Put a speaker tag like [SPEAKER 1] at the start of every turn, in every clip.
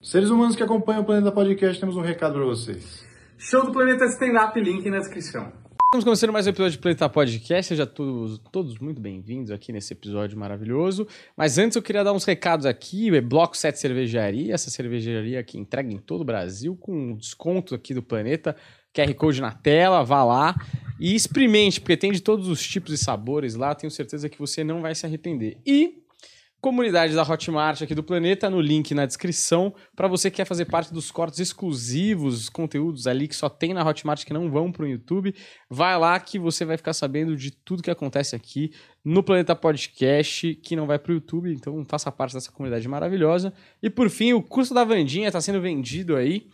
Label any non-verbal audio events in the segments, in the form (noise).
[SPEAKER 1] Seres humanos que acompanham o Planeta Podcast, temos um recado para vocês.
[SPEAKER 2] Show do Planeta Stand-Up, link na descrição.
[SPEAKER 3] Estamos começando mais um episódio do Planeta Podcast. Sejam todos, todos muito bem-vindos aqui nesse episódio maravilhoso. Mas antes eu queria dar uns recados aqui. É Bloco 7 Cervejaria, essa cervejaria que entrega em todo o Brasil com desconto aqui do Planeta. QR Code na tela, vá lá e experimente, porque tem de todos os tipos e sabores lá. Tenho certeza que você não vai se arrepender. E comunidade da Hotmart aqui do Planeta, no link na descrição, para você que quer fazer parte dos cortes exclusivos, conteúdos ali que só tem na Hotmart que não vão para o YouTube. Vai lá que você vai ficar sabendo de tudo que acontece aqui no Planeta Podcast, que não vai para o YouTube, então faça parte dessa comunidade maravilhosa. E por fim, o curso da Vandinha está sendo vendido aí.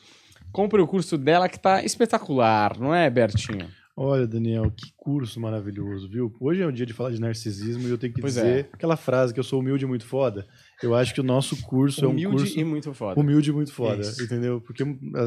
[SPEAKER 3] Compre o curso dela que tá espetacular, não é, Bertinho?
[SPEAKER 1] Olha, Daniel, que curso maravilhoso, viu? Hoje é um dia de falar de narcisismo e eu tenho que
[SPEAKER 3] Pois
[SPEAKER 1] dizer
[SPEAKER 3] é.
[SPEAKER 1] aquela frase que eu sou humilde e muito foda. Eu acho que o nosso curso
[SPEAKER 3] Humilde
[SPEAKER 1] é um curso
[SPEAKER 3] e muito foda.
[SPEAKER 1] humilde e muito foda,
[SPEAKER 3] Isso.
[SPEAKER 1] entendeu? Porque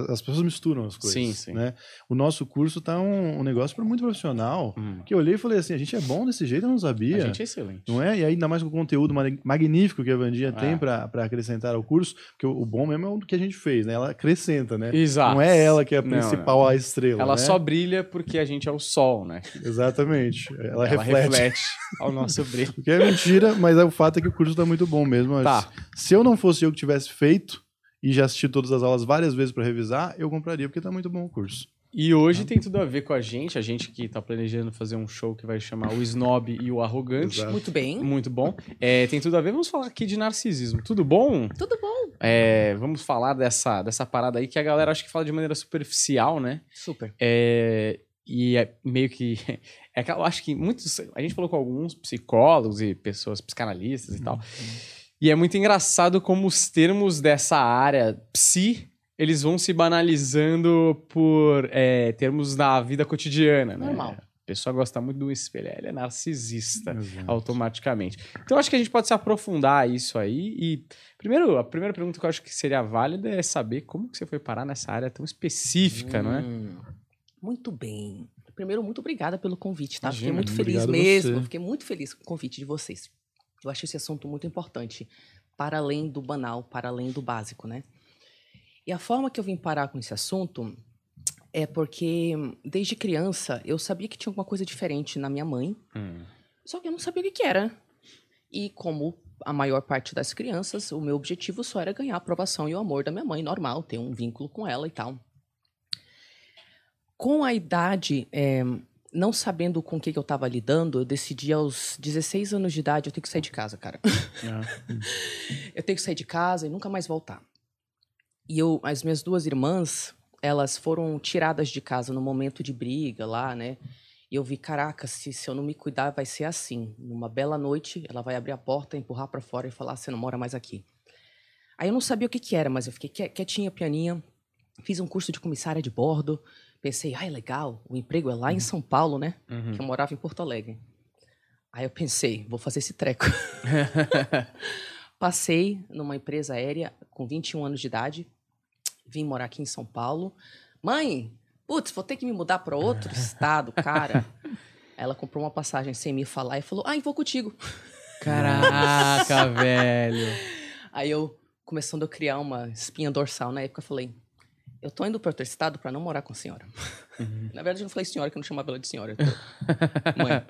[SPEAKER 1] as pessoas misturam as coisas,
[SPEAKER 3] Sim, sim.
[SPEAKER 1] né? O nosso curso tá um, um negócio para muito profissional,
[SPEAKER 3] Hum.
[SPEAKER 1] que eu olhei e falei assim, a gente é bom desse jeito, eu não sabia.
[SPEAKER 3] A gente é excelente.
[SPEAKER 1] Não é? E ainda mais com o conteúdo mag- magnífico que a Vandinha
[SPEAKER 3] É.
[SPEAKER 1] tem para acrescentar ao curso, porque o, o bom mesmo é o que a gente fez, né? Ela acrescenta, né?
[SPEAKER 3] Exato.
[SPEAKER 1] Não é ela que é a
[SPEAKER 3] Não,
[SPEAKER 1] principal
[SPEAKER 3] não.
[SPEAKER 1] a estrela.
[SPEAKER 3] Ela
[SPEAKER 1] né?
[SPEAKER 3] só brilha porque a gente é o sol, né?
[SPEAKER 1] Exatamente. Ela, reflete.
[SPEAKER 3] ao nosso brilho. (laughs)
[SPEAKER 1] O que é mentira, mas é o fato é que o curso tá muito bom mesmo.
[SPEAKER 3] Tá.
[SPEAKER 1] Se eu não fosse eu que tivesse feito e já assisti todas as aulas várias vezes para revisar, eu compraria, porque tá muito bom o curso.
[SPEAKER 3] E hoje tem tudo a ver com a gente, a gente que tá planejando fazer um show que vai chamar o Snob e o Arrogante.
[SPEAKER 1] Exato.
[SPEAKER 4] Muito bem.
[SPEAKER 3] Muito bom. É, tem tudo a ver, vamos falar aqui de narcisismo. Tudo bom?
[SPEAKER 4] Tudo bom.
[SPEAKER 3] É, vamos falar dessa, dessa parada aí que a galera acho que fala de maneira superficial, né?
[SPEAKER 4] Super.
[SPEAKER 3] É, e é meio que. (laughs) É que eu acho que muitos. A gente falou com alguns psicólogos e pessoas psicanalistas e tal. E é muito engraçado como os termos dessa área psi. Eles vão se banalizando por é, termos da vida cotidiana, né?
[SPEAKER 4] Normal.
[SPEAKER 3] A pessoa gosta muito do espelho, ele é narcisista
[SPEAKER 1] Exato.
[SPEAKER 3] automaticamente. Então acho que a gente pode se aprofundar isso aí e primeiro a primeira pergunta que eu acho que seria válida é saber como que você foi parar nessa área tão específica, não é?
[SPEAKER 4] Hum, Muito bem. Primeiro, muito obrigada pelo convite, tá? Fiquei
[SPEAKER 3] Imagina,
[SPEAKER 4] muito feliz mesmo. Fiquei muito feliz com o convite de vocês. Eu acho esse assunto muito importante, para além do banal, para além do básico, né? E a forma que eu vim parar com esse assunto é porque, desde criança, eu sabia que tinha alguma coisa diferente na minha mãe,
[SPEAKER 3] Hum.
[SPEAKER 4] Só que eu não sabia o que, era. E como a maior parte das crianças, o meu objetivo só era ganhar a aprovação e o amor da minha mãe, normal, ter um vínculo com ela e tal. Com a idade, é, não sabendo com o que, que eu estava lidando, eu decidi aos 16 anos de idade, eu tenho que sair de casa, cara. (laughs) eu tenho que sair de casa e nunca mais voltar. E eu, as minhas duas irmãs, elas foram tiradas de casa no momento de briga lá, né? E eu vi, caraca, se, se eu não me cuidar, vai ser assim. Numa bela noite, ela vai abrir a porta, empurrar pra fora e falar: você não mora mais aqui. Aí eu não sabia o que, que era, mas eu fiquei quie- quietinha, pianinha. Fiz um curso de comissária de bordo. Pensei, ai, legal, o emprego é lá em São Paulo, né?
[SPEAKER 3] Uhum.
[SPEAKER 4] Que eu morava em Porto Alegre. Aí eu pensei, vou fazer esse treco. (laughs) Passei numa empresa aérea com 21 anos de idade. Vim morar aqui em São Paulo. Mãe, putz, vou ter que me mudar para outro (laughs) estado, cara. Ela comprou uma passagem sem me falar e falou: Ai, vou contigo.
[SPEAKER 3] Caraca, (laughs) velho.
[SPEAKER 4] Aí eu, começando a criar uma espinha dorsal na época, falei: Eu tô indo para outro estado para não morar com a senhora. Na verdade, eu não falei senhora, que eu não chamava ela de senhora. tô- (laughs) Mãe.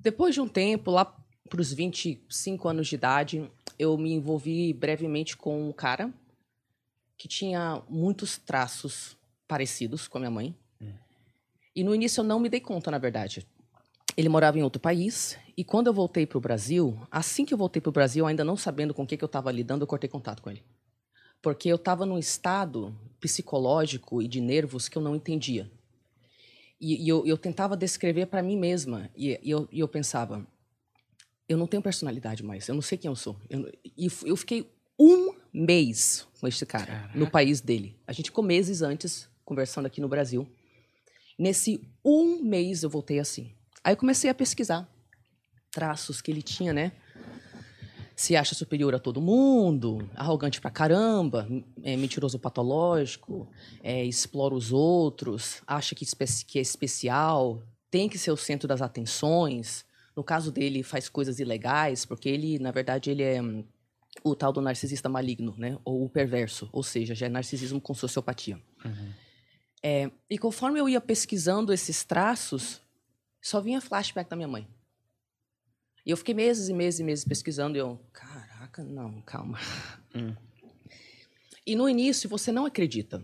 [SPEAKER 4] Depois de um tempo, lá para os 25 anos de idade, eu me envolvi brevemente com um cara que tinha muitos traços parecidos com a minha mãe. E no início eu não me dei conta, na verdade. Ele morava em outro país e quando eu voltei para o Brasil, assim que eu voltei para o Brasil, ainda não sabendo com o que, que eu estava lidando, eu cortei contato com ele. Porque eu estava num estado psicológico e de nervos que eu não entendia. E, e eu, eu tentava descrever para mim mesma. E, e eu, e eu pensava, eu não tenho personalidade mais, eu não sei quem eu sou. Eu, e eu fiquei um mês com esse cara, no país dele. A gente ficou meses antes, conversando aqui no Brasil. Nesse um mês eu voltei assim. Aí eu comecei a pesquisar traços que ele tinha, né? Se acha superior a todo mundo, arrogante pra caramba, é mentiroso patológico, é, explora os outros, acha que, que é especial, tem que ser o centro das atenções. No caso dele, faz coisas ilegais, porque ele, na verdade, ele é hum, o tal do narcisista maligno, né? Ou o perverso, ou seja, já é narcisismo com sociopatia. É, e conforme eu ia pesquisando esses traços, só vinha flashback da minha mãe. E eu fiquei meses e meses e meses pesquisando e eu, caraca, não, calma. E no início você não acredita.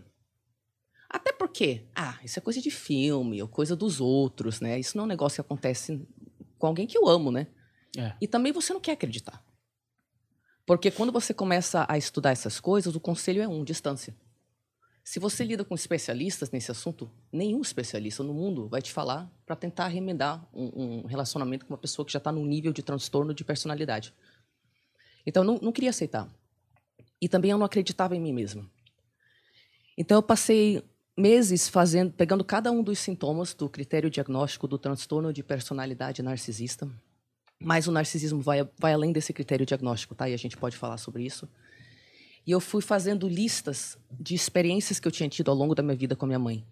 [SPEAKER 4] Até porque, ah, isso é coisa de filme, ou coisa dos outros, né? Isso não é um negócio que acontece com alguém que eu amo, né?
[SPEAKER 3] É.
[SPEAKER 4] E também você não quer acreditar. Porque quando você começa a estudar essas coisas, o conselho é um, distância. Se você lida com especialistas nesse assunto, nenhum especialista no mundo vai te falar para tentar remendar um, um relacionamento com uma pessoa que já está num nível de transtorno de personalidade. Então, eu não, não queria aceitar. E também eu não acreditava em mim mesma. Então, eu passei meses fazendo, pegando cada um dos sintomas do critério diagnóstico do transtorno de personalidade narcisista. Mas o narcisismo vai, vai além desse critério diagnóstico, tá? E a gente pode falar sobre isso. E eu fui fazendo listas de experiências que eu tinha tido ao longo da minha vida com a minha mãe,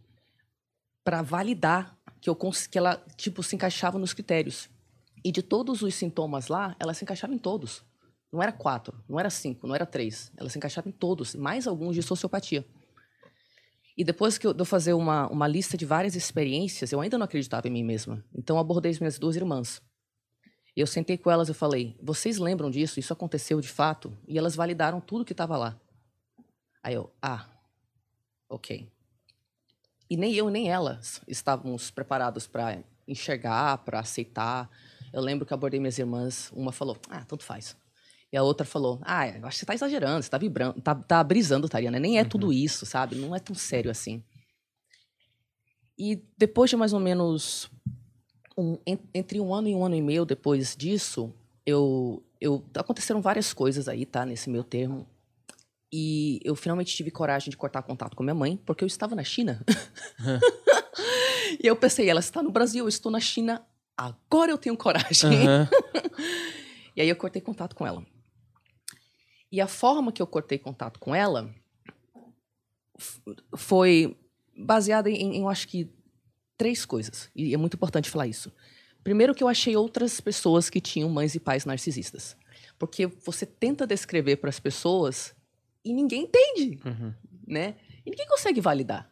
[SPEAKER 4] para validar que eu que ela tipo se encaixava nos critérios. E de todos os sintomas lá, ela se encaixava em todos. Não era quatro, não era cinco, não era três. Ela se encaixava em todos, mais alguns de sociopatia. E depois que eu, de eu fazer uma, uma lista de várias experiências, eu ainda não acreditava em mim mesma. Então abordei as minhas duas irmãs. Eu sentei com elas e falei: vocês lembram disso? Isso aconteceu de fato? E elas validaram tudo que estava lá. Aí eu, ah, ok. E nem eu nem elas estávamos preparados para enxergar, para aceitar. Eu lembro que eu abordei minhas irmãs, uma falou, ah, tanto faz. E a outra falou, ah, acho que você tá exagerando, você tá vibrando, tá, tá brisando, Tariana. Nem é tudo isso, sabe? Não é tão sério assim. E depois de mais ou menos um- en- entre um ano e um ano e meio depois disso, eu, eu aconteceram várias coisas aí, tá? Nesse meu termo. E eu finalmente tive coragem de cortar contato com minha mãe, porque eu estava na China. (laughs) e eu pensei, ela está no Brasil, eu estou na China, agora eu tenho coragem.
[SPEAKER 3] Aham. (laughs)
[SPEAKER 4] E aí eu cortei contato com ela. E a forma que eu cortei contato com ela foi baseada em, em, eu acho que, três coisas. E é muito importante falar isso. Primeiro que eu achei outras pessoas que tinham mães e pais narcisistas. Porque você tenta descrever para as pessoas e ninguém entende,
[SPEAKER 3] Uhum.
[SPEAKER 4] né? E ninguém consegue validar.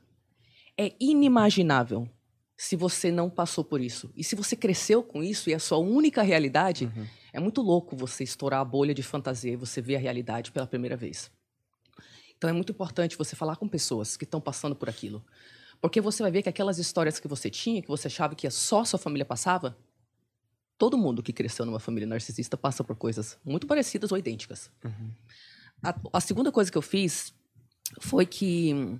[SPEAKER 4] É inimaginável se você não passou por isso. E se você cresceu com isso e é a sua única realidade, é muito louco você estourar a bolha de fantasia e você ver a realidade pela primeira vez. Então é muito importante você falar com pessoas que estão passando por aquilo. Porque você vai ver que aquelas histórias que você tinha, que você achava que só sua família passava, todo mundo que cresceu numa família narcisista passa por coisas muito parecidas ou idênticas. A, a segunda coisa que eu fiz foi que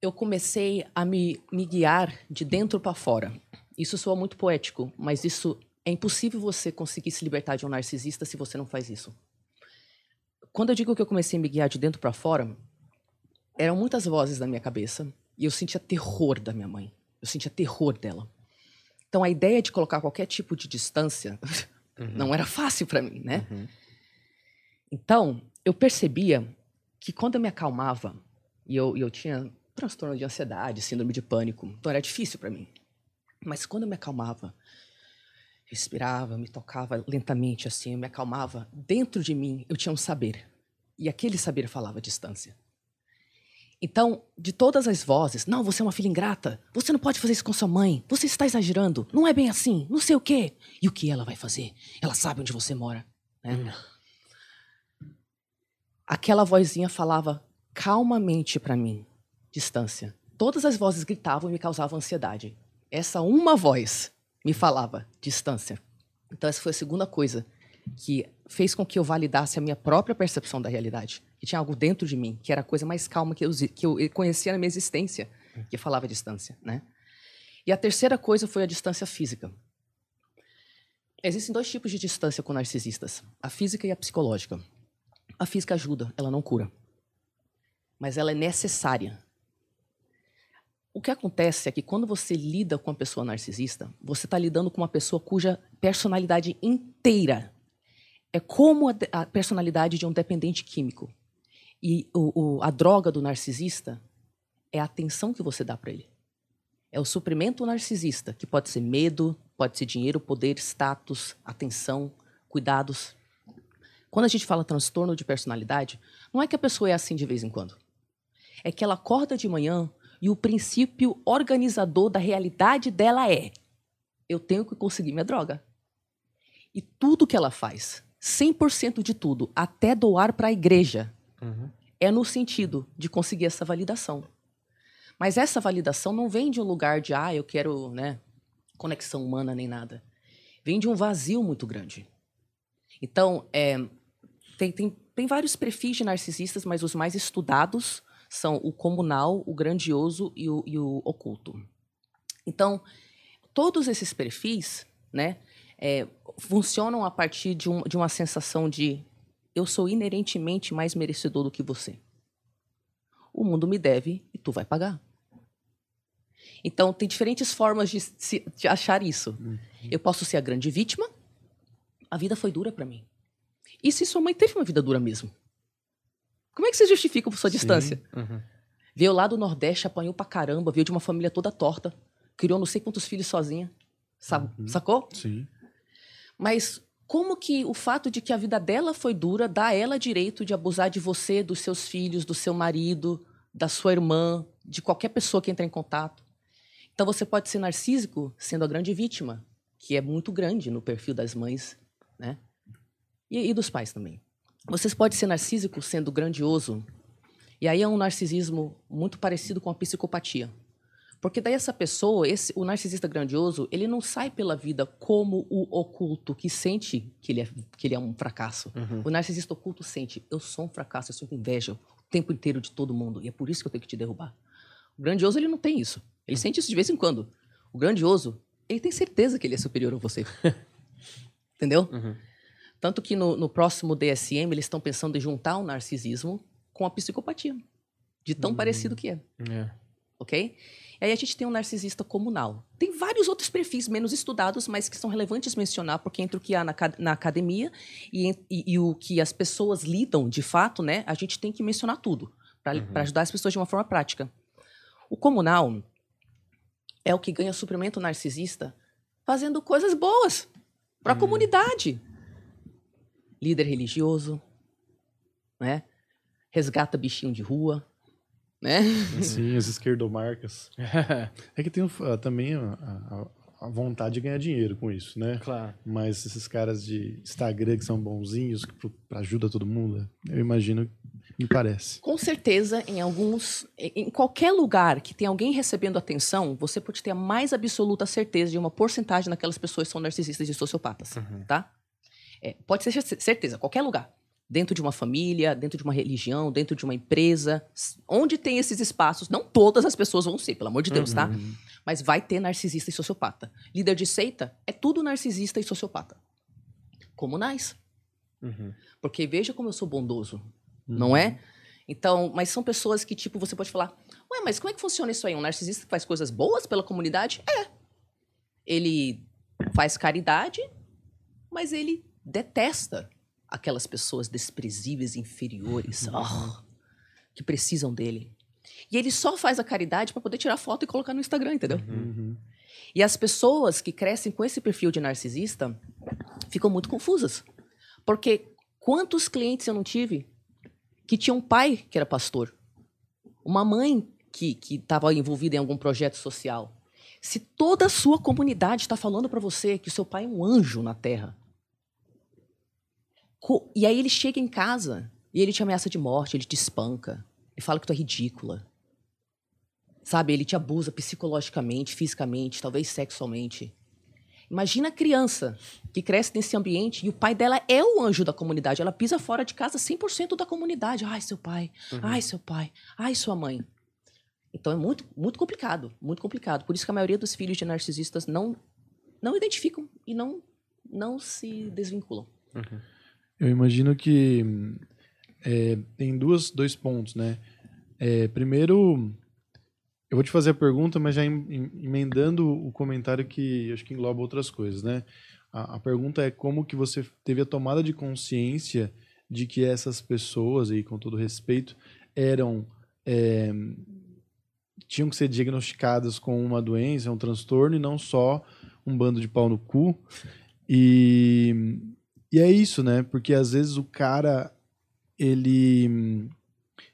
[SPEAKER 4] eu comecei a me, me guiar de dentro para fora. Isso soa muito poético, mas isso é impossível você conseguir se libertar de um narcisista se você não faz isso. Quando eu digo que eu comecei a me guiar de dentro para fora, eram muitas vozes na minha cabeça e eu sentia terror da minha mãe. Eu sentia terror dela. Então a ideia de colocar qualquer tipo de distância (laughs) não era fácil para mim, né? Então eu percebia que quando eu me acalmava e eu, eu tinha transtorno de ansiedade, síndrome de pânico, então era difícil para mim. Mas quando eu me acalmava, respirava, me tocava lentamente assim, eu me acalmava, dentro de mim eu tinha um saber. E aquele saber falava distância. Então, de todas as vozes, não, você é uma filha ingrata, você não pode fazer isso com sua mãe, você está exagerando, não é bem assim, não sei o quê. E o que ela vai fazer? Ela sabe onde você mora. né? Aquela vozinha falava calmamente para mim, distância. Todas as vozes gritavam e me causavam ansiedade. Essa uma voz me falava distância. Então, essa foi a segunda coisa que fez com que eu validasse a minha própria percepção da realidade. Que tinha algo dentro de mim, que era a coisa mais calma que eu, que eu conhecia na minha existência, que falava distância, né? E a terceira coisa foi a distância física. Existem dois tipos de distância com narcisistas: a física e a psicológica. A física ajuda, ela não cura. Mas ela é necessária. O que acontece é que quando você lida com uma pessoa narcisista, você está lidando com uma pessoa cuja personalidade inteira é como a personalidade de um dependente químico. E o, o- a droga do narcisista é a atenção que você dá para ele. É o suprimento narcisista, que pode ser medo, pode ser dinheiro, poder, status, atenção, cuidados. Quando a gente fala transtorno de personalidade, não é que a pessoa é assim de vez em quando. É que ela acorda de manhã e o princípio organizador da realidade dela é: eu tenho que conseguir minha droga. E tudo que ela faz, 100% de tudo, até doar para a igreja,
[SPEAKER 3] Uhum.
[SPEAKER 4] é no sentido de conseguir essa validação. Mas essa validação não vem de um lugar de, ah, eu quero, né, conexão humana nem nada. Vem de um vazio muito grande. Então, é, tem, tem, tem vários perfis de narcisistas, mas os mais estudados são o comunal, o grandioso e o, e o oculto. Então, todos esses perfis, né, é, funcionam a partir de, um, de uma sensação de eu sou inerentemente mais merecedor do que você. O mundo me deve e tu vai pagar. Então, tem diferentes formas de, se- de achar isso. Eu posso ser a grande vítima. A vida foi dura para mim. E se sua mãe teve uma vida dura mesmo? Como é que você justifica por sua distância?
[SPEAKER 3] Uhum.
[SPEAKER 4] Veio lá do Nordeste, apanhou pra caramba, veio de uma família toda torta, criou não sei quantos filhos sozinha. Sabe, Sacou?
[SPEAKER 1] Sim.
[SPEAKER 4] Mas como que o fato de que a vida dela foi dura dá a ela direito de abusar de você, dos seus filhos, do seu marido, da sua irmã, de qualquer pessoa que entra em contato? Então você pode ser narcísico sendo a grande vítima, que é muito grande no perfil das mães, né? E, e dos pais também. Você pode ser narcísico sendo grandioso, e aí é um narcisismo muito parecido com a psicopatia. Porque daí essa pessoa, esse, o narcisista grandioso, ele não sai pela vida como o oculto que sente que ele é, que ele é um fracasso. O narcisista oculto sente, eu sou um fracasso, eu sinto inveja o tempo inteiro de todo mundo, e é por isso que eu tenho que te derrubar. O grandioso, ele não tem isso. Ele sente isso de vez em quando. O grandioso, ele tem certeza que ele é superior a você. (laughs) Entendeu? Tanto que no, no próximo DSM, eles estão pensando em juntar o narcisismo com a psicopatia. De tão parecido que é
[SPEAKER 3] É.
[SPEAKER 4] ok? E aí a gente tem um narcisista comunal. Tem vários outros perfis menos estudados, mas que são relevantes mencionar, porque entre o que há na, na academia e, e- e o que as pessoas lidam de fato, né, a gente tem que mencionar tudo, para ajudar as pessoas de uma forma prática. O comunal é o que ganha suprimento narcisista fazendo coisas boas para a comunidade. Líder religioso, né? Resgata bichinho de rua, né?
[SPEAKER 1] Sim, as esquerdomarcas. (laughs) É que tem ah, também a, a- a vontade de ganhar dinheiro com isso, né?
[SPEAKER 3] claro.
[SPEAKER 1] Mas esses caras de Instagram que são bonzinhos, que pro- ajuda todo mundo, eu imagino, me parece.
[SPEAKER 4] Com certeza, em alguns. Em qualquer lugar que tem alguém recebendo atenção, você pode ter a mais absoluta certeza de uma porcentagem daquelas pessoas são narcisistas e sociopatas. Tá? É, pode ser cer- certeza, qualquer lugar. Dentro de uma família, dentro de uma religião, dentro de uma empresa. Onde tem esses espaços, não todas as pessoas vão ser, pelo amor de Deus, tá? Mas vai ter narcisista e sociopata. Líder de seita é tudo narcisista e sociopata. Comunais.
[SPEAKER 3] Uhum.
[SPEAKER 4] Porque veja como eu sou bondoso, não é? Então, mas são pessoas que, tipo, você pode falar, ué, mas como é que funciona isso aí? Um narcisista que faz coisas boas pela comunidade? É. Ele faz caridade, mas ele detesta aquelas pessoas desprezíveis, inferiores, oh, que precisam dele. E ele só faz a caridade para poder tirar foto e colocar no Instagram, entendeu?
[SPEAKER 1] Uhum.
[SPEAKER 4] E as pessoas que crescem com esse perfil de narcisista ficam muito confusas. Porque quantos clientes eu não tive que tinha um pai que era pastor, uma mãe que estava envolvida em algum projeto social. Se toda a sua comunidade está falando para você que o seu pai é um anjo na terra, e aí ele chega em casa e ele te ameaça de morte, ele te espanca, ele fala que tu é ridícula. Sabe, ele te abusa psicologicamente, fisicamente, talvez sexualmente. Imagina a criança que cresce nesse ambiente e o pai dela é o anjo da comunidade. Ela pisa fora de casa 100% da comunidade. Ai, seu pai. Ai, seu pai. Ai, sua mãe. Então é muito, muito complicado, muito complicado. Por isso que a maioria dos filhos de narcisistas não não identificam e não não se desvinculam.
[SPEAKER 1] Eu imagino que é, tem duas, dois pontos, né? É, primeiro, eu vou te fazer a pergunta, mas já em- em- emendando o comentário que acho que engloba outras coisas, né? A, a pergunta é como que você teve a tomada de consciência de que essas pessoas, e com todo respeito, eram é, tinham que ser diagnosticadas com uma doença, um transtorno, e não só um bando de pau no cu. E e é isso, né? Porque às vezes o cara, ele.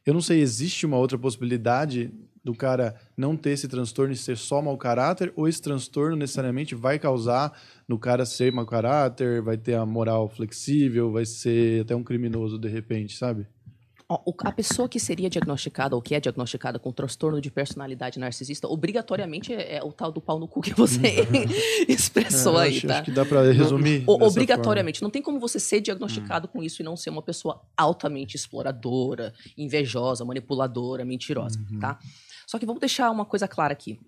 [SPEAKER 1] Eu não sei, existe uma outra possibilidade do cara não ter esse transtorno e ser só mau caráter, ou esse transtorno necessariamente vai causar no cara ser mau caráter, vai ter a moral flexível, vai ser até um criminoso de repente, sabe?
[SPEAKER 4] A pessoa que seria diagnosticada ou que é diagnosticada com transtorno de personalidade narcisista, obrigatoriamente é, é o tal do pau no cu que você (laughs) expressou
[SPEAKER 1] É,
[SPEAKER 4] aí,
[SPEAKER 1] acho,
[SPEAKER 4] tá?
[SPEAKER 1] acho que dá pra resumir.
[SPEAKER 4] O- obrigatoriamente. Não tem como você ser diagnosticado com isso e não ser uma pessoa altamente exploradora, invejosa, manipuladora, mentirosa, tá? Só que vamos deixar uma coisa clara aqui.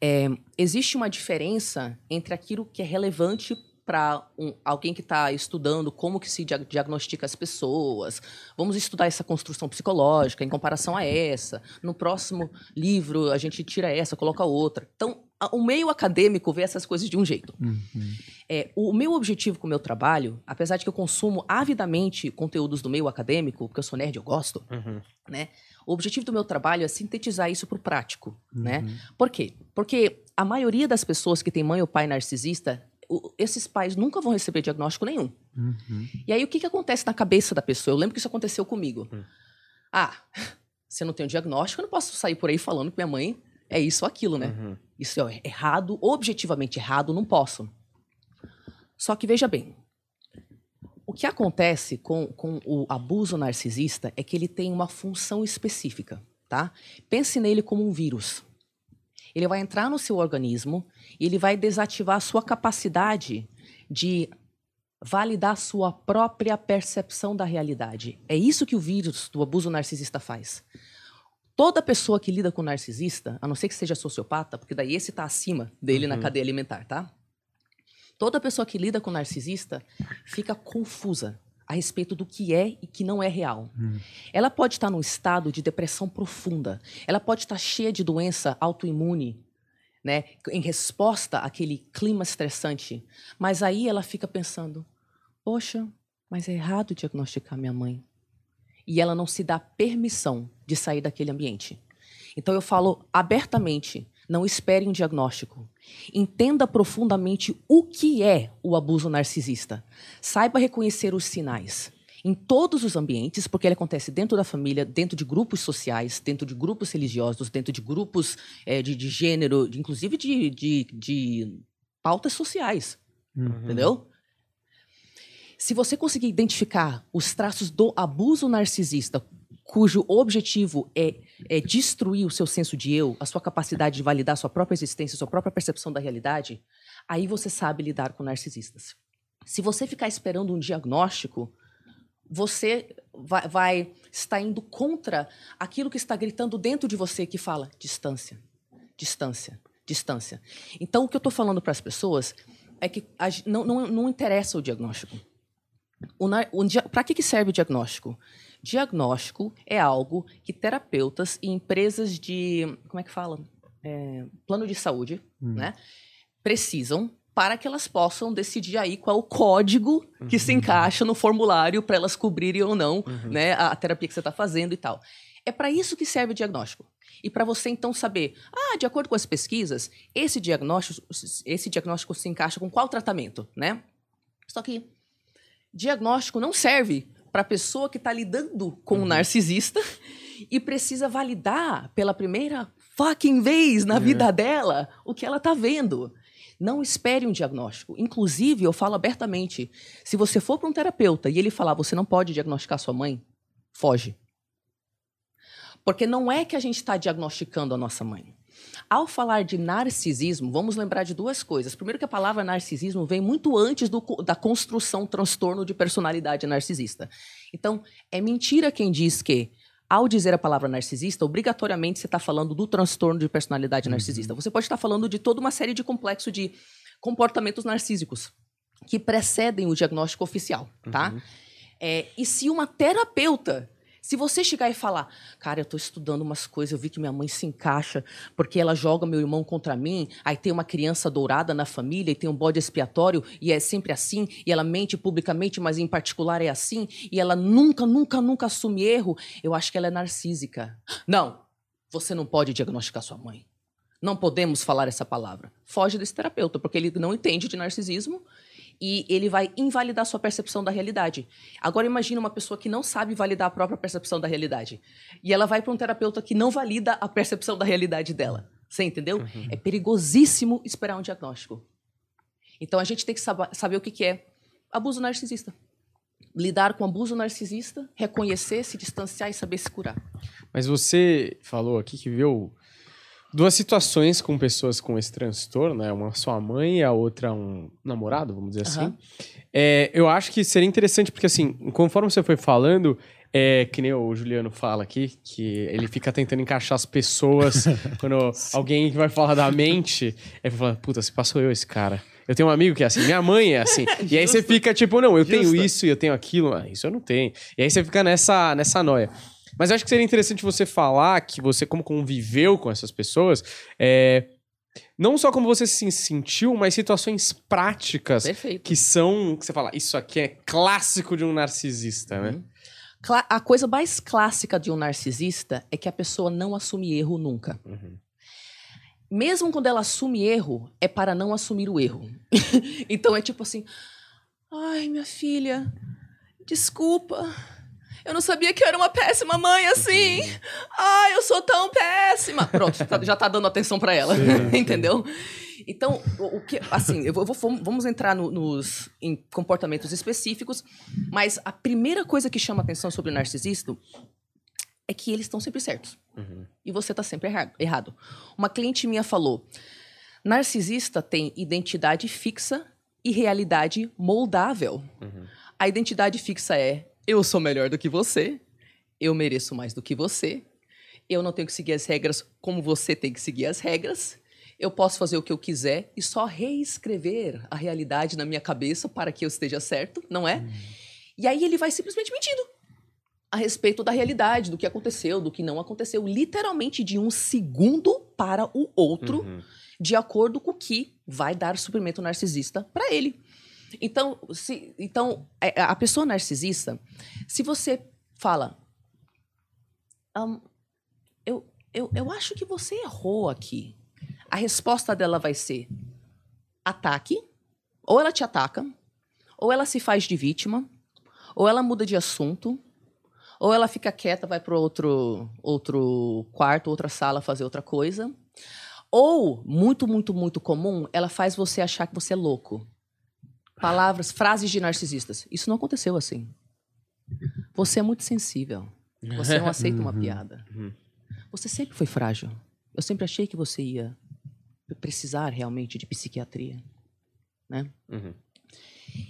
[SPEAKER 4] É, existe uma diferença entre aquilo que é relevante para alguém que está estudando como que se dia- diagnostica as pessoas. Vamos estudar essa construção psicológica em comparação a essa. No próximo livro a gente tira essa, coloca outra. Então, a- o meio acadêmico vê essas coisas de um jeito.
[SPEAKER 1] Uhum.
[SPEAKER 4] É, o meu objetivo com o meu trabalho, apesar de que eu consumo avidamente conteúdos do meio acadêmico, porque eu sou nerd, eu gosto, né? O objetivo do meu trabalho é sintetizar isso para o prático, né? Por quê? Porque a maioria das pessoas que tem mãe ou pai narcisista, esses pais nunca vão receber diagnóstico nenhum.
[SPEAKER 1] Uhum.
[SPEAKER 4] E aí, o que, que acontece na cabeça da pessoa? Eu lembro que isso aconteceu comigo. Ah, (laughs) se eu não tenho diagnóstico, eu não posso sair por aí falando que minha mãe é isso ou aquilo, né?
[SPEAKER 3] Uhum.
[SPEAKER 4] Isso é errado, objetivamente errado, não posso. Só que veja bem, o que acontece com, com o abuso narcisista é que ele tem uma função específica, tá? Pense nele como um vírus. Ele vai entrar no seu organismo e ele vai desativar a sua capacidade de validar a sua própria percepção da realidade. É isso que o vírus do abuso narcisista faz. Toda pessoa que lida com narcisista, a não ser que seja sociopata, porque daí esse está acima dele na cadeia alimentar, tá? Toda pessoa que lida com narcisista fica confusa a respeito do que é e que não é real. Ela pode estar num estado de depressão profunda. Ela pode estar cheia de doença autoimune, né, em resposta àquele clima estressante. Mas aí ela fica pensando: poxa, mas é errado diagnosticar minha mãe. E ela não se dá permissão de sair daquele ambiente. Então eu falo abertamente: não espere um diagnóstico. Entenda profundamente o que é o abuso narcisista. Saiba reconhecer os sinais. Em todos os ambientes, porque ele acontece dentro da família, dentro de grupos sociais, dentro de grupos religiosos, dentro de grupos eh, de, de gênero, de- inclusive de, de, de pautas sociais. Entendeu? Se você conseguir identificar os traços do abuso narcisista, cujo objetivo é, é destruir o seu senso de eu, a sua capacidade de validar a sua própria existência, a sua própria percepção da realidade, aí você sabe lidar com narcisistas. Se você ficar esperando um diagnóstico, você vai, vai estar indo contra aquilo que está gritando dentro de você que fala distância, distância, distância. Então, o que eu estou falando para as pessoas é que a não, não, não interessa o diagnóstico. Para que, que serve o diagnóstico? Diagnóstico é algo que terapeutas e empresas de. Como é que fala? É, plano de saúde, né? Precisam para que elas possam decidir aí qual o código que se encaixa no formulário para elas cobrirem ou não né, a, a terapia que você está fazendo e tal. É para isso que serve o diagnóstico. E para você então saber, ah, de acordo com as pesquisas, esse diagnóstico, esse diagnóstico se encaixa com qual tratamento, né? Só que diagnóstico não serve para a pessoa que está lidando com um narcisista e precisa validar pela primeira fucking vez na vida dela o que ela está vendo. Não espere um diagnóstico. Inclusive, eu falo abertamente: se você for para um terapeuta e ele falar você não pode diagnosticar sua mãe, foge. Porque não é que a gente está diagnosticando a nossa mãe. Ao falar de narcisismo, vamos lembrar de duas coisas. Primeiro, que a palavra narcisismo vem muito antes do da construção transtorno de personalidade narcisista. Então, é mentira quem diz que, ao dizer a palavra narcisista, obrigatoriamente você está falando do transtorno de personalidade narcisista. Você pode estar falando de toda uma série de complexo de comportamentos narcísicos que precedem o diagnóstico oficial, tá? É, e se uma terapeuta, se você chegar e falar, cara, eu tô estudando umas coisas, eu vi que minha mãe se encaixa porque ela joga meu irmão contra mim, aí tem uma criança dourada na família e tem um bode expiatório e é sempre assim, e ela mente publicamente, mas em particular é assim, e ela nunca, nunca, nunca assume erro, eu acho que ela é narcísica. Não, você não pode diagnosticar sua mãe. Não podemos falar essa palavra. Foge desse terapeuta, porque ele não entende de narcisismo E ele vai invalidar sua percepção da realidade. Agora imagine uma pessoa que não sabe validar a própria percepção da realidade. E ela vai para um terapeuta que não valida a percepção da realidade dela. Você entendeu?
[SPEAKER 3] Uhum.
[SPEAKER 4] É perigosíssimo esperar um diagnóstico. Então a gente tem que sab- saber o que, que é abuso narcisista. Lidar com abuso narcisista, reconhecer, se distanciar e saber se curar.
[SPEAKER 3] Mas você falou aqui que viu duas situações com pessoas com esse transtorno, né? Uma sua mãe e a outra um namorado, vamos dizer assim.
[SPEAKER 4] Aham.
[SPEAKER 3] É, eu acho que seria interessante, porque assim, conforme você foi falando, é, que nem o Juliano fala aqui, que ele fica tentando encaixar as pessoas (laughs) quando alguém vai falar da mente, pra falar, puta, se passou eu esse cara. Eu tenho um amigo que é assim, minha mãe é assim. e aí você fica tipo, não, eu tenho isso e eu tenho aquilo, ah, isso eu não tenho. E aí você fica nessa, nessa noia. Mas acho que seria interessante você falar que você, como conviveu com essas pessoas, é, não só como você se sentiu, mas situações práticas
[SPEAKER 4] Perfeito.
[SPEAKER 3] que são, que você fala, isso aqui é clássico de um narcisista, né?
[SPEAKER 4] Cla- a coisa mais clássica de um narcisista é que a pessoa não assume erro nunca.
[SPEAKER 3] Uhum.
[SPEAKER 4] Mesmo quando ela assume erro, é para não assumir o erro. (laughs) então é tipo assim: ai, minha filha, desculpa. Eu não sabia que eu era uma péssima mãe assim. Ai, eu sou tão péssima. Pronto, tá- já tá dando atenção pra ela.
[SPEAKER 1] Sim, (laughs) sim.
[SPEAKER 4] Entendeu? Então, o, o que. Assim, eu vou, vamos entrar no- nos em comportamentos específicos, mas a primeira coisa que chama atenção sobre o narcisista é que eles estão sempre certos.
[SPEAKER 3] Uhum.
[SPEAKER 4] E você está sempre erra- errado. Uma cliente minha falou: narcisista tem identidade fixa e realidade moldável.
[SPEAKER 3] Uhum.
[SPEAKER 4] A identidade fixa é: eu sou melhor do que você, eu mereço mais do que você, eu não tenho que seguir as regras como você tem que seguir as regras. Eu posso fazer o que eu quiser e só reescrever a realidade na minha cabeça para que eu esteja certo, não é? E aí ele vai simplesmente mentindo a respeito da realidade, do que aconteceu, do que não aconteceu, literalmente de um segundo para o outro,
[SPEAKER 3] Uhum.
[SPEAKER 4] de acordo com o que vai dar suprimento narcisista para ele. Então, se, então é, a pessoa narcisista, se você fala, "Ahn, eu, eu, eu acho que você errou aqui, a resposta dela vai ser ataque, ou ela te ataca, ou ela se faz de vítima, ou ela muda de assunto, ou ela fica quieta, vai para outro, outro quarto, outra sala fazer outra coisa. Ou, muito, muito, muito comum, ela faz você achar que você é louco. Palavras, frases de narcisistas. Isso não aconteceu assim. Você é muito sensível. Você não aceita uma
[SPEAKER 1] Uhum.
[SPEAKER 4] piada.
[SPEAKER 3] Uhum.
[SPEAKER 4] Você sempre foi frágil. Eu sempre achei que você ia precisar realmente de psiquiatria. Né?
[SPEAKER 3] Uhum.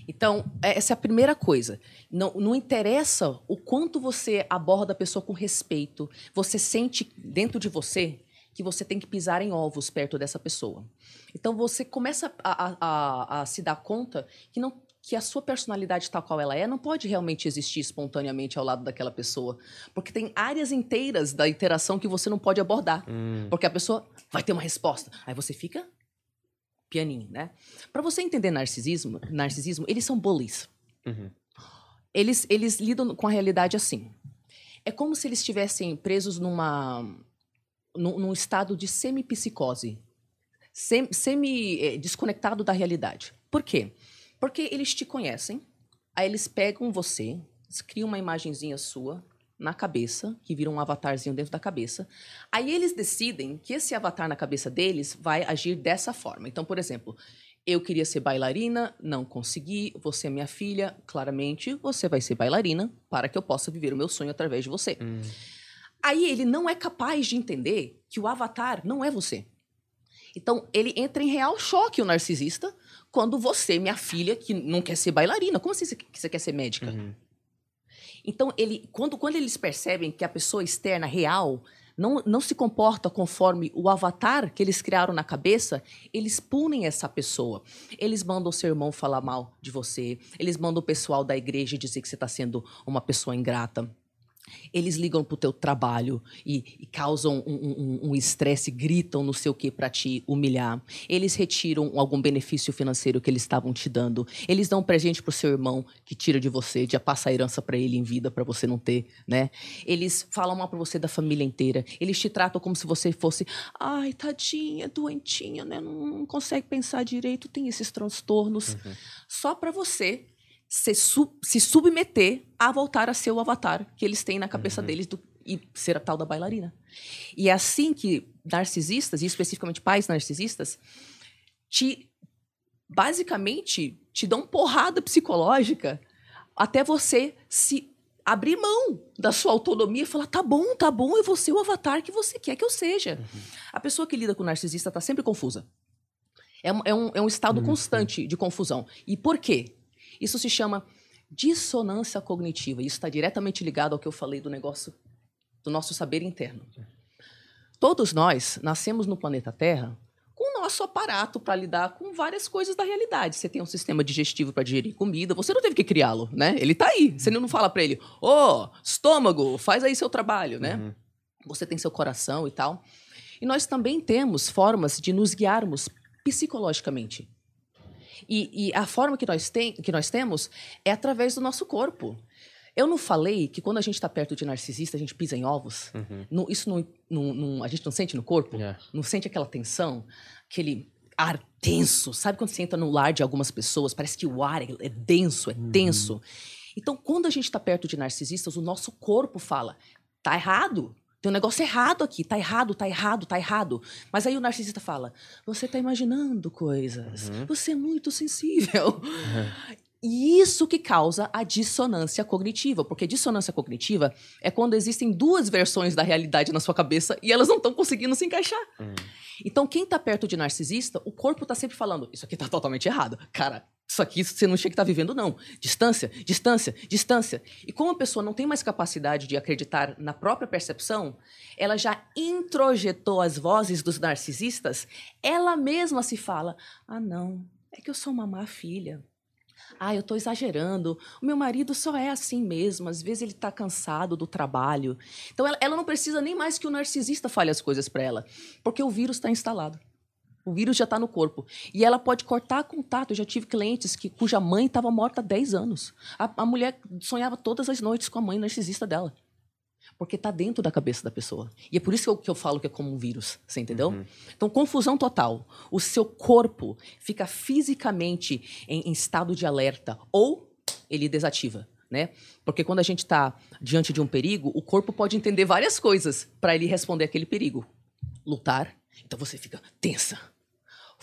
[SPEAKER 4] Então, é- essa é a primeira coisa. Não, não interessa o quanto você aborda a pessoa com respeito. Você sente dentro de você que você tem que pisar em ovos perto dessa pessoa. Então, você começa a, a- a- se dar conta que, não, que a sua personalidade tal qual ela é não pode realmente existir espontaneamente ao lado daquela pessoa. Porque tem áreas inteiras da interação que você não pode abordar.
[SPEAKER 3] Hum.
[SPEAKER 4] Porque a pessoa vai ter uma resposta. Aí você fica pianinho, né? Para você entender narcisismo, narcisismo, eles são bullies.
[SPEAKER 3] Uhum.
[SPEAKER 4] Eles, eles lidam com a realidade assim. É como se eles estivessem presos numa num, num estado de semipsicose, sem, semi eh, desconectado da realidade. Por quê? Porque eles te conhecem, aí eles pegam você, criam uma imagenzinha sua na cabeça, que vira um avatarzinho dentro da cabeça. Aí eles decidem que esse avatar na cabeça deles vai agir dessa forma. Então, por exemplo, eu queria ser bailarina, não consegui, você é minha filha, claramente você vai ser bailarina para que eu possa viver o meu sonho através de você.
[SPEAKER 3] Hum.
[SPEAKER 4] Aí ele não é capaz de entender que o avatar não é você. Então ele entra em real choque, o narcisista, quando você, minha filha, que não quer ser bailarina, como assim você- que você quer ser médica?
[SPEAKER 3] Uhum.
[SPEAKER 4] Então, ele, quando, quando eles percebem que a pessoa externa real não, não se comporta conforme o avatar que eles criaram na cabeça, eles punem essa pessoa. Eles mandam o seu irmão falar mal de você, eles mandam o pessoal da igreja dizer que você está sendo uma pessoa ingrata. Eles ligam pro teu trabalho e, e causam um- um um estresse, gritam não sei o que para te humilhar. Eles retiram algum benefício financeiro que eles estavam te dando. Eles dão um presente pro seu irmão que tira de você, já passa a herança para ele em vida para você não ter, né? Eles falam mal para você da família inteira. Eles te tratam como se você fosse, ai, tadinha, doentinha, né? Não, não consegue pensar direito, tem esses transtornos. Só para você se, su- se submeter a voltar a ser o avatar que eles têm na cabeça deles do- e ser a tal da bailarina. E é assim que narcisistas, e especificamente pais narcisistas, te basicamente te dão porrada psicológica até você se abrir mão da sua autonomia e falar: tá bom, tá bom, eu vou ser o avatar que você quer que eu seja. A pessoa que lida com narcisista está sempre confusa. É um, é um, é um estado constante de confusão. E por quê? Isso se chama dissonância cognitiva. Isso está diretamente ligado ao que eu falei do negócio do nosso saber interno. Todos nós nascemos no planeta Terra com o nosso aparato para lidar com várias coisas da realidade. Você tem um sistema digestivo para digerir comida, você não teve que criá-lo, né? Ele está aí. Você não fala para ele: "Ô, estômago, faz aí seu trabalho", né? Você tem seu coração e tal. E nós também temos formas de nos guiarmos psicologicamente. E, e a forma que nós, tem, que nós temos é através do nosso corpo. Eu não falei que quando a gente está perto de narcisista, a gente pisa em ovos? Não- isso não, não- não- a gente não sente no corpo?
[SPEAKER 3] É.
[SPEAKER 4] Não sente aquela tensão? Aquele ar denso? Sabe quando você entra no lar de algumas pessoas? Parece que o ar é, é denso, é tenso. Então, quando a gente está perto de narcisistas, o nosso corpo fala: tá errado. Tem um negócio errado aqui, tá errado, tá errado, tá errado. Mas aí o narcisista fala: você tá imaginando coisas, você é muito sensível. E isso que causa a dissonância cognitiva, porque dissonância cognitiva é quando existem duas versões da realidade na sua cabeça e elas não estão conseguindo se encaixar. Então, quem tá perto de narcisista, o corpo tá sempre falando: Isso aqui tá totalmente errado. Cara, isso aqui você não chega que tá vivendo, não. Distância, distância, distância. E como a pessoa não tem mais capacidade de acreditar na própria percepção, ela já introjetou as vozes dos narcisistas, ela mesma se fala: Ah, não, é que eu sou uma má filha. Ah, eu tô exagerando. O meu marido só é assim mesmo. Às vezes ele tá cansado do trabalho. Então ela, ela não precisa nem mais que o narcisista fale as coisas para ela, porque o vírus está instalado. O vírus já está no corpo. E ela pode cortar contato. Eu já tive clientes que, cuja mãe estava morta há 10 anos. A, a mulher sonhava todas as noites com a mãe narcisista dela. Porque está dentro da cabeça da pessoa. E é por isso que eu, que eu falo que é como um vírus. Você entendeu? Então, confusão total. O seu corpo fica fisicamente em, em estado de alerta. Ou ele desativa. Né? Porque quando a gente está diante de um perigo, o corpo pode entender várias coisas para ele responder aquele perigo. Lutar, então você fica tensa.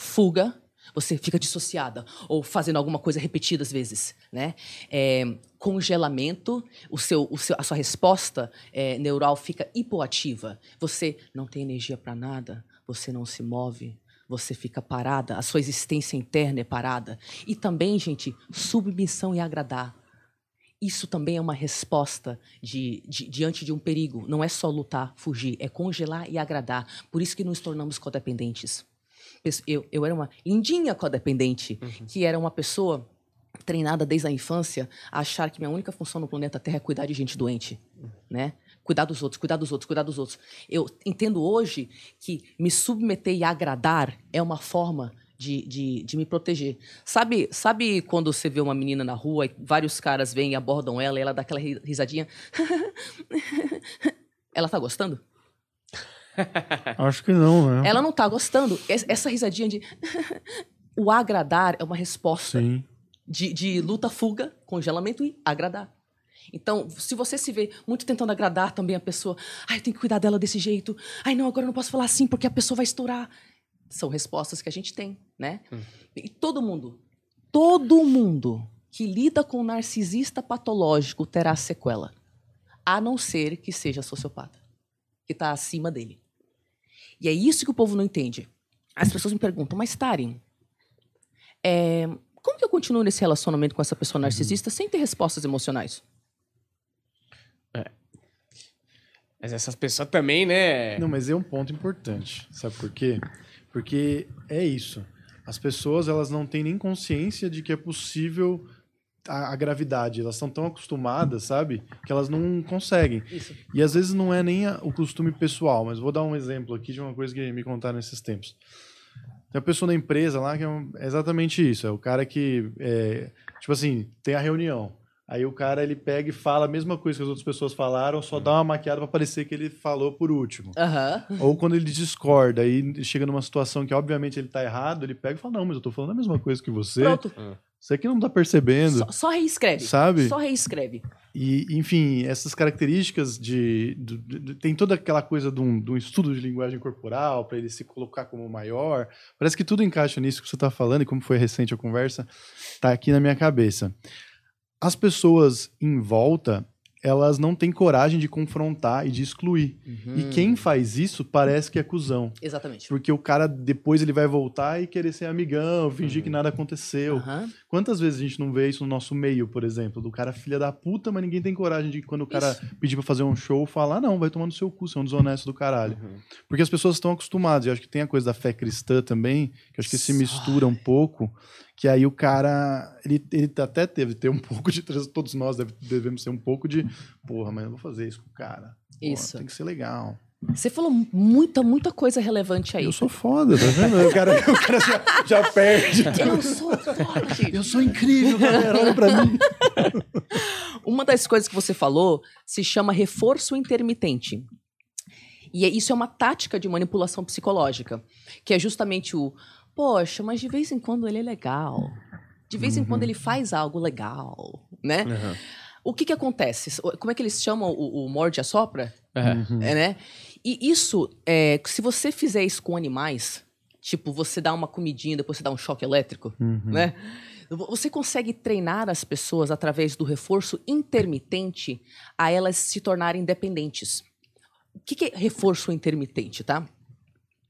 [SPEAKER 4] Fuga, você fica dissociada ou fazendo alguma coisa repetidas vezes, né? É, congelamento, o seu, o seu, a sua resposta é, neural fica hipoativa. Você não tem energia para nada, você não se move, você fica parada, a sua existência interna é parada. E também, gente, submissão e agradar. Isso também é uma resposta de, de- diante de um perigo. Não é só lutar, fugir, é congelar e agradar. Por isso que nos tornamos codependentes. Eu, eu era uma lindinha codependente, que era uma pessoa treinada desde a infância a achar que minha única função no planeta Terra é cuidar de gente doente, né? Cuidar dos outros, cuidar dos outros, cuidar dos outros. Eu entendo hoje que me submeter e agradar é uma forma de, de, de me proteger. Sabe, sabe quando você vê uma menina na rua e vários caras vêm e abordam ela e ela dá aquela ri- risadinha? (laughs) ela tá gostando? (laughs)
[SPEAKER 1] Acho que não, né?
[SPEAKER 4] Ela não tá gostando. Es- Essa risadinha de. (laughs) o agradar é uma resposta
[SPEAKER 1] Sim.
[SPEAKER 4] de, de luta, fuga, congelamento e agradar. Então, se você se vê muito tentando agradar também a pessoa, ai, eu tenho que cuidar dela desse jeito, ai, não, agora eu não posso falar assim porque a pessoa vai estourar. São respostas que a gente tem, né? E todo mundo, todo mundo que lida com um narcisista patológico terá sequela, a não ser que seja sociopata, que está acima dele. E é isso que o povo não entende. As pessoas me perguntam, mas Tarim, é, como que eu continuo nesse relacionamento com essa pessoa narcisista sem ter respostas emocionais?
[SPEAKER 3] Mas essas pessoas também, né?
[SPEAKER 1] Não, mas é um ponto importante. Sabe por quê? Porque é isso. As pessoas, elas não têm nem consciência de que é possível a, a gravidade. Elas estão tão acostumadas, sabe? Que elas não conseguem.
[SPEAKER 4] Isso.
[SPEAKER 1] E às vezes não é nem a- o costume pessoal, mas vou dar um exemplo aqui de uma coisa que me contaram nesses tempos. Tem uma pessoa na empresa lá que é, um- é exatamente isso. É o cara que, é, tipo assim, tem a reunião. Aí o cara ele pega e fala a mesma coisa que as outras pessoas falaram, só dá uma maquiada para parecer que ele falou por último.
[SPEAKER 4] Aham.
[SPEAKER 1] Ou quando ele discorda, aí chega numa situação que obviamente ele tá errado, ele pega e fala: Não, mas eu tô falando a mesma coisa que você.
[SPEAKER 4] Pronto.
[SPEAKER 1] Você que não tá percebendo,
[SPEAKER 4] Só, só reescreve.
[SPEAKER 1] sabe?
[SPEAKER 4] Só reescreve.
[SPEAKER 1] E, enfim, essas características de, do- do- do- Tem toda aquela coisa de um, de um estudo de linguagem corporal, para ele se colocar como maior. Parece que tudo encaixa nisso que você está falando, e como foi recente a conversa, tá aqui na minha cabeça. As pessoas em volta, elas não têm coragem de confrontar e de excluir.
[SPEAKER 4] Uhum.
[SPEAKER 1] E quem faz isso parece que é cuzão.
[SPEAKER 4] Exatamente.
[SPEAKER 1] Porque o cara depois ele vai voltar e querer ser amigão, fingir que nada aconteceu.
[SPEAKER 4] Aham.
[SPEAKER 1] Quantas vezes a gente não vê isso no nosso meio, por exemplo? Do cara filha da puta, mas ninguém tem coragem de, quando o cara pedir pra fazer um show, falar, não, vai tomar no seu cu, você é um desonesto do caralho.
[SPEAKER 3] Uhum.
[SPEAKER 1] Porque as pessoas estão acostumadas, e acho que tem a coisa da fé cristã também, que acho que se mistura um pouco, que aí o cara, ele, ele até teve ter um (laughs) pouco de, todos nós deve- devemos ter um pouco de, porra, mas eu vou fazer isso com o cara.
[SPEAKER 4] Isso.
[SPEAKER 1] Tem que ser legal.
[SPEAKER 4] Você falou muita, muita coisa relevante aí.
[SPEAKER 1] Eu sou foda, tá vendo? O cara, (laughs) o cara já, já perde. (laughs)
[SPEAKER 4] Eu sou forte.
[SPEAKER 1] Eu sou incrível, galera, olha pra mim.
[SPEAKER 4] Uma das coisas que você falou se chama reforço intermitente. E é- isso é uma tática de manipulação psicológica, que é justamente o, poxa, mas de vez em quando ele é legal. De vez em quando ele faz algo legal, né?
[SPEAKER 3] Uhum.
[SPEAKER 4] O que que acontece? Como é que eles chamam o, o morde a sopra?
[SPEAKER 3] É.
[SPEAKER 4] É, né? E isso, é, se você fizer isso com animais, tipo, você dá uma comidinha, depois você dá um choque elétrico, né? Você consegue treinar as pessoas através do reforço intermitente a elas se tornarem dependentes. O que, que é reforço intermitente, tá?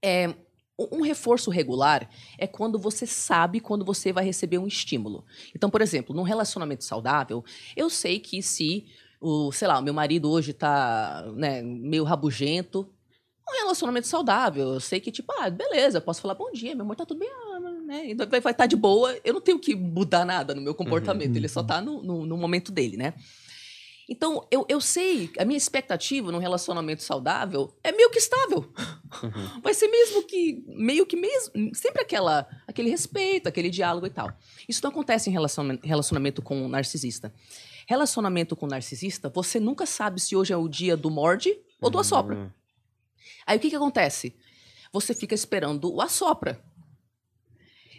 [SPEAKER 4] É, um reforço regular é quando você sabe quando você vai receber um estímulo. Então, por exemplo, num relacionamento saudável, eu sei que se o, sei lá, o meu marido hoje tá, né, meio rabugento, um relacionamento saudável, eu sei que tipo, ah, beleza, eu posso falar bom dia, meu amor, tá tudo bem, ah, né? Então vai estar de boa, eu não tenho que mudar nada no meu comportamento, ele só tá no, no, no momento dele, né? Então, eu, eu sei, a minha expectativa num relacionamento saudável é meio que estável. Vai ser mesmo que, meio que mesmo, sempre aquela, aquele respeito, aquele diálogo e tal. Isso não acontece em relacionamento, relacionamento com um narcisista. Relacionamento com um narcisista, você nunca sabe se hoje é o dia do morde ou do assopra. Aí o que, que acontece? Você fica esperando o assopra.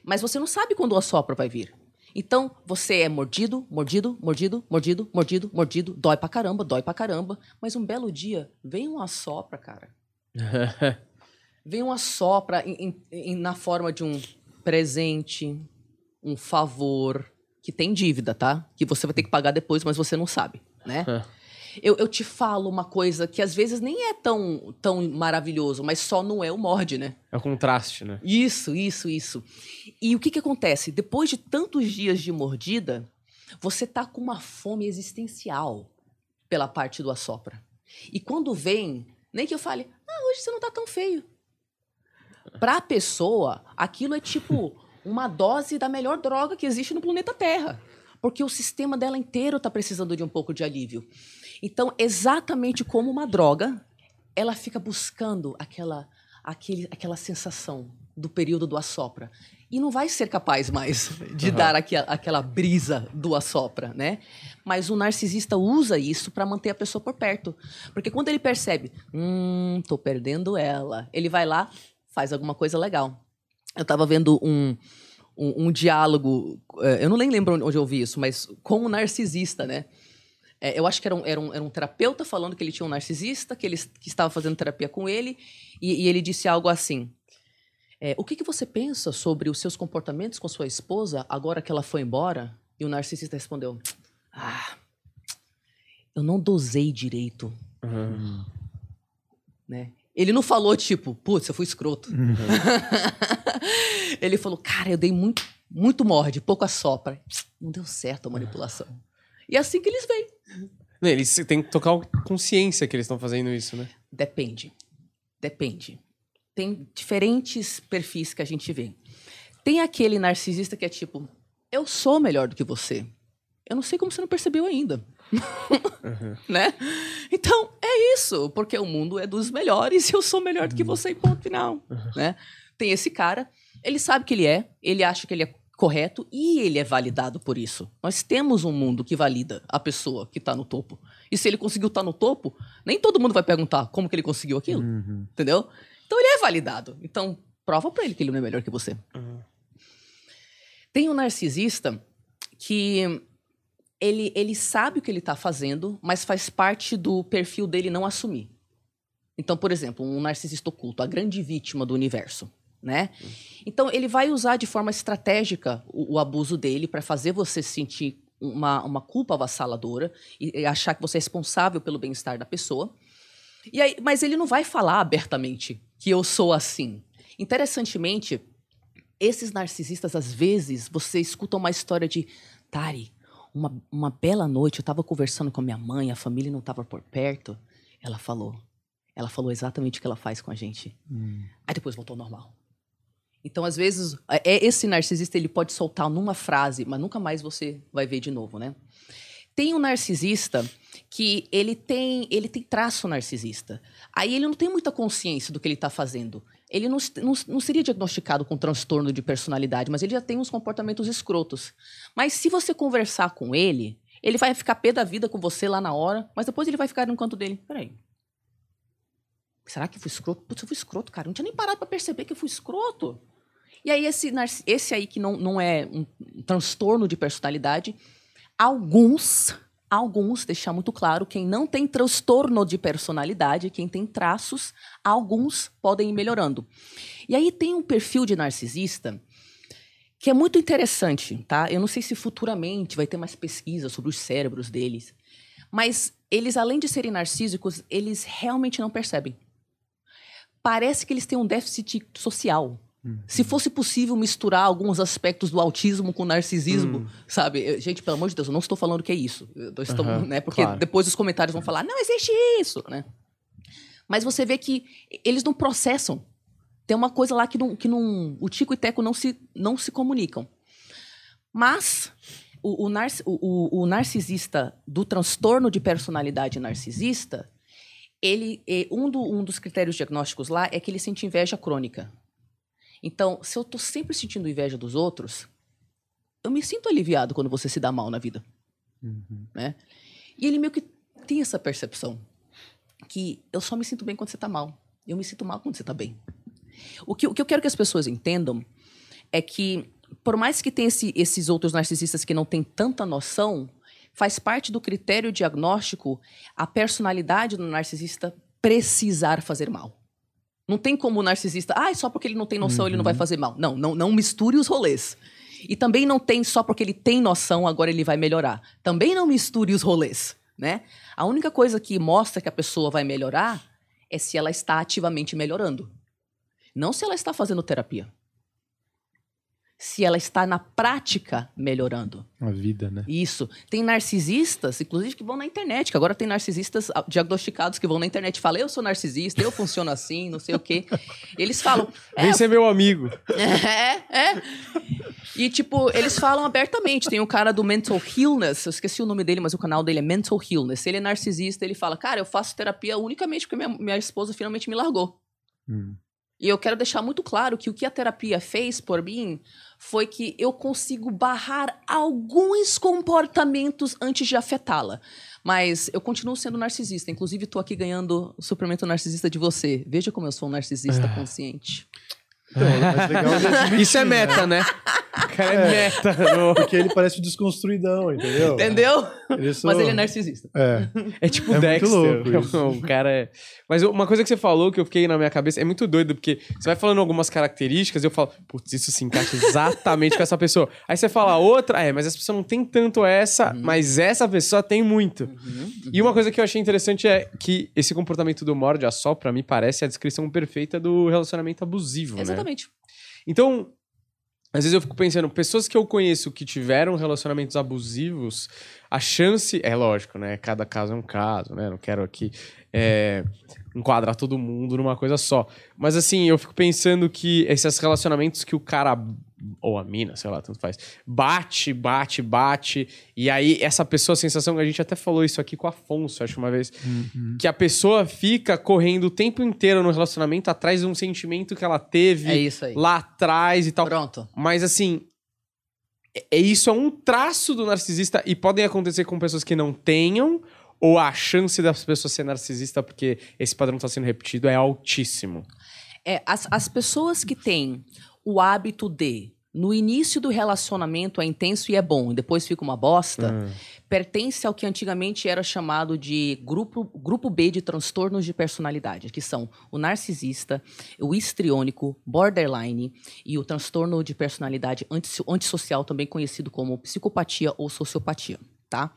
[SPEAKER 4] Mas você não sabe quando o assopra vai vir. Então, você é mordido, mordido, mordido, mordido, mordido, mordido, dói pra caramba, dói pra caramba. Mas um belo dia, vem um assopra, cara. (laughs) Vem um assopra em- em- em- na forma de um presente, um favor, que tem dívida, tá? Que você vai ter que pagar depois, mas você não sabe, né? (laughs) Eu, eu te falo uma coisa que às vezes nem é tão, tão maravilhoso, mas só não é o morde, né?
[SPEAKER 3] É o contraste, né?
[SPEAKER 4] Isso, isso, isso. E o que que acontece? Depois de tantos dias de mordida, você tá com uma fome existencial pela parte do assopra. E quando vem, nem que eu fale, ah, hoje você não tá tão feio. Pra pessoa, aquilo é tipo uma dose da melhor droga que existe no planeta Terra. Porque o sistema dela inteiro tá precisando de um pouco de alívio. Então, exatamente como uma droga, ela fica buscando aquela, aquele, aquela sensação do período do assopra. E não vai ser capaz mais (laughs) de dar aqui, aquela brisa do assopra, né? Mas o narcisista usa isso para manter a pessoa por perto. Porque quando ele percebe, hum, tô perdendo ela, ele vai lá, faz alguma coisa legal. Eu tava vendo um, um, um diálogo, eh, eu não nem lembro onde eu vi isso, mas com um narcisista, né? É, eu acho que era um, era, um, era um terapeuta falando que ele tinha um narcisista, que ele que estava fazendo terapia com ele, e, e ele disse algo assim: é, O que, que você pensa sobre os seus comportamentos com sua esposa agora que ela foi embora? E o narcisista respondeu: Ah, eu não dosei direito.
[SPEAKER 3] Uhum.
[SPEAKER 4] Né? Ele não falou tipo, putz, eu fui escroto. (laughs) ele falou, cara, eu dei muito, muito morde, pouco assopra. Não deu certo a manipulação. E é assim que eles veem.
[SPEAKER 3] Eles têm que tocar consciência que eles estão fazendo isso, né?
[SPEAKER 4] Depende. Depende. Tem diferentes perfis que a gente vê. Tem aquele narcisista que é tipo, eu sou melhor do que você. Eu não sei como você não percebeu ainda. (laughs) né? Então, é isso, porque o mundo é dos melhores e eu sou melhor do que você em ponto final, né? Tem esse cara, ele sabe que ele é, ele acha que ele é correto e ele é validado por isso. Nós temos um mundo que valida a pessoa que está no topo. E se ele conseguiu estar tá no topo, nem todo mundo vai perguntar como que ele conseguiu aquilo,
[SPEAKER 1] Uhum.
[SPEAKER 4] entendeu? Então ele é validado. Então prova para ele que ele não é melhor que você. Tem um narcisista que ele, ele sabe o que ele está fazendo, mas faz parte do perfil dele não assumir. Então, por exemplo, um narcisista oculto, a grande vítima do universo, né? Então, ele vai usar de forma estratégica o, o abuso dele para fazer você sentir uma, uma culpa avassaladora e, e achar que você é responsável pelo bem-estar da pessoa. E aí, mas ele não vai falar abertamente que eu sou assim. Interessantemente, esses narcisistas, às vezes, você escuta uma história de Tari, uma, uma bela noite, eu estava conversando com a minha mãe, a família não estava por perto. Ela falou. Ela falou exatamente o que ela faz com a gente. Aí depois voltou ao normal. Então, às vezes, é esse narcisista ele pode soltar numa frase, mas nunca mais você vai ver de novo, né? Tem um narcisista que ele tem, ele tem traço narcisista. Aí ele não tem muita consciência do que ele está fazendo. Ele não, não, não, seria diagnosticado com transtorno de personalidade, mas ele já tem uns comportamentos escrotos. Mas se você conversar com ele, ele vai ficar pé da vida com você lá na hora, mas depois ele vai ficar no canto dele. Peraí. Será que eu fui escroto? Putz, eu fui escroto, cara. Não tinha nem parado para perceber que eu fui escroto. E aí, esse, esse aí que não, não é um transtorno de personalidade, alguns, alguns, deixar muito claro, quem não tem transtorno de personalidade, quem tem traços, alguns podem ir melhorando. E aí tem um perfil de narcisista que é muito interessante, tá? Eu não sei se futuramente vai ter mais pesquisa sobre os cérebros deles, mas eles, além de serem narcísicos, eles realmente não percebem. Parece que eles têm um déficit social. Uhum. Se fosse possível misturar alguns aspectos do autismo com narcisismo, uhum. sabe? Gente, pelo amor de Deus, eu não estou falando que é isso. Estou, uhum, né? Porque claro. depois os comentários vão falar, não existe isso, né? Mas você vê que eles não processam. Tem uma coisa lá que, não, que não, o Tico e Teco não se, não se comunicam. Mas o, o, nar, o, o narcisista do transtorno de personalidade narcisista, ele, um, do, um dos critérios diagnósticos lá é que ele sente inveja crônica. Então, se eu estou sempre sentindo inveja dos outros, eu me sinto aliviado quando você se dá mal na vida. Uhum. Né? E ele meio que tem essa percepção que eu só me sinto bem quando você está mal. Eu me sinto mal quando você está bem. O que, o que eu quero que as pessoas entendam é que, por mais que tenha esse, esses outros narcisistas que não têm tanta noção, faz parte do critério diagnóstico a personalidade do narcisista precisar fazer mal. Não tem como o narcisista, ah, só porque ele não tem noção uhum. ele não vai uhum. fazer mal. Não, não, não misture os rolês. E também não tem só porque ele tem noção, agora ele vai melhorar. Também não misture os rolês, né? A única coisa que mostra que a pessoa vai melhorar é se ela está ativamente melhorando. Não se ela está fazendo terapia se ela está na prática melhorando.
[SPEAKER 1] A vida, né?
[SPEAKER 4] Isso. Tem narcisistas, inclusive, que vão na internet, que agora tem narcisistas diagnosticados que vão na internet e falam, eu sou narcisista, eu funciono assim, não sei o quê. Eles falam... (laughs)
[SPEAKER 3] Vem ser meu amigo. (laughs)
[SPEAKER 4] É, é. E, tipo, eles falam abertamente. Tem o um cara do Mental Illness, eu esqueci o nome dele, mas o canal dele é Mental Illness. Ele é narcisista, ele fala, cara, eu faço terapia unicamente porque minha, minha esposa finalmente me largou. Hum. E eu quero deixar muito claro que o que a terapia fez por mim foi que eu consigo barrar alguns comportamentos antes de afetá-la. Mas eu continuo sendo narcisista. Inclusive, estou aqui ganhando o suplemento narcisista de você. Veja como eu sou um narcisista ah. consciente.
[SPEAKER 3] Então, legal Isso é meta, né? O cara é, é meta.
[SPEAKER 1] Porque ele parece desconstruidão, entendeu?
[SPEAKER 4] Entendeu? Ele só... Mas ele é narcisista.
[SPEAKER 1] É.
[SPEAKER 3] É tipo é Dexter. Muito louco isso. O cara é... Mas uma coisa que você falou que eu fiquei na minha cabeça é muito doido, porque você vai falando algumas características e eu falo, putz, isso se encaixa exatamente com essa pessoa. Aí você fala outra, é, mas essa pessoa não tem tanto essa, uhum. mas essa pessoa tem muito. Uhum. Uhum. E uma coisa que eu achei interessante é que esse comportamento do morde a só, pra mim, parece a descrição perfeita do relacionamento abusivo,
[SPEAKER 4] Exatamente.
[SPEAKER 3] né?
[SPEAKER 4] Exatamente.
[SPEAKER 3] Então, às vezes eu fico pensando, pessoas que eu conheço que tiveram relacionamentos abusivos, a chance. É lógico, né? Cada caso é um caso, né? Não quero aqui é, enquadrar todo mundo numa coisa só. Mas assim, eu fico pensando que esses relacionamentos que o cara ou a mina, sei lá, tanto faz, bate, bate, bate, e aí essa pessoa, a sensação, a gente até falou isso aqui com o Afonso, acho uma vez,
[SPEAKER 1] Uhum.
[SPEAKER 3] que a pessoa fica correndo o tempo inteiro no relacionamento atrás de um sentimento que ela teve
[SPEAKER 4] É isso aí.
[SPEAKER 3] lá atrás e tal.
[SPEAKER 4] Pronto.
[SPEAKER 3] Mas assim, é- é isso é um traço do narcisista e podem acontecer com pessoas que não tenham, ou a chance das pessoas ser narcisista porque esse padrão está sendo repetido é altíssimo.
[SPEAKER 4] É, as, as pessoas que têm o hábito de, no início do relacionamento é intenso e é bom, e depois fica uma bosta,
[SPEAKER 3] Hum.
[SPEAKER 4] pertence ao que antigamente era chamado de grupo, grupo B de transtornos de personalidade, que são o narcisista, o histriônico, borderline e o transtorno de personalidade anti- antissocial, também conhecido como psicopatia ou sociopatia, tá?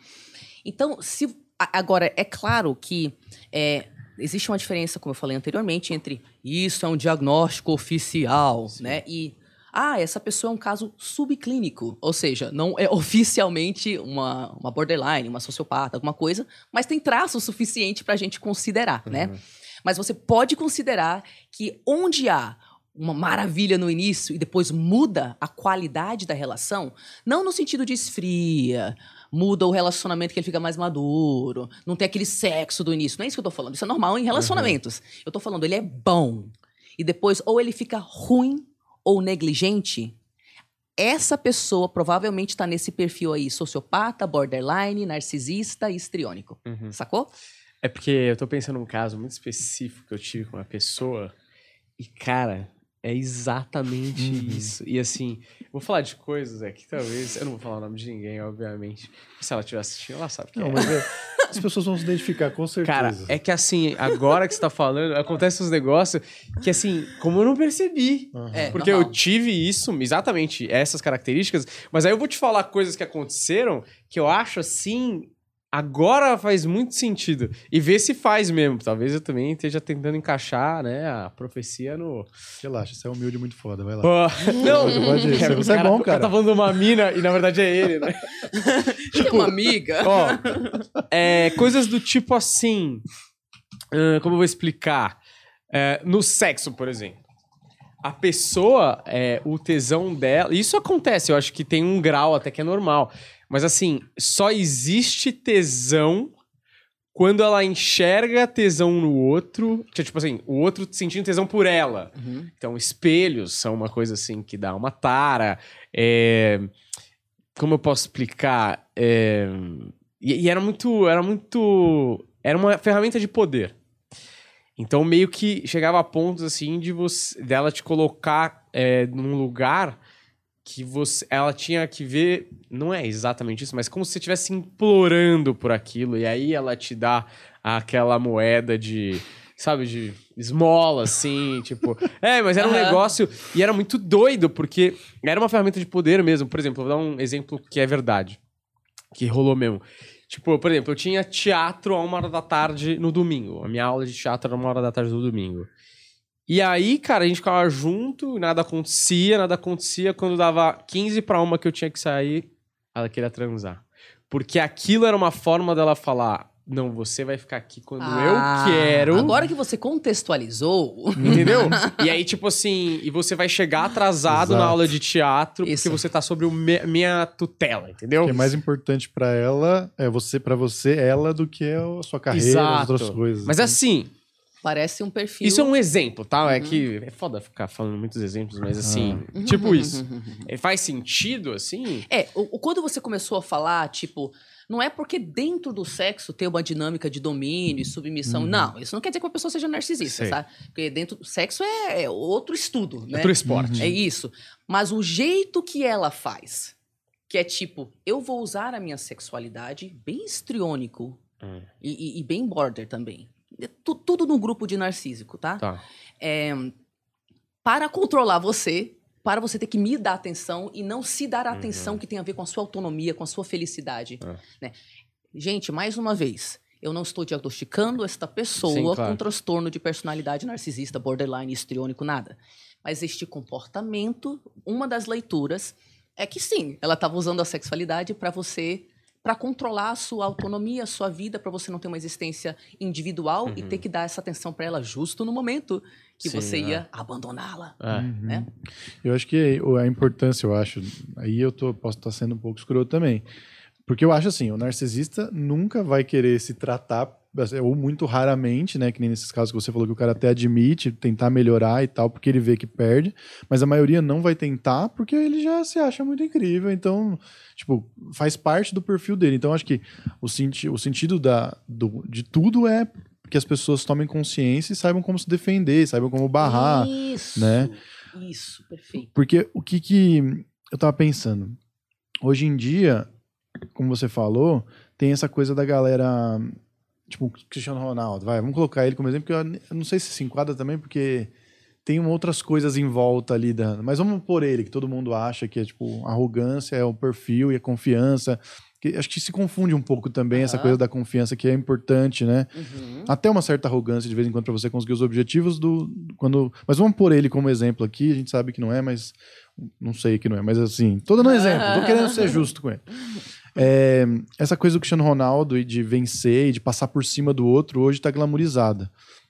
[SPEAKER 4] Então, se agora é claro que é, existe uma diferença, como eu falei anteriormente, entre isso é um diagnóstico oficial, né? E ah, essa pessoa é um caso subclínico, ou seja, não é (laughs) oficialmente uma, uma borderline, uma sociopata, alguma coisa, mas tem traço suficiente para a gente considerar, né? Mas você pode considerar que onde há uma maravilha no início e depois muda a qualidade da relação, não no sentido de esfria, muda o relacionamento que ele fica mais maduro, não tem aquele sexo do início. Não é isso que eu tô falando. Isso é normal em relacionamentos. Eu tô falando, ele é bom. E depois, ou ele fica ruim ou negligente. Essa pessoa provavelmente está nesse perfil aí, sociopata, borderline, narcisista e histriônico.
[SPEAKER 3] Uhum.
[SPEAKER 4] Sacou?
[SPEAKER 3] É porque eu tô pensando num caso muito específico que eu tive com uma pessoa e, cara, é exatamente
[SPEAKER 1] Uhum.
[SPEAKER 3] isso. E assim, eu vou falar de coisas aqui, talvez. Eu não vou falar o nome de ninguém, obviamente. Se ela estiver assistindo, ela sabe que
[SPEAKER 1] Não,
[SPEAKER 3] é.
[SPEAKER 1] mas é, (laughs) as pessoas vão se identificar, com certeza.
[SPEAKER 3] Cara, é que assim, agora que você tá falando, acontece uns negócios que, assim, como eu não percebi.
[SPEAKER 1] Aham.
[SPEAKER 4] É,
[SPEAKER 3] Porque eu
[SPEAKER 4] normal.
[SPEAKER 3] tive isso, exatamente essas características, mas aí eu vou te falar coisas que aconteceram que eu acho assim. Agora faz muito sentido. E ver se faz mesmo. Talvez eu também esteja tentando encaixar, né, a profecia no.
[SPEAKER 1] Relaxa, você é humilde muito foda, vai lá.
[SPEAKER 3] Pô, não!
[SPEAKER 1] Pode ir, você é bom,
[SPEAKER 3] O
[SPEAKER 1] cara.
[SPEAKER 3] tá falando de uma mina e na verdade é ele, né? (laughs)
[SPEAKER 4] Tem uma amiga.
[SPEAKER 3] Ó, é, coisas do tipo assim. ah, como eu vou explicar? É, no sexo, por exemplo. A pessoa, é, o tesão dela. Isso acontece, eu acho que tem um grau até que é normal. Mas assim, só existe tesão quando ela enxerga tesão no outro. que é Tipo assim, o outro sentindo tesão por ela.
[SPEAKER 4] Uhum.
[SPEAKER 3] Então, espelhos são uma coisa assim que dá uma tara. É, Como eu posso explicar? É, E, e era muito. Era muito. Era uma ferramenta de poder. Então, meio que chegava a pontos assim de você dela te colocar é, num lugar que você, ela tinha que ver, não é exatamente isso, mas como se você estivesse implorando por aquilo, e aí ela te dá aquela moeda de, sabe, de esmola, assim, (laughs) tipo. É, mas era um negócio, e era muito doido, porque era uma ferramenta de poder mesmo. Por exemplo, vou dar um exemplo que é verdade, que rolou mesmo. Tipo, por exemplo, eu tinha teatro a uma hora da tarde no domingo. A minha aula de teatro era uma hora da tarde no domingo. E aí, cara, a gente ficava junto, nada acontecia, nada acontecia. Quando dava 15 pra uma que eu tinha que sair, ela queria transar. Porque aquilo era uma forma dela falar: não, você vai ficar aqui quando
[SPEAKER 4] Ah,
[SPEAKER 3] eu quero.
[SPEAKER 4] Agora que você contextualizou,
[SPEAKER 3] Entendeu? (laughs) e aí, tipo assim, e você vai chegar atrasado na
[SPEAKER 1] Exato.
[SPEAKER 3] aula de teatro
[SPEAKER 4] Isso.
[SPEAKER 3] porque você tá sobre o me- minha tutela, entendeu?
[SPEAKER 1] O que é mais importante pra ela é você, para você, ela do que a sua carreira, as
[SPEAKER 3] Exato.
[SPEAKER 1] outras coisas.
[SPEAKER 3] Mas assim,
[SPEAKER 4] parece um perfil.
[SPEAKER 3] isso é um exemplo, tá? É
[SPEAKER 4] Uhum.
[SPEAKER 3] que é foda ficar falando muitos exemplos, mas assim,
[SPEAKER 4] Uhum,
[SPEAKER 3] tipo
[SPEAKER 4] uhum, (laughs)
[SPEAKER 3] isso.
[SPEAKER 4] uhum, uhum.
[SPEAKER 3] É, Faz sentido, assim?
[SPEAKER 4] É, o, o- quando você começou a falar, tipo, não é porque dentro do sexo tem uma dinâmica de domínio e submissão.
[SPEAKER 1] Uhum.
[SPEAKER 4] Não, isso não quer dizer que uma pessoa seja narcisista,
[SPEAKER 3] Sei.
[SPEAKER 4] sabe? Porque dentro do sexo é, é outro estudo, né?
[SPEAKER 3] Outro esporte.
[SPEAKER 4] É isso. Mas o jeito que ela faz, que é tipo, eu vou usar a minha sexualidade bem histriônico
[SPEAKER 3] Hum.
[SPEAKER 4] e, e- e bem border também. Tu- tudo no grupo de narcísico, tá?
[SPEAKER 3] Tá.
[SPEAKER 4] É, para controlar você, para você ter que me dar atenção e não se dar a atenção que tem a ver com a sua autonomia, com a sua felicidade.
[SPEAKER 3] É.
[SPEAKER 4] né? Gente, mais uma vez, eu não estou diagnosticando esta pessoa
[SPEAKER 3] Sim, claro.
[SPEAKER 4] com transtorno de personalidade narcisista, borderline, histriônico, nada. Mas este comportamento, uma das leituras é que sim, ela estava usando a sexualidade para você para controlar a sua autonomia, a sua vida, para você não ter uma existência individual e ter que dar essa atenção para ela justo no momento que
[SPEAKER 3] Sim,
[SPEAKER 4] você
[SPEAKER 3] é.
[SPEAKER 4] ia abandonná-la,
[SPEAKER 3] É.
[SPEAKER 4] né?
[SPEAKER 1] Eu acho que a importância, eu acho, aí eu tô, posso estar sendo um pouco escroto também. Porque eu acho assim, o narcisista nunca vai querer se tratar, ou muito raramente, né? Que nem nesses casos que você falou que o cara até admite tentar melhorar e tal, porque ele vê que perde, mas a maioria não vai tentar porque ele já se acha muito incrível, então, tipo, faz parte do perfil dele. Então, acho que o, senti o sentido da, do, de tudo é que as pessoas tomem consciência e saibam como se defender, saibam como barrar.
[SPEAKER 4] Isso,
[SPEAKER 1] né?
[SPEAKER 4] isso, perfeito.
[SPEAKER 1] Porque o que, que eu tava pensando? Hoje em dia, como você falou, tem essa coisa da galera. Tipo, Cristiano Ronaldo, vai, vamos colocar ele como exemplo, porque eu, não sei se se enquadra também, porque tem outras coisas em volta ali da. Mas vamos por ele, que todo mundo acha que é tipo arrogância, é o perfil e a confiança. Que, acho que se confunde um pouco também essa
[SPEAKER 4] Aham.
[SPEAKER 1] coisa da confiança que é importante, né?
[SPEAKER 4] Uhum.
[SPEAKER 1] até uma certa arrogância de vez em quando para você conseguir os objetivos do quando mas vamos pôr ele como exemplo aqui a gente sabe que não é mas não sei que não é mas assim tô dando um exemplo tô querendo ser justo com ele (laughs) É, essa coisa do Cristiano Ronaldo e de vencer e de passar por cima do outro hoje tá glamorizada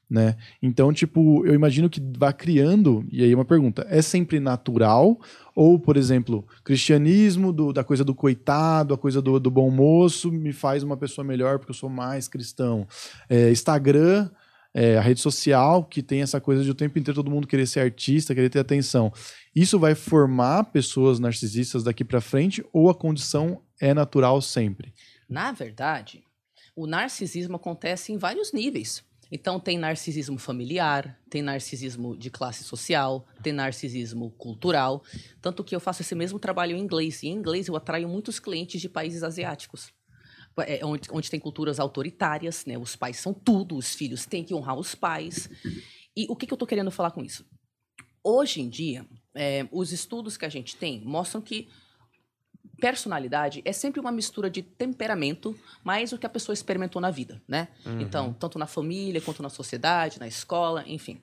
[SPEAKER 1] né? Então tipo eu imagino que vá criando e aí uma pergunta é sempre natural? Ou por exemplo cristianismo do- da coisa do coitado a coisa do, do bom moço me faz uma pessoa melhor porque eu sou mais cristão? É, Instagram, é, a rede social, que tem essa coisa de o tempo inteiro todo mundo querer ser artista, querer ter atenção. Isso vai formar pessoas narcisistas daqui pra frente ou a condição é natural sempre?
[SPEAKER 4] Na verdade, o narcisismo acontece em vários níveis. Então, tem narcisismo familiar, tem narcisismo de classe social, tem narcisismo cultural. Tanto que eu faço esse mesmo trabalho em inglês. E em inglês eu atraio muitos clientes de países asiáticos. É, onde, onde tem culturas autoritárias, né? Os pais são tudo, os filhos têm que honrar os pais. E o que, que eu estou querendo falar com isso? Hoje em dia, é, os estudos que a gente tem mostram que personalidade é sempre uma mistura de temperamento mais o que a pessoa experimentou na vida, né? Então, tanto na família quanto na sociedade, na escola, enfim.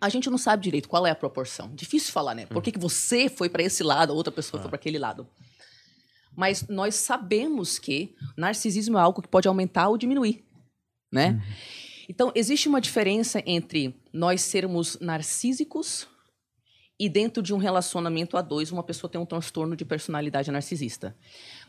[SPEAKER 4] A gente não sabe direito qual é a proporção. Difícil falar, né? Por que, que você foi para esse lado, a outra pessoa foi para aquele lado? Mas nós sabemos que narcisismo é algo que pode aumentar ou diminuir, né? Então, existe uma diferença entre nós sermos narcísicos e dentro de um relacionamento a dois, uma pessoa tem um transtorno de personalidade narcisista.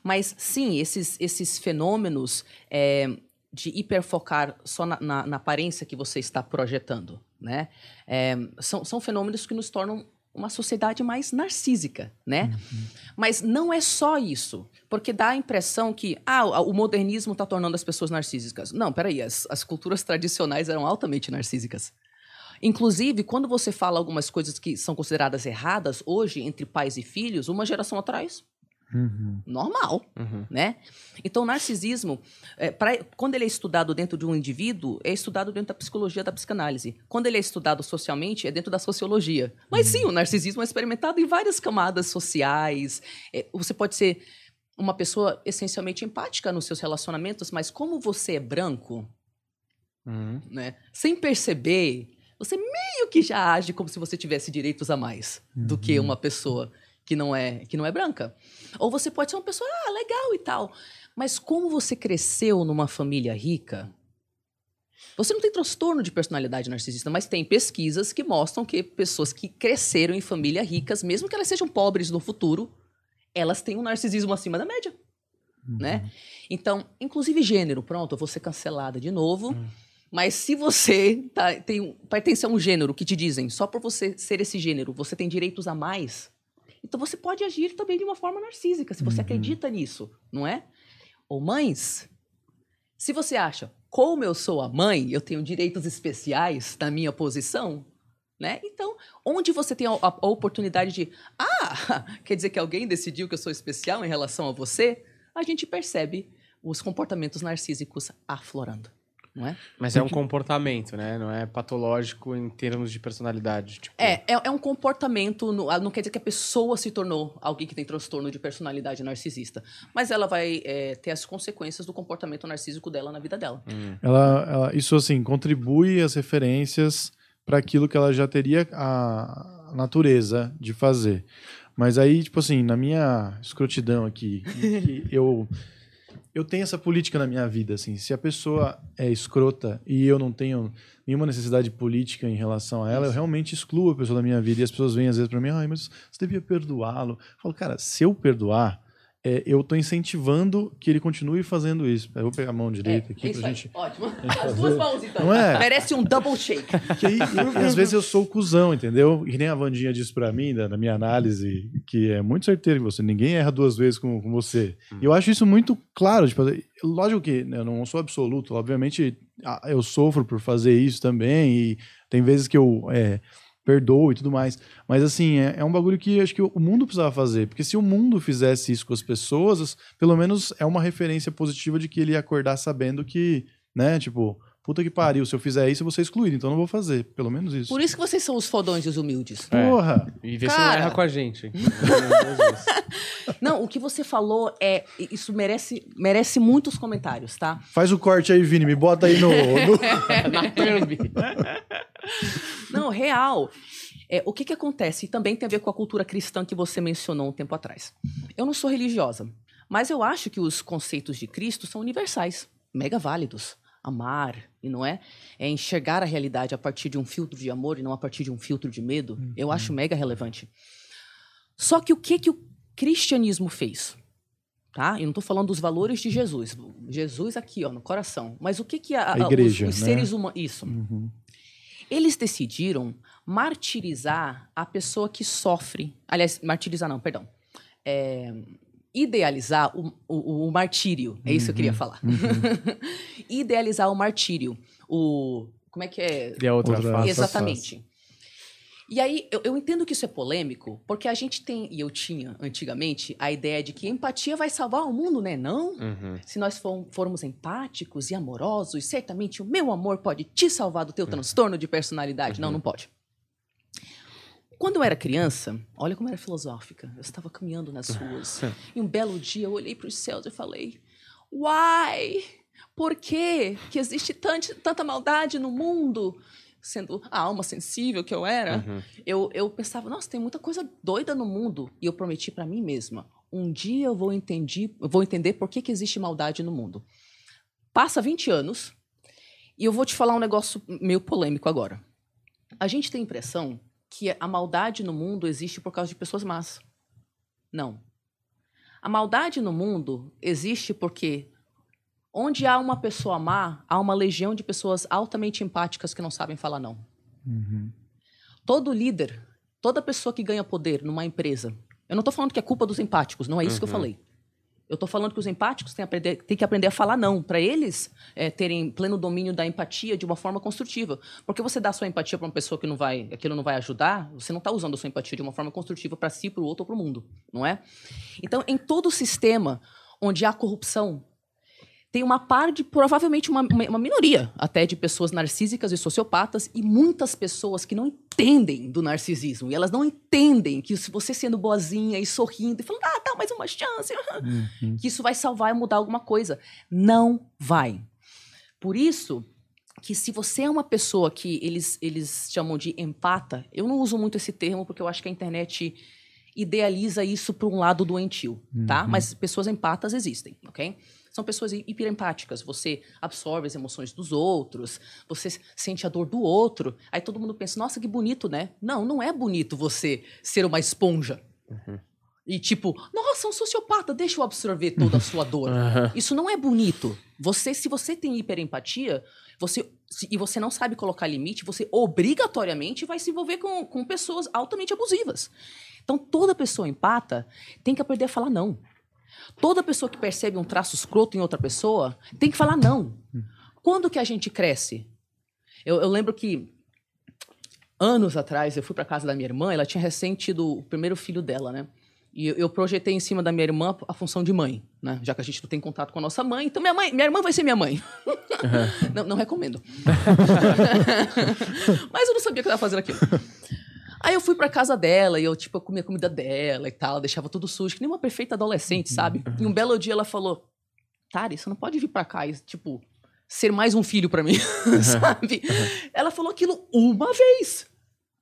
[SPEAKER 4] Mas, sim, esses, esses fenômenos é, de hiperfocar só na, na, na aparência que você está projetando, né? É, são, são fenômenos que nos tornam uma sociedade mais narcísica, né? Mas não é só isso, porque dá a impressão que ah, o modernismo está tornando as pessoas narcísicas. Não, peraí, as, as culturas tradicionais eram altamente narcísicas. Inclusive, quando você fala algumas coisas que são consideradas erradas hoje entre pais e filhos, uma geração atrás, normal,
[SPEAKER 3] Uhum.
[SPEAKER 4] né? Então, o narcisismo, é, pra- quando ele é estudado dentro de um indivíduo, é estudado dentro da psicologia da psicanálise. Quando ele é estudado socialmente, é dentro da sociologia. Mas sim, o narcisismo é experimentado em várias camadas sociais. É, você pode ser uma pessoa essencialmente empática nos seus relacionamentos, mas como você é branco,
[SPEAKER 3] Uhum.
[SPEAKER 4] né? Sem perceber, você meio que já age como se você tivesse direitos a mais do que uma pessoa que não é que não é branca. Ou você pode ser uma pessoa ah, legal e tal, mas como você cresceu numa família rica, você não tem transtorno de personalidade narcisista, mas tem pesquisas que mostram que pessoas que cresceram em famílias ricas, mesmo que elas sejam pobres no futuro, elas têm um narcisismo acima da média, né? Então, inclusive gênero, pronto, eu vou ser cancelada de novo. Mas se você tá, tem, pertence a um gênero que te dizem só por você ser esse gênero, você tem direitos a mais, então você pode agir também de uma forma narcísica, se você acredita nisso, não é? Ou mães, se você acha, como eu sou a mãe, eu tenho direitos especiais na minha posição, né? Então, onde você tem a, a- a oportunidade de, ah, (laughs) quer dizer que alguém decidiu que eu sou especial em relação a você, a gente percebe os comportamentos narcísicos aflorando, não é?
[SPEAKER 3] Mas é um comportamento, né? Não é patológico em termos de personalidade. Tipo,
[SPEAKER 4] É, é, é um comportamento, no- não quer dizer que a pessoa se tornou alguém que tem transtorno de personalidade narcisista, mas ela vai é, ter as consequências do comportamento narcísico dela na vida dela.
[SPEAKER 1] Ela, ela- isso assim contribui as referências para aquilo que ela já teria a natureza de fazer. Mas aí, tipo assim, na minha escrotidão aqui, que eu eu tenho essa política na minha vida, assim. Se a pessoa é escrota e eu não tenho nenhuma necessidade política em relação a ela, eu realmente excluo a pessoa da minha vida. E as pessoas vêm às vezes para mim, ai, mas você devia perdoá-lo. Eu falo, cara, se eu perdoar, é, eu tô incentivando que ele continue fazendo isso. Eu vou pegar a mão direita aqui
[SPEAKER 4] é
[SPEAKER 1] pra
[SPEAKER 4] aí.
[SPEAKER 1] gente.
[SPEAKER 4] Ótimo.
[SPEAKER 1] gente (laughs)
[SPEAKER 4] As duas mãos, então.
[SPEAKER 1] Não é?
[SPEAKER 4] Merece um double shake.
[SPEAKER 1] Que aí, e, às vezes eu sou o cuzão, entendeu? E nem a Vandinha disse pra mim, da minha análise, que é muito certeiro que você, ninguém erra duas vezes com, com você. E eu acho isso muito claro. Tipo, lógico que né, eu não sou absoluto, obviamente eu sofro por fazer isso também, e tem vezes que eu é, perdoo e tudo mais. Mas assim, é, é um bagulho que acho que o mundo precisava fazer. Porque se o mundo fizesse isso com as pessoas, pelo menos é uma referência positiva de que ele ia acordar sabendo que, né, tipo, puta que pariu, se eu fizer isso, eu vou ser excluído, então eu não vou fazer. Pelo menos isso.
[SPEAKER 4] Por isso que vocês são os fodões e os humildes.
[SPEAKER 3] É.
[SPEAKER 1] Porra!
[SPEAKER 3] E vê se não
[SPEAKER 4] Cara.
[SPEAKER 3] erra com a gente. (laughs)
[SPEAKER 4] Não, o que você falou é. Isso merece, merece muitos comentários, tá?
[SPEAKER 1] Faz o corte aí, Vini, me bota aí no. no- (laughs)
[SPEAKER 3] Na thumb.
[SPEAKER 4] Não, real. É, o que, que acontece? E também tem a ver com a cultura cristã que você mencionou um tempo atrás. Eu não sou religiosa, mas eu acho que os conceitos de Cristo são universais, mega válidos. Amar, e não é? É enxergar a realidade a partir de um filtro de amor e não a partir de um filtro de medo. Eu acho mega relevante. Só que o que, que o cristianismo fez? Tá? Eu não estou falando dos valores de Jesus. Jesus aqui, ó, no coração. Mas o que, que a,
[SPEAKER 1] A igreja,
[SPEAKER 4] os, os
[SPEAKER 1] né?
[SPEAKER 4] seres humanos. Isso.
[SPEAKER 1] Uhum.
[SPEAKER 4] Eles decidiram martirizar a pessoa que sofre. Aliás, martirizar não, perdão. É, idealizar o, o- o martírio. É isso que eu queria falar. (laughs) idealizar o martírio. O. Como é que é?
[SPEAKER 3] E a outra
[SPEAKER 1] Outra-
[SPEAKER 3] face.
[SPEAKER 4] Exatamente. E aí, eu, eu entendo que isso é polêmico, porque a gente tem, e eu tinha antigamente, a ideia de que empatia vai salvar o mundo, né? Não.
[SPEAKER 3] Uhum.
[SPEAKER 4] Se nós for- formos empáticos e amorosos, certamente o meu amor pode te salvar do teu transtorno de personalidade. Não, não pode. Quando eu era criança, olha como era filosófica. Eu estava caminhando nas ruas. (laughs) e um belo dia eu olhei para os céus e falei: Why? Por quê que existe tante- tanta maldade no mundo? Sendo a alma sensível que eu era,
[SPEAKER 3] Uhum.
[SPEAKER 4] eu, eu pensava, nossa, tem muita coisa doida no mundo. E eu prometi para mim mesma, um dia eu vou, entendi, vou entender por que, que existe maldade no mundo. Passa 20 anos e eu vou te falar um negócio meio polêmico agora. A gente tem a impressão que a maldade no mundo existe por causa de pessoas más. Não. A maldade no mundo existe porque onde há uma pessoa má, há uma legião de pessoas altamente empáticas que não sabem falar não.
[SPEAKER 1] Uhum.
[SPEAKER 4] Todo líder, toda pessoa que ganha poder numa empresa, eu não estou falando que é culpa dos empáticos, não é isso que eu
[SPEAKER 3] Uhum.
[SPEAKER 4] falei. Eu estou falando que os empáticos têm, aprender- têm que aprender a falar não, para eles é, terem pleno domínio da empatia de uma forma construtiva. Porque você dá sua empatia para uma pessoa que não vai, aquilo não vai ajudar, você não está usando a sua empatia de uma forma construtiva para si, para o outro ou para o mundo, não é? Então, em todo sistema onde há corrupção, tem uma parte, provavelmente uma, uma minoria até de pessoas narcísicas e sociopatas e muitas pessoas que não entendem do narcisismo. E elas não entendem que se você sendo boazinha e sorrindo e falando, ah, dá mais uma chance, (laughs)
[SPEAKER 1] Uhum.
[SPEAKER 4] que isso vai salvar e mudar alguma coisa. Não vai. Por isso que se você é uma pessoa que eles, eles chamam de empata, eu não uso muito esse termo porque eu acho que a internet idealiza isso para um lado doentio, tá?
[SPEAKER 1] Uhum.
[SPEAKER 4] Mas pessoas empatas existem, ok? São pessoas hi- hiperempáticas. Você absorve as emoções dos outros, você sente a dor do outro. Aí todo mundo pensa, nossa, que bonito, né? Não, não é bonito você ser uma esponja. E tipo, nossa, um sociopata, deixa eu absorver toda a sua dor. (laughs)
[SPEAKER 3] Aham.
[SPEAKER 4] Isso não é bonito. Você, se você tem hiperempatia, você se- e você não sabe colocar limite, você obrigatoriamente vai se envolver com, com pessoas altamente abusivas. Então, toda pessoa empata tem que aprender a falar não. Toda pessoa que percebe um traço escroto em outra pessoa tem que falar não. Quando que a gente cresce? Eu, eu lembro que anos atrás eu fui para casa da minha irmã, ela tinha recém tido o primeiro filho dela, né? E eu, projetei em cima da minha irmã a função de mãe, né? Já que a gente não tem contato com a nossa mãe, então minha mãe, minha irmã vai ser minha mãe. (laughs) não, não recomendo. (laughs) Mas eu não sabia o que eu estava fazendo aquilo. Aí eu fui pra casa dela e eu, tipo, eu comia a comida dela e tal, deixava tudo sujo, que nem uma perfeita adolescente, sabe? E um belo dia ela falou: Tari, você não pode vir pra cá e, tipo, ser mais um filho pra mim, (laughs) sabe? Ela falou aquilo uma vez.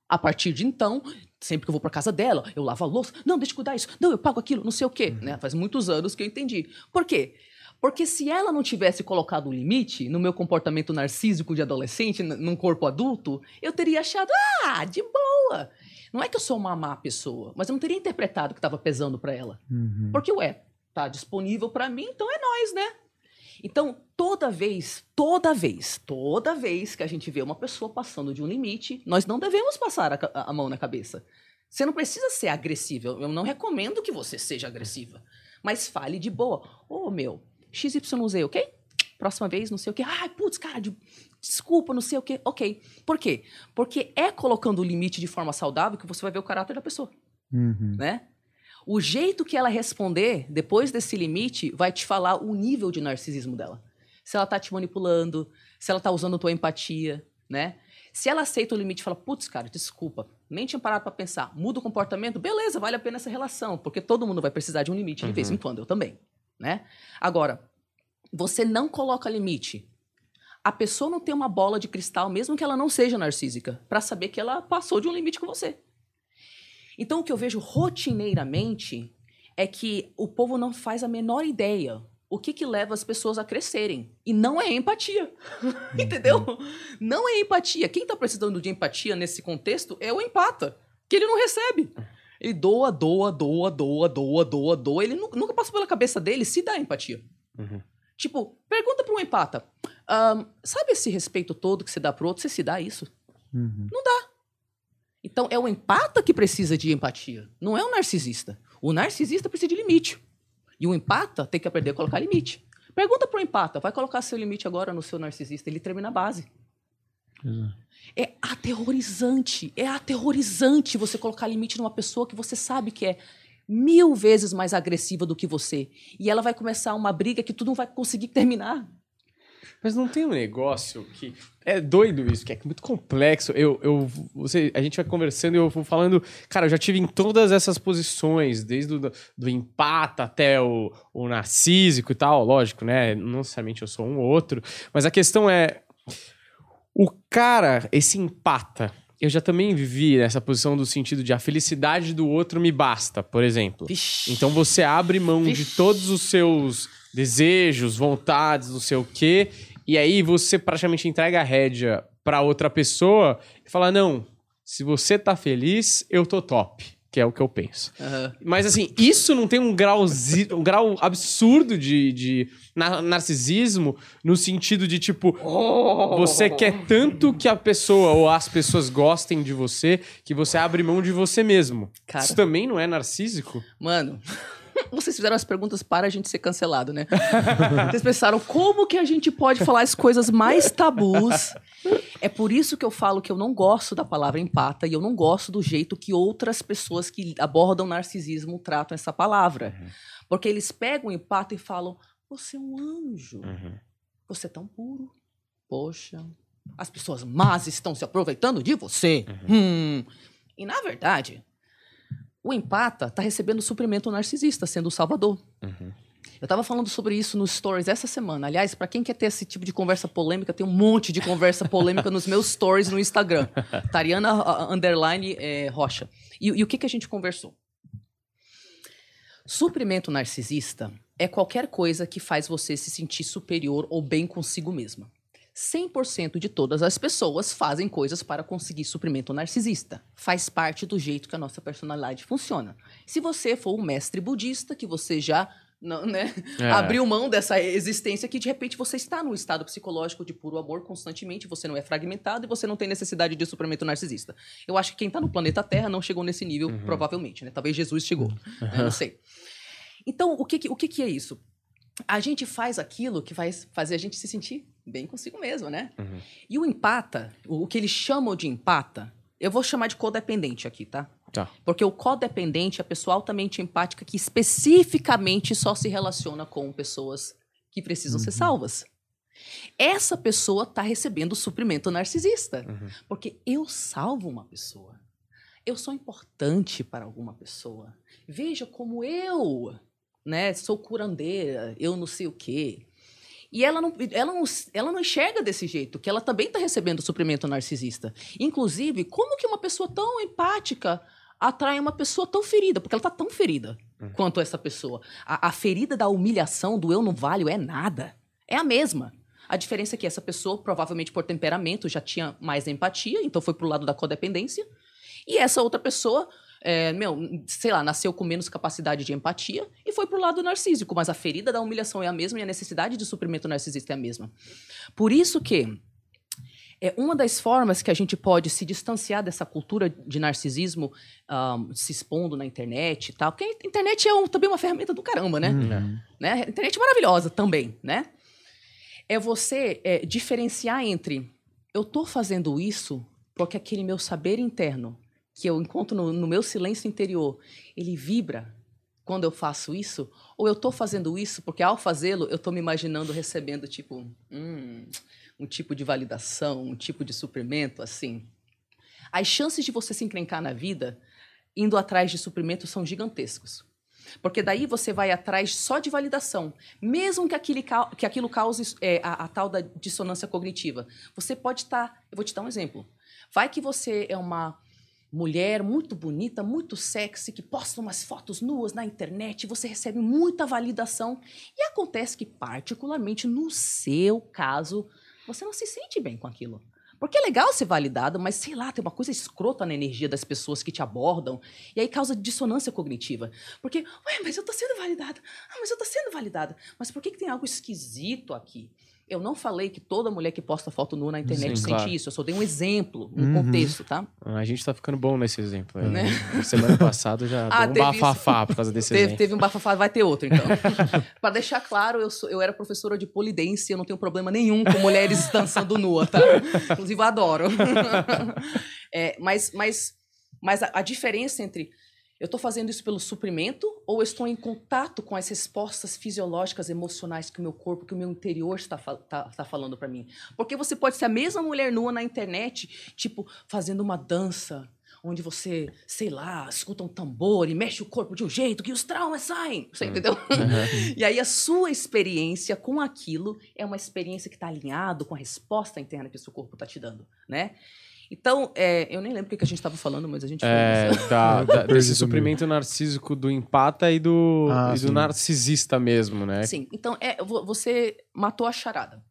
[SPEAKER 4] A partir de então, sempre que eu vou pra casa dela, eu lavo a louça. Não, deixa eu cuidar isso. Não, eu pago aquilo, não sei o quê. Né? Faz muitos anos que eu entendi. Por quê? Porque se ela não tivesse colocado um limite no meu comportamento narcísico de adolescente, num corpo adulto, eu teria achado, ah, de boa. Não é que eu sou uma má pessoa, mas eu não teria interpretado que estava pesando para ela.
[SPEAKER 1] Uhum.
[SPEAKER 4] Porque, ué, tá disponível para mim, então é nós, né? Então, toda vez, toda vez, toda vez que a gente vê uma pessoa passando de um limite, nós não devemos passar a, a mão na cabeça. Você não precisa ser agressiva. Eu não recomendo que você seja agressiva. Mas fale de boa. Ô, meu, XYZ, ok? Próxima vez, não sei o quê. Ai, putz, cara, de- desculpa, não sei o quê. Ok. Por quê? Porque é colocando o limite de forma saudável que você vai ver o caráter da pessoa
[SPEAKER 1] Uhum.
[SPEAKER 4] né? O jeito que ela responder depois desse limite vai te falar o nível de narcisismo dela. Se ela tá te manipulando, se ela tá usando tua empatia, né? Se ela aceita o limite e fala, putz, cara, desculpa, nem tinha parado pra pensar, muda o comportamento, beleza, vale a pena essa relação, porque todo mundo vai precisar de um limite de vez em quando, eu também, né? Agora, você não coloca limite. A pessoa não tem uma bola de cristal, mesmo que ela não seja narcísica, pra saber que ela passou de um limite com você. Então, o que eu vejo rotineiramente é que o povo não faz a menor ideia o que, que leva as pessoas a crescerem. E não é empatia. (laughs) Entendeu? Não é empatia. Quem está precisando de empatia nesse contexto é o empata, que ele não recebe. Ele doa, doa, doa, doa, doa, doa, doa. Ele nu- nunca passou pela cabeça dele se dá empatia.
[SPEAKER 3] Uhum.
[SPEAKER 4] Tipo, pergunta para um empata: "Ahn, sabe esse respeito todo que você dá pro outro? Você se dá isso?
[SPEAKER 1] Uhum.
[SPEAKER 4] Então é o empata que precisa de empatia, não é o narcisista. O narcisista precisa de limite. E o empata tem que aprender a colocar limite. Pergunta pro empata, vai colocar seu limite agora no seu narcisista, ele treme na base. É aterrorizante, é aterrorizante você colocar limite numa pessoa que você sabe que é mil vezes mais agressiva do que você. E ela vai começar uma briga que tu não vai conseguir terminar.
[SPEAKER 3] Mas não tem um negócio que. É doido isso, que é muito complexo. Eu, eu, você, a gente vai conversando e eu vou falando. Cara, eu já tive em todas essas posições, desde o do, do empata até o, o narcísico e tal. Lógico, né? Não necessariamente eu sou um ou outro. Mas a questão é. O cara, esse empata. Eu já também vivi nessa posição do sentido de a felicidade do outro me basta, por exemplo.
[SPEAKER 4] Vixe.
[SPEAKER 3] Então você abre mão de todos os seus desejos, vontades, não sei o quê, e aí você praticamente entrega a rédea pra outra pessoa e fala: "Não, se você tá feliz, eu tô top", que é o que eu penso.
[SPEAKER 4] Aham.
[SPEAKER 3] Mas assim, isso não tem um grau, um grau absurdo de, de na- narcisismo no sentido de tipo, você quer tanto que a pessoa ou as pessoas gostem de você que você abre mão de você mesmo.
[SPEAKER 4] Cara.
[SPEAKER 3] Isso também não é narcísico?
[SPEAKER 4] Mano, (laughs) vocês fizeram as perguntas para a gente ser cancelado, né? (laughs) Vocês pensaram como que a gente pode falar as coisas mais tabus. É por isso que eu falo que eu não gosto da palavra empata e eu não gosto do jeito que outras pessoas que abordam narcisismo tratam essa palavra. Porque eles pegam o empata e falam: você é um anjo. Você é tão puro. Poxa, as pessoas más estão se aproveitando de você. Hum. E na verdade, o empata tá recebendo suprimento narcisista, sendo o salvador. Eu tava falando sobre isso nos stories essa semana. Aliás, para quem quer ter esse tipo de conversa polêmica, tem um monte de conversa polêmica nos meus stories no Instagram. (laughs) Tariana uh, underline eh, Rocha. E, e o que, que a gente conversou? Suprimento narcisista é qualquer coisa que faz você se sentir superior ou bem consigo mesma. 100% de todas as pessoas fazem coisas para conseguir suprimento narcisista. Faz parte do jeito que a nossa personalidade funciona. Se você for um mestre budista, que você já não, né,
[SPEAKER 3] É.
[SPEAKER 4] abriu mão dessa existência que de repente você está num estado psicológico de puro amor constantemente, você não é fragmentado e você não tem necessidade de suprimento narcisista. Eu acho que quem está no planeta Terra não chegou nesse nível, provavelmente, né? Talvez Jesus chegou, né? não sei. Então, o que, que- o que, que é isso? A gente faz aquilo que vai fazer a gente se sentir bem consigo mesmo, né?
[SPEAKER 3] Uhum.
[SPEAKER 4] E o empata, o que eles chamam de empata, eu vou chamar de codependente aqui, tá?
[SPEAKER 3] Tá.
[SPEAKER 4] Porque o codependente é a pessoa altamente empática que especificamente só se relaciona com pessoas que precisam ser salvas. Essa pessoa está recebendo suprimento narcisista.
[SPEAKER 3] Uhum.
[SPEAKER 4] Porque eu salvo uma pessoa. Eu sou importante para alguma pessoa. Veja como eu, né, sou curandeira, eu não sei o quê. E ela não, ela, não, ela não enxerga desse jeito, que ela também está recebendo suprimento narcisista. Inclusive, como que uma pessoa tão empática atrai uma pessoa tão ferida? Porque ela está tão ferida. quanto essa pessoa. A, a ferida da humilhação, do eu não valho, é nada. É a mesma. A diferença é que essa pessoa, provavelmente por temperamento, já tinha mais empatia, então foi pro lado da codependência. E essa outra pessoa, é, meu, sei lá, nasceu com menos capacidade de empatia e foi pro lado narcísico. Mas a ferida da humilhação é a mesma e a necessidade de suprimento narcisista é a mesma. Por isso que é uma das formas que a gente pode se distanciar dessa cultura de narcisismo um, se expondo na internet e tal. Porque a internet é um, também uma ferramenta do caramba, né?
[SPEAKER 1] Uhum.
[SPEAKER 4] né? A internet é maravilhosa também, né? É você é, diferenciar entre eu tô fazendo isso porque aquele meu saber interno que eu encontro no, no meu silêncio interior, ele vibra quando eu faço isso, ou eu tô fazendo isso porque ao fazê-lo eu tô me imaginando recebendo tipo, hum, um tipo de validação, um tipo de suprimento, assim. As chances de você se encrencar na vida indo atrás de suprimento são gigantescos. Porque daí você vai atrás só de validação, mesmo que cau- que aquilo cause é, a, a tal da dissonância cognitiva. Você pode estar. eu vou te dar um exemplo. Vai que você é uma mulher muito bonita, muito sexy, que posta umas fotos nuas na internet, você recebe muita validação. E acontece que, particularmente no seu caso, você não se sente bem com aquilo. Porque é legal ser validado, mas sei lá, tem uma coisa escrota na energia das pessoas que te abordam, e aí causa dissonância cognitiva. Porque, ué, mas eu tô sendo validada. Ah, mas eu tô sendo validada. Mas por que, que tem algo esquisito aqui? Eu não falei que toda mulher que posta foto nua na internet
[SPEAKER 3] Sim,
[SPEAKER 4] sente
[SPEAKER 3] claro.
[SPEAKER 4] isso. Eu só dei um exemplo, um
[SPEAKER 1] Uhum.
[SPEAKER 4] contexto, tá?
[SPEAKER 3] A gente tá ficando bom nesse exemplo. aí.
[SPEAKER 4] Né? (laughs)
[SPEAKER 3] Semana passada já
[SPEAKER 4] Ah,
[SPEAKER 3] deu um bafafá por causa desse
[SPEAKER 4] Teve,
[SPEAKER 3] exemplo.
[SPEAKER 4] teve um bafafá, vai ter outro, então. (laughs) Pra deixar claro, eu, sou- eu era professora de polidência, eu não tenho problema nenhum com mulheres (laughs) dançando nua, tá? Inclusive, eu adoro. É, mas mas, mas a, a diferença entre eu estou fazendo isso pelo suprimento ou estou em contato com as respostas fisiológicas, emocionais que o meu corpo, que o meu interior está, fa- tá, falando para mim? Porque você pode ser a mesma mulher nua na internet, tipo, fazendo uma dança onde você, sei lá, escuta um tambor e mexe o corpo de um jeito que os traumas saem. Você entendeu? (laughs) e aí a sua experiência com aquilo é uma experiência que está alinhado com a resposta interna que o seu corpo está te dando, né? Então, é, eu nem lembro o que a gente estava falando, mas a gente
[SPEAKER 3] É,
[SPEAKER 4] falou (laughs)
[SPEAKER 3] da- (laughs) da- desse suprimento narcísico do empata e do,
[SPEAKER 1] Ah,
[SPEAKER 3] e do narcisista mesmo, né?
[SPEAKER 4] Sim, então é, vo- você matou a charada.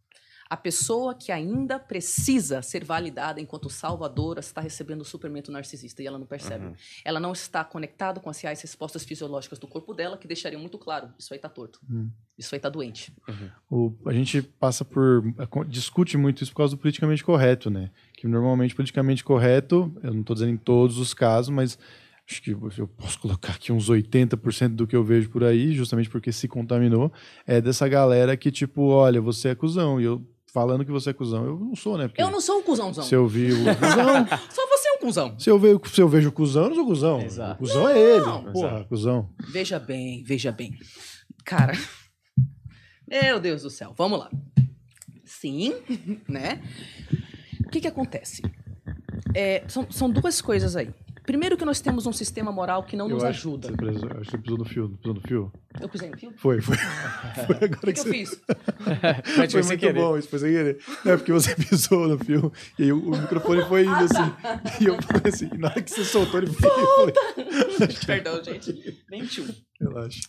[SPEAKER 4] A pessoa que ainda precisa ser validada enquanto salvadora está recebendo o suprimento narcisista e ela não percebe. Ela não está conectada com as reais respostas fisiológicas do corpo dela que deixariam muito claro: isso aí tá torto.
[SPEAKER 1] Hum.
[SPEAKER 4] Isso aí tá doente.
[SPEAKER 1] O- a gente passa por. discute muito isso por causa do politicamente correto, né? Que normalmente politicamente correto, eu não estou dizendo em todos os casos, mas acho que eu posso colocar aqui uns 80% do que eu vejo por aí, justamente porque se contaminou, é dessa galera que, tipo, olha, você é cuzão. E eu falando que você é cuzão, eu não sou, né? Porque
[SPEAKER 4] Eu não sou um cuzãozão.
[SPEAKER 1] Se eu vi o cuzão. (laughs)
[SPEAKER 4] Só você é um cuzão.
[SPEAKER 1] Se eu, vejo, se eu vejo o cuzão, eu não sou cuzão.
[SPEAKER 3] Exato.
[SPEAKER 1] O cuzão é ele.
[SPEAKER 4] Não.
[SPEAKER 1] Porra,
[SPEAKER 3] Exato.
[SPEAKER 1] cuzão.
[SPEAKER 4] Veja bem, veja bem. Cara, (laughs) meu Deus do céu, vamos lá. Sim, né? O que que acontece? É, são, são duas coisas aí. Primeiro que nós temos um sistema moral que não
[SPEAKER 1] Eu
[SPEAKER 4] nos
[SPEAKER 1] acho
[SPEAKER 4] ajuda.
[SPEAKER 1] Você precisou, acho que você pisou no fio. Pisou no fio?
[SPEAKER 4] Eu pisei no fio?
[SPEAKER 1] Foi, foi. foi agora
[SPEAKER 4] O que, que eu
[SPEAKER 1] você...
[SPEAKER 4] fiz?
[SPEAKER 3] Mas (laughs)
[SPEAKER 1] Foi muito
[SPEAKER 3] querer.
[SPEAKER 1] bom, isso foi sem querer. Não, é porque você (laughs) pisou no fio e aí o, o microfone foi indo assim. E eu falei assim, e na hora que você soltou, ele. Eu falei,
[SPEAKER 4] Perdão, gente. 21.
[SPEAKER 1] relaxa.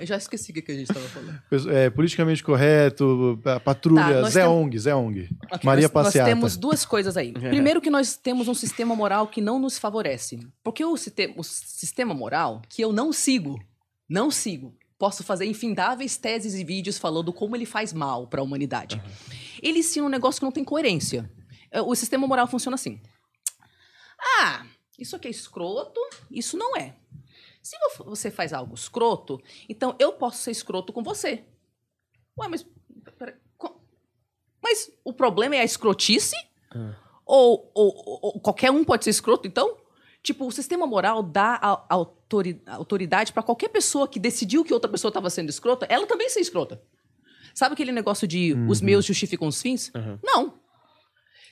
[SPEAKER 4] Eu já esqueci o que que a gente estava falando.
[SPEAKER 1] É, politicamente correto, a patrulha,
[SPEAKER 4] Tá, nós
[SPEAKER 1] Zé
[SPEAKER 4] temos-
[SPEAKER 1] Ong, Zé Ong.
[SPEAKER 4] Ok,
[SPEAKER 1] Maria
[SPEAKER 4] nós, nós
[SPEAKER 1] Passeata.
[SPEAKER 4] temos duas coisas aí. Primeiro que nós temos um sistema moral que não nos favorece. Porque o, o sistema moral, que eu não sigo, não sigo, posso fazer infindáveis teses e vídeos falando como ele faz mal para a humanidade. Ele ensina um negócio que não tem coerência. É, O sistema moral funciona assim. Ah, isso aqui é escroto, isso não é. Se vo- você faz algo escroto, então eu posso ser escroto com você. Ué, mas. pera- mas o problema é a escrotice? Ou, ou- ou- ou qualquer um pode ser escroto, então? Tipo, o sistema moral dá a, a autori- a autoridade para qualquer pessoa que decidiu que outra pessoa estava sendo escrota, ela também ser escrota. Sabe aquele negócio de os meus justificam os fins?
[SPEAKER 3] Uhum.
[SPEAKER 4] Não.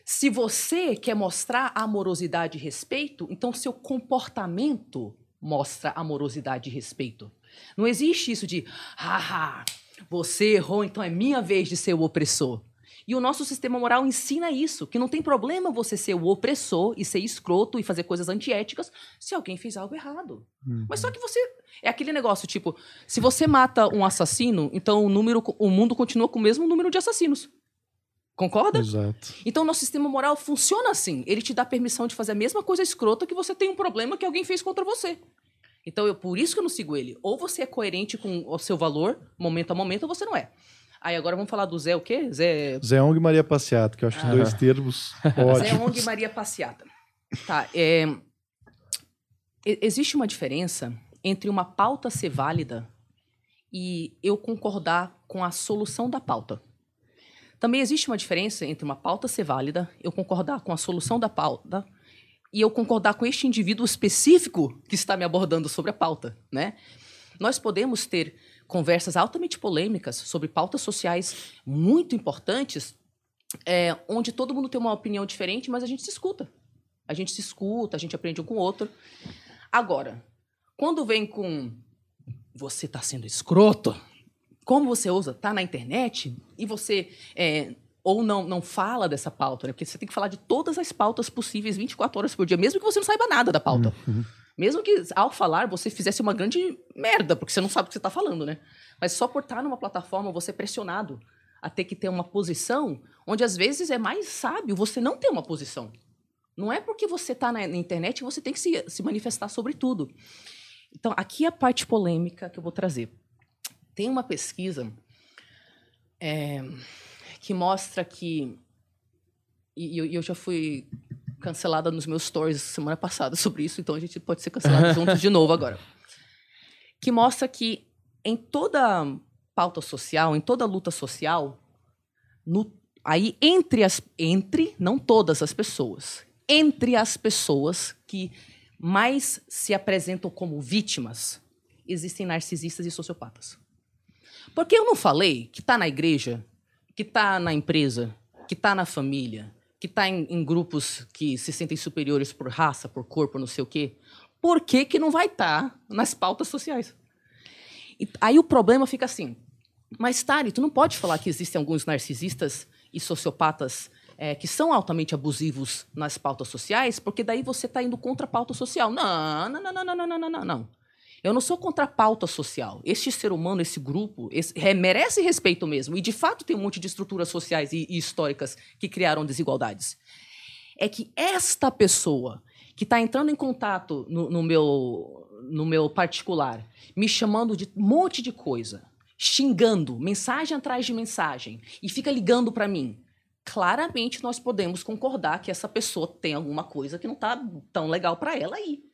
[SPEAKER 4] Se você quer mostrar amorosidade e respeito, então seu comportamento mostra amorosidade e respeito. Não existe isso de, haha, você errou, então é minha vez de ser o opressor. E o nosso sistema moral ensina isso, que não tem problema você ser o opressor e ser escroto e fazer coisas antiéticas se alguém fez algo errado.
[SPEAKER 1] Uhum.
[SPEAKER 4] Mas só que você é aquele negócio tipo, se você mata um assassino, então o número o mundo continua com o mesmo número de assassinos. Concorda?
[SPEAKER 1] Exato.
[SPEAKER 4] Então, nosso sistema moral funciona assim. Ele te dá permissão de fazer a mesma coisa escrota que você tem um problema que alguém fez contra você. Então, eu, por isso que eu não sigo ele. Ou você é coerente com o seu valor, momento a momento, ou você não é. Aí agora vamos falar do Zé o quê? Zé...
[SPEAKER 1] Zé Ong e Maria Passeato, que eu acho que
[SPEAKER 4] Ah.
[SPEAKER 1] dois termos (laughs)
[SPEAKER 4] Zé
[SPEAKER 1] ótimos.
[SPEAKER 4] Ong e Maria Passeata. Tá, é... Existe uma diferença entre uma pauta ser válida e eu concordar com a solução da pauta. Também existe uma diferença entre uma pauta ser válida, eu concordar com a solução da pauta e eu concordar com este indivíduo específico que está me abordando sobre a pauta, né? Nós podemos ter conversas altamente polêmicas sobre pautas sociais muito importantes, é, onde todo mundo tem uma opinião diferente, mas a gente se escuta. A gente se escuta, a gente aprende um com o outro. Agora, quando vem com você está sendo escroto, como você usa, tá na internet e você é, ou não, não fala dessa pauta, né? Porque você tem que falar de todas as pautas possíveis 24 horas por dia, mesmo que você não saiba nada da pauta. Mesmo que ao falar você fizesse uma grande merda, porque você não sabe o que você está falando, né? Mas só por estar numa plataforma você é pressionado a ter que ter uma posição onde às vezes é mais sábio você não ter uma posição. Não é porque você está na, na internet que você tem que se, se manifestar sobre tudo. Então, aqui é a parte polêmica que eu vou trazer. Tem uma pesquisa é, que mostra que. E eu já fui cancelada nos meus stories semana passada sobre isso, então a gente pode ser cancelado (laughs) juntos de novo agora. Que mostra que em toda pauta social, em toda luta social, no- aí entre as entre não todas as pessoas, entre as pessoas que mais se apresentam como vítimas, existem narcisistas e sociopatas. Porque eu não falei que está na igreja, que está na empresa, que está na família, que está em, em grupos que se sentem superiores por raça, por cor, por não sei o quê. Por que, que não vai estar nas pautas sociais? E aí o problema fica assim. Mas, Tari, tu não pode falar que existem alguns narcisistas e sociopatas é, que são altamente abusivos nas pautas sociais, porque daí você está indo contra a pauta social. Não, não, não, não, não, não, não, não, não. Eu não sou contra a pauta social. Este ser humano, esse grupo, esse- é, merece respeito mesmo. E, de fato, tem um monte de estruturas sociais e, e históricas que criaram desigualdades. É que esta pessoa que está entrando em contato no, no meu, no meu particular, me chamando de um monte de coisa, xingando, mensagem atrás de mensagem, e fica ligando para mim. Claramente nós podemos concordar que essa pessoa tem alguma coisa que não está tão legal para ela aí.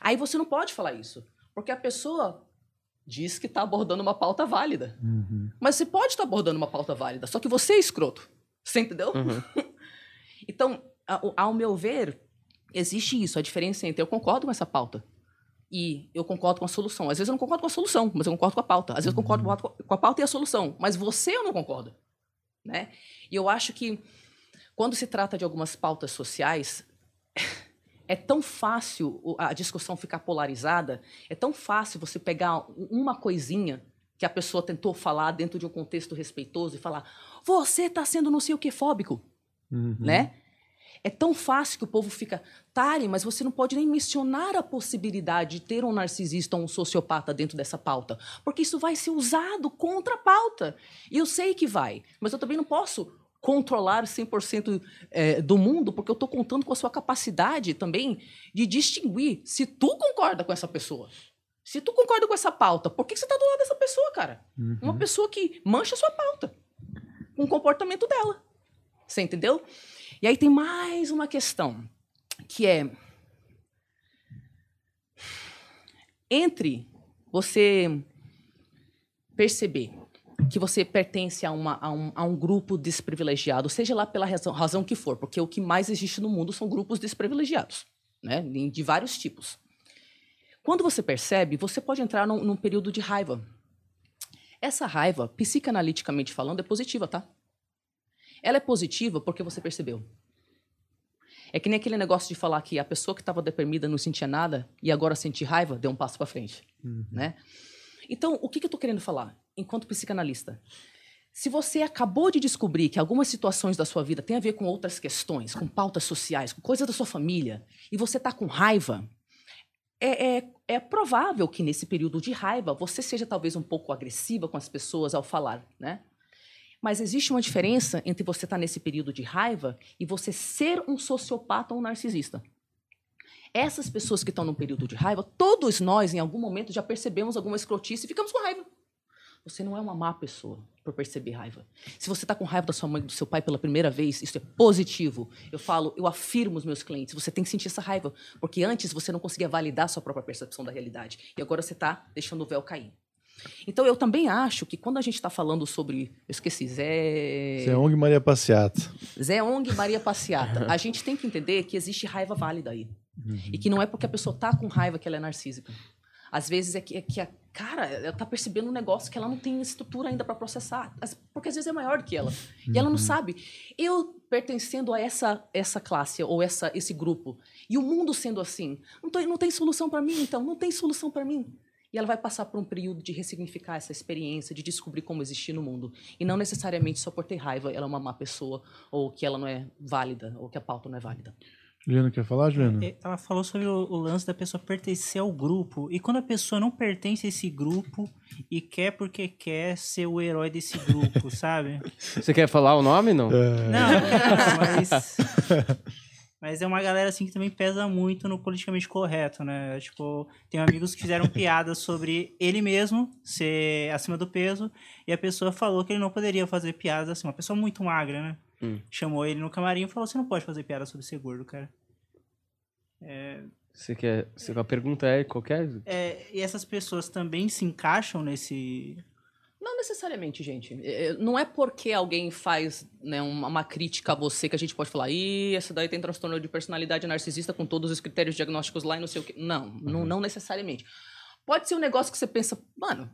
[SPEAKER 4] Aí você não pode falar isso, porque a pessoa diz que está abordando uma pauta válida.
[SPEAKER 1] Uhum.
[SPEAKER 4] Mas você pode estar abordando uma pauta válida, só que você é escroto. Você entendeu? (laughs) então, a- o- ao meu ver, existe isso, a diferença entre eu concordo com essa pauta e eu concordo com a solução. Às vezes eu não concordo com a solução, mas eu concordo com a pauta. Às vezes eu concordo com a- com a pauta e a solução, mas você eu não concordo. Né? E eu acho que quando se trata de algumas pautas sociais, (laughs) é tão fácil a discussão ficar polarizada, é tão fácil você pegar uma coisinha que a pessoa tentou falar dentro de um contexto respeitoso e falar: você está sendo não sei o que fóbico,
[SPEAKER 1] Uhum.
[SPEAKER 4] né? É tão fácil que o povo fica, Tari, mas você não pode nem mencionar a possibilidade de ter um narcisista ou um sociopata dentro dessa pauta, porque isso vai ser usado contra a pauta. E eu sei que vai, mas eu também não posso controlar 100% eh, do mundo, porque eu estou contando com a sua capacidade também de distinguir se tu concorda com essa pessoa. Se tu concorda com essa pauta, por que você está do lado dessa pessoa, cara?
[SPEAKER 1] Uhum.
[SPEAKER 4] Uma pessoa que mancha a sua pauta com o comportamento dela. Você entendeu? E aí tem mais uma questão, que é entre você perceber que você pertence a, uma- a um, a um grupo desprivilegiado, seja lá pela razão, razão que for, porque o que mais existe no mundo são grupos desprivilegiados, né? de vários tipos. Quando você percebe, você pode entrar num, num período de raiva. Essa raiva, psicanaliticamente falando, é positiva, tá? Ela é positiva porque você percebeu. É que nem aquele negócio de falar que a pessoa que estava deprimida não sentia nada e agora sente raiva, deu um passo para frente, né? Então, o que, que eu estou querendo falar enquanto psicanalista? Se você acabou de descobrir que algumas situações da sua vida têm a ver com outras questões, com pautas sociais, com coisas da sua família, e você está com raiva, é, é, é, provável que nesse período de raiva você seja talvez um pouco agressiva com as pessoas ao falar, né? Mas existe uma diferença entre você estar tá nesse período de raiva e você ser um sociopata ou um narcisista. Essas pessoas que estão no período de raiva, todos nós, em algum momento, já percebemos alguma escrotice e ficamos com raiva. Você não é uma má pessoa por perceber raiva. Se você está com raiva da sua mãe, do seu pai pela primeira vez, isso é positivo. Eu falo, eu afirmo os meus clientes, você tem que sentir essa raiva, porque antes você não conseguia validar a sua própria percepção da realidade e agora você está deixando o véu cair. Então eu também acho que quando a gente está falando sobre, eu esqueci, Zé
[SPEAKER 1] Zé Ong Maria Passeata.
[SPEAKER 4] Zé Ong Maria Passeata. (laughs) a gente tem que entender que existe raiva válida aí. Uhum. E que não é porque a pessoa está com raiva que ela é narcísica. Às vezes é que, é que a cara, ela tá percebendo um negócio que ela não tem estrutura ainda para processar, porque às vezes é maior do que ela. E ela não uhum. sabe. Eu pertencendo a essa essa classe ou essa esse grupo e o mundo sendo assim, não, tô, não tem solução para mim, então não tem solução para mim. E ela vai passar por um período de ressignificar essa experiência, de descobrir como existir no mundo. E não necessariamente só por ter raiva ela é uma má pessoa, ou que ela não é válida, ou que a pauta não é válida.
[SPEAKER 1] Juliana, quer falar, Juliana?
[SPEAKER 5] É, ela falou sobre o, o, lance da pessoa pertencer ao grupo. E quando a pessoa não pertence a esse grupo e quer porque quer ser o herói desse grupo, (laughs) sabe?
[SPEAKER 3] Você quer falar o nome, não?
[SPEAKER 5] É... Não, não, mas... (laughs) Mas é uma galera assim que também pesa muito no politicamente correto, né? Tipo, tem amigos que fizeram piadas sobre ele mesmo ser acima do peso e a pessoa falou que ele não poderia fazer piadas assim, uma pessoa muito magra, né? Hum. Chamou ele no camarim e falou: Você não pode fazer piada sobre ser gordo, cara.
[SPEAKER 3] É... Você quer. A pergunta é qualquer.
[SPEAKER 5] É, e essas pessoas também se encaixam nesse.
[SPEAKER 4] Não necessariamente, gente. É, é, não é porque alguém faz né, uma, uma, crítica a você que a gente pode falar, ih, essa daí tem transtorno de personalidade narcisista com todos os critérios diagnósticos lá e não sei o quê. Não, uhum. não, não necessariamente. Pode ser um negócio que você pensa, mano,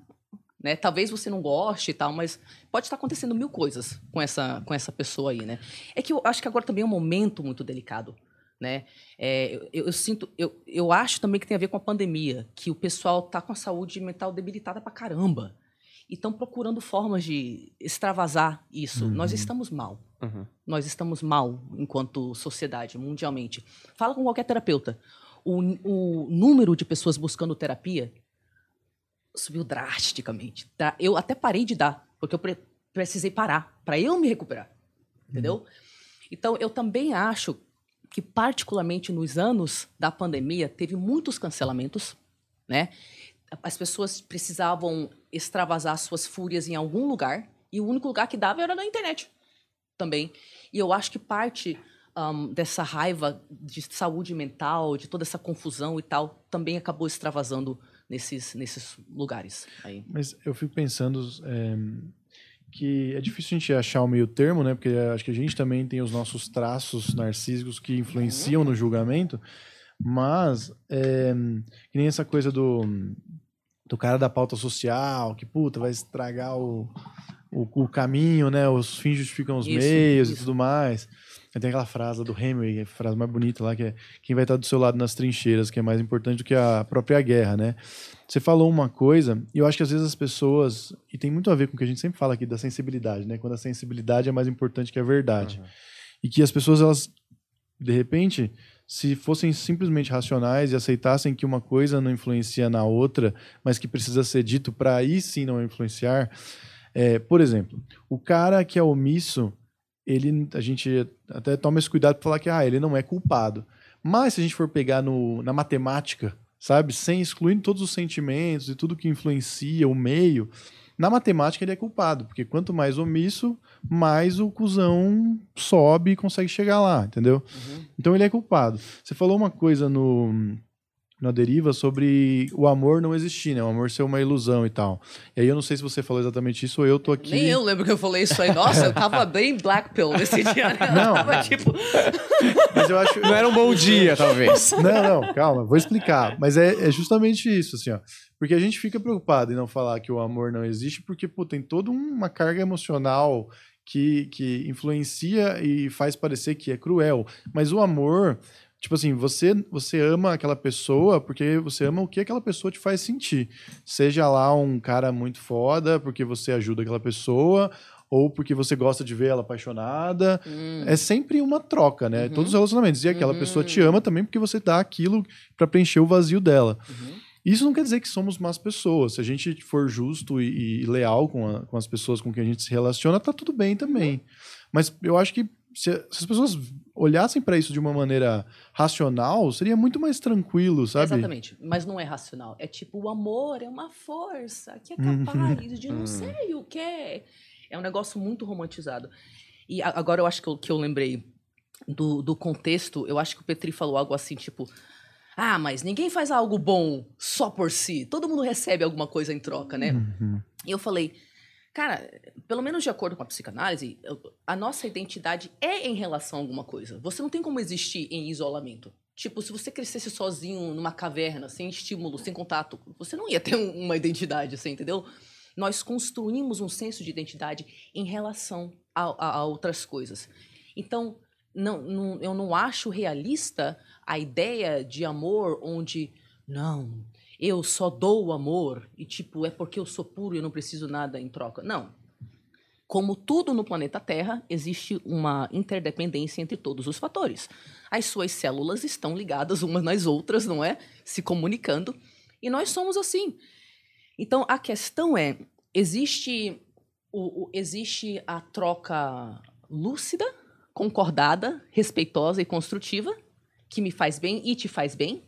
[SPEAKER 4] né? Talvez você não goste e tal, mas pode estar acontecendo mil coisas com essa, com essa pessoa aí, né? É que eu acho que agora também é um momento muito delicado, né? É, eu, eu, sinto, eu, eu acho também que tem a ver com a pandemia, que o pessoal tá com a saúde mental debilitada pra caramba. E estão procurando formas de extravasar isso. Uhum. Nós estamos mal. Uhum. Nós estamos mal enquanto sociedade, mundialmente. Fala com qualquer terapeuta. O, o número de pessoas buscando terapia subiu drasticamente. Tá? Eu até parei de dar, porque eu pre precisei parar para eu me recuperar. Entendeu? Uhum. Então, eu também acho que, particularmente nos anos da pandemia, teve muitos cancelamentos, né? As pessoas precisavam extravasar suas fúrias em algum lugar, e o único lugar que dava era na internet também. E eu acho que parte um, dessa raiva de saúde mental, de toda essa confusão e tal, também acabou extravasando nesses, nesses lugares. Aí.
[SPEAKER 1] Mas eu fico pensando é, que é difícil a gente achar o meio termo, né? Porque acho que a gente também tem os nossos traços narcísicos que influenciam no julgamento, mas é, que nem essa coisa do, do cara da pauta social, que puta, vai estragar o, o, o caminho, né? Os fins justificam os isso, meios isso. e tudo mais. Tem aquela frase do Hemingway, a frase mais bonita lá, que é quem vai estar do seu lado nas trincheiras, que é mais importante do que a própria guerra, né? Você falou uma coisa, e eu acho que às vezes as pessoas, e tem muito a ver com o que a gente sempre fala aqui da sensibilidade, né? Quando a sensibilidade é mais importante que a verdade. Uhum. E que as pessoas, elas, de repente, se fossem simplesmente racionais e aceitassem que uma coisa não influencia na outra, mas que precisa ser dito para aí sim não influenciar. É, por exemplo, o cara que é omisso ele a gente até toma esse cuidado para falar que ah, ele não é culpado. Mas se a gente for pegar no, na matemática, sabe, sem excluindo todos os sentimentos e tudo que influencia o meio, na matemática ele é culpado, porque quanto mais omisso, mais o cuzão sobe e consegue chegar lá, entendeu? Uhum. Então ele é culpado. Você falou uma coisa no na deriva sobre o amor não existir, né? O amor ser uma ilusão e tal. E aí eu não sei se você falou exatamente isso ou eu tô aqui.
[SPEAKER 4] Nem eu lembro que eu falei isso aí. Nossa, eu tava (laughs) bem black pill nesse dia. Né?
[SPEAKER 1] Não, tava tipo. (laughs) Mas eu acho.
[SPEAKER 3] Não era um bom dia, talvez. (laughs)
[SPEAKER 1] Não, não, calma, vou explicar. Mas é, é justamente isso, assim, ó. Porque a gente fica preocupado em não falar que o amor não existe, porque, pô, tem toda uma carga emocional que, que influencia e faz parecer que é cruel. Mas o amor, Tipo assim, você, você ama aquela pessoa porque você ama o que aquela pessoa te faz sentir. Seja lá um cara muito foda porque você ajuda aquela pessoa, ou porque você gosta de ver ela apaixonada.
[SPEAKER 4] Hum.
[SPEAKER 1] É sempre uma troca, né?
[SPEAKER 4] Uhum.
[SPEAKER 1] Todos os relacionamentos. E aquela
[SPEAKER 4] Uhum.
[SPEAKER 1] pessoa te ama também porque você dá aquilo pra preencher o vazio dela.
[SPEAKER 4] Uhum.
[SPEAKER 1] Isso não quer dizer que somos más pessoas. Se a gente for justo e, e leal com, a- com as pessoas com quem a gente se relaciona, tá tudo bem também. Mas eu acho que se, se as pessoas olhassem pra isso de uma maneira racional, seria muito mais tranquilo, sabe?
[SPEAKER 4] Exatamente. Mas não é racional. É tipo, o amor é uma força que é
[SPEAKER 1] Uhum.
[SPEAKER 4] capaz de não (laughs) sei o que. É um negócio muito romantizado. E agora eu acho que eu, que eu lembrei do, do contexto, eu acho que o Petri falou algo assim, tipo. Ah, mas ninguém faz algo bom só por si. Todo mundo recebe alguma coisa em troca, né?
[SPEAKER 1] Uhum.
[SPEAKER 4] E eu falei, cara, pelo menos de acordo com a psicanálise, a nossa identidade é em relação a alguma coisa. Você não tem como existir em isolamento. Tipo, se você crescesse sozinho numa caverna, sem estímulo, sem contato, você não ia ter um- uma identidade, você entendeu? Nós construímos um senso de identidade em relação a, a- a outras coisas. Então, não, não- eu não acho realista a ideia de amor onde, não, eu só dou o amor e, tipo, é porque eu sou puro e eu não preciso nada em troca. Não. Como tudo no planeta Terra, existe uma interdependência entre todos os fatores. As suas células estão ligadas umas nas outras, não é? Se comunicando. E nós somos assim. Então, a questão é: existe, o, o- existe a troca lúcida, concordada, respeitosa e construtiva, que me faz bem e te faz bem.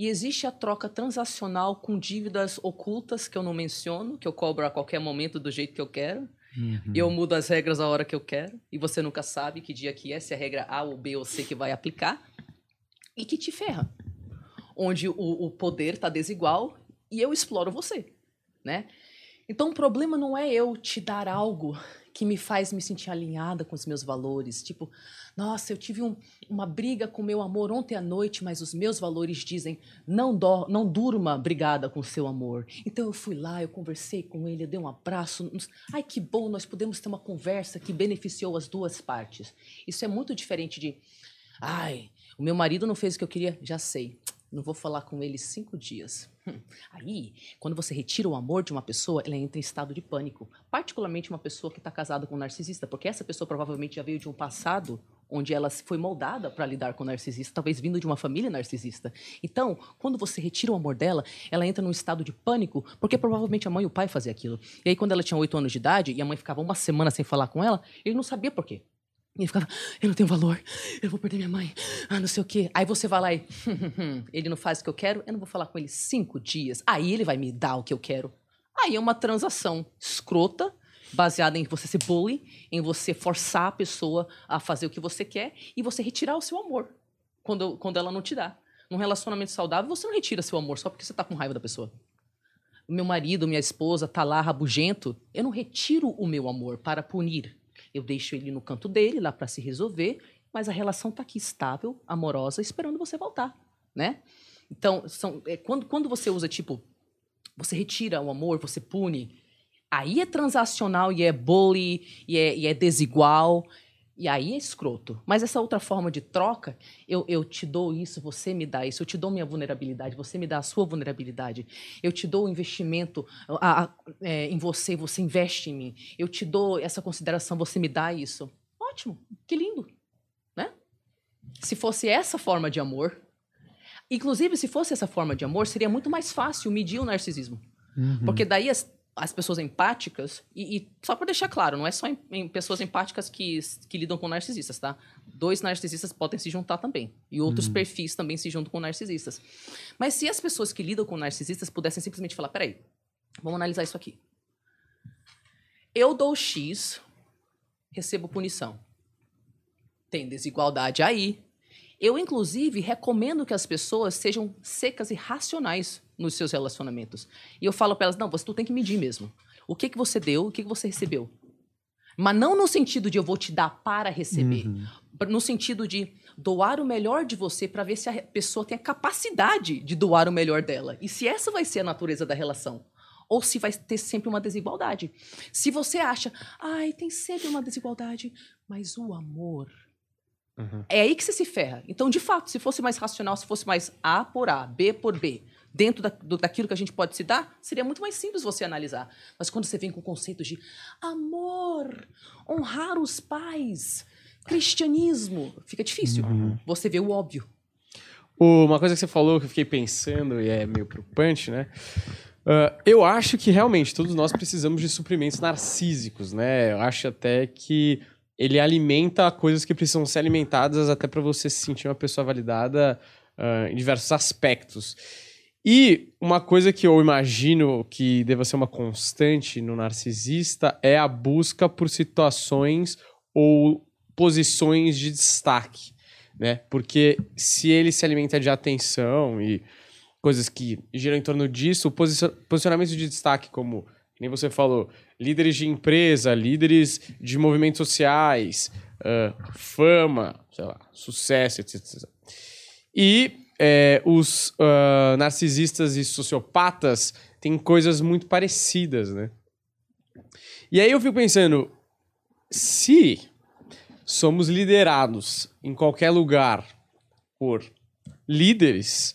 [SPEAKER 4] E existe a troca transacional com dívidas ocultas que eu não menciono, que eu cobro a qualquer momento do jeito que eu quero.
[SPEAKER 1] Uhum.
[SPEAKER 4] Eu mudo as regras a hora que eu quero. E você nunca sabe que dia que é, se é a regra A ou B ou C que vai aplicar. E que te ferra. Onde o, o poder está desigual e eu exploro você, né? Então o problema não é eu te dar algo que me faz me sentir alinhada com os meus valores. Tipo, nossa, eu tive um- uma briga com meu amor ontem à noite, mas os meus valores dizem não, dó, não durma brigada com seu amor. Então eu fui lá, eu conversei com ele, eu dei um abraço. Ai, que bom, nós podemos ter uma conversa que beneficiou as duas partes. Isso é muito diferente de, ai, o meu marido não fez o que eu queria, já sei. Não vou falar com ele cinco dias. (laughs) Aí, quando você retira o amor de uma pessoa, ela entra em estado de pânico. Particularmente uma pessoa que está casada com um narcisista, porque essa pessoa provavelmente já veio de um passado onde ela foi moldada para lidar com o narcisista, talvez vindo de uma família narcisista. Então, quando você retira o amor dela, ela entra num estado de pânico, porque provavelmente a mãe e o pai faziam aquilo. E aí, quando ela tinha oito anos de idade e a mãe ficava uma semana sem falar com ela, ele não sabia por quê. E ficava, eu não tenho valor, eu vou perder minha mãe, ah, não sei o quê. Aí você vai lá e, (laughs) ele não faz o que eu quero, eu não vou falar com ele cinco dias. Aí ele vai me dar o que eu quero. Aí é uma transação escrota, baseada em você ser bully, em você forçar a pessoa a fazer o que você quer e você retirar o seu amor quando, quando ela não te dá. Num relacionamento saudável, você não retira seu amor só porque você tá com raiva da pessoa. Meu marido, minha esposa tá lá rabugento, eu não retiro o meu amor para punir. Eu deixo ele no canto dele, lá para se resolver, mas a relação tá aqui estável, amorosa, esperando você voltar, né? Então, são, é, quando, quando você usa, tipo, você retira o amor, você pune, aí é transacional e é bully, e é, e é desigual, e aí é escroto. Mas essa outra forma de troca, eu, eu te dou isso, você me dá isso, eu te dou minha vulnerabilidade, você me dá a sua vulnerabilidade, eu te dou o investimento a- a- é, em você, você investe em mim, eu te dou essa consideração, você me dá isso. Ótimo, que lindo, né? Se fosse essa forma de amor, inclusive se fosse essa forma de amor, seria muito mais fácil medir o narcisismo.
[SPEAKER 1] Uhum.
[SPEAKER 4] Porque daí as, as pessoas empáticas, e, e só para deixar claro, não é só em, em pessoas empáticas que, que lidam com narcisistas, tá? Dois narcisistas podem se juntar também. E outros perfis também se juntam com narcisistas. Mas se as pessoas que lidam com narcisistas pudessem simplesmente falar: peraí, vamos analisar isso aqui. Eu dou X, recebo punição. Tem desigualdade aí. Eu, inclusive, recomendo que as pessoas sejam secas e racionais nos seus relacionamentos. E eu falo para elas: não, você tu tem que medir mesmo. O que, que você deu, o que, que você recebeu. Mas não no sentido de eu vou te dar para receber.
[SPEAKER 1] Uhum.
[SPEAKER 4] No sentido de doar o melhor de você para ver se a pessoa tem a capacidade de doar o melhor dela. E se essa vai ser a natureza da relação. Ou se vai ter sempre uma desigualdade. Se você acha, ai, tem sempre uma desigualdade, mas o amor
[SPEAKER 3] Uhum.
[SPEAKER 4] é aí que você se ferra. Então, de fato, se fosse mais racional, se fosse mais A por A, B por B, dentro da, do- daquilo que a gente pode se dar, seria muito mais simples você analisar. Mas quando você vem com conceitos de amor, honrar os pais, cristianismo, fica difícil. Você vê o óbvio.
[SPEAKER 3] Uma coisa que você falou que eu fiquei pensando e é meio preocupante, né? Ah, eu acho que realmente todos nós precisamos de suprimentos narcísicos, né? Eu acho até que ele alimenta coisas que precisam ser alimentadas até para você se sentir uma pessoa validada ah, em diversos aspectos. E uma coisa que eu imagino que deva ser uma constante no narcisista é a busca por situações ou posições de destaque, né? Porque se ele se alimenta de atenção e coisas que giram em torno disso, o posicion- posicionamento de destaque, como nem você falou, líderes de empresa, líderes de movimentos sociais, ah, fama, sei lá, sucesso, etc. E é, os ah, narcisistas e sociopatas têm coisas muito parecidas, né? E aí eu fico pensando, se somos liderados em qualquer lugar por líderes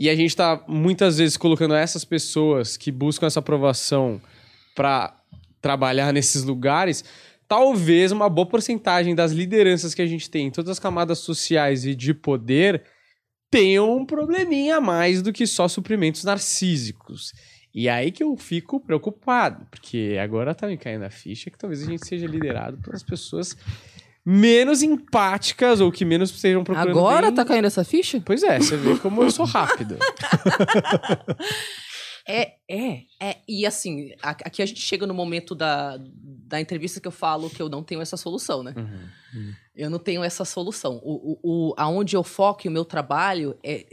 [SPEAKER 3] e a gente está muitas vezes colocando essas pessoas que buscam essa aprovação para trabalhar nesses lugares, talvez uma boa porcentagem das lideranças que a gente tem em todas as camadas sociais e de poder tenham um probleminha a mais do que só suprimentos narcísicos. E aí que eu fico preocupado, porque agora tá me caindo a ficha que talvez a gente seja liderado pelas pessoas menos empáticas ou que menos estejam procurando
[SPEAKER 4] Agora
[SPEAKER 3] bem-
[SPEAKER 4] tá caindo essa ficha?
[SPEAKER 3] Pois é, você vê como eu sou rápido. (laughs)
[SPEAKER 4] É, é, é. E assim, aqui a gente chega no momento da, da entrevista que eu falo que eu não tenho essa solução, né? Eu não tenho essa solução. O, o, o, aonde eu foco e o meu trabalho é,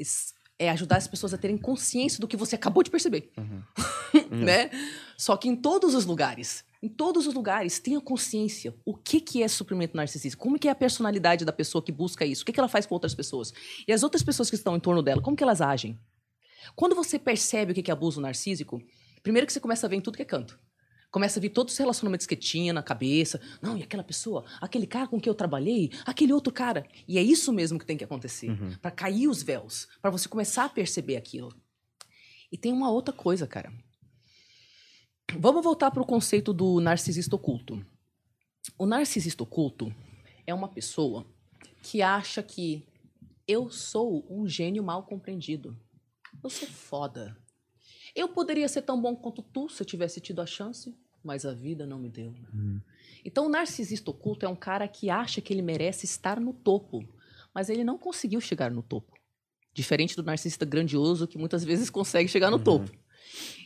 [SPEAKER 4] é ajudar as pessoas a terem consciência do que você acabou de perceber. (laughs) né? Só que em todos os lugares, em todos os lugares, tenha consciência. O que, que é suprimento narcisista? Como que é a personalidade da pessoa que busca isso? O que, que ela faz com outras pessoas? E as outras pessoas que estão em torno dela, como que elas agem? Quando você percebe o que é abuso narcísico, primeiro que você começa a ver em tudo que é canto. Começa a vir todos os relacionamentos que tinha na cabeça. Não, e aquela pessoa, aquele cara com quem eu trabalhei, aquele outro cara. E é isso mesmo que tem que acontecer. Pra cair os véus, pra você começar a perceber aquilo. E tem uma outra coisa, cara. Vamos voltar pro conceito do narcisista oculto. O narcisista oculto é uma pessoa que acha que eu sou um gênio mal compreendido. Eu sou foda. Eu poderia ser tão bom quanto tu se eu tivesse tido a chance, mas a vida não me deu. Então, o narcisista oculto é um cara que acha que ele merece estar no topo, mas ele não conseguiu chegar no topo. Diferente do narcisista grandioso que muitas vezes consegue chegar no topo.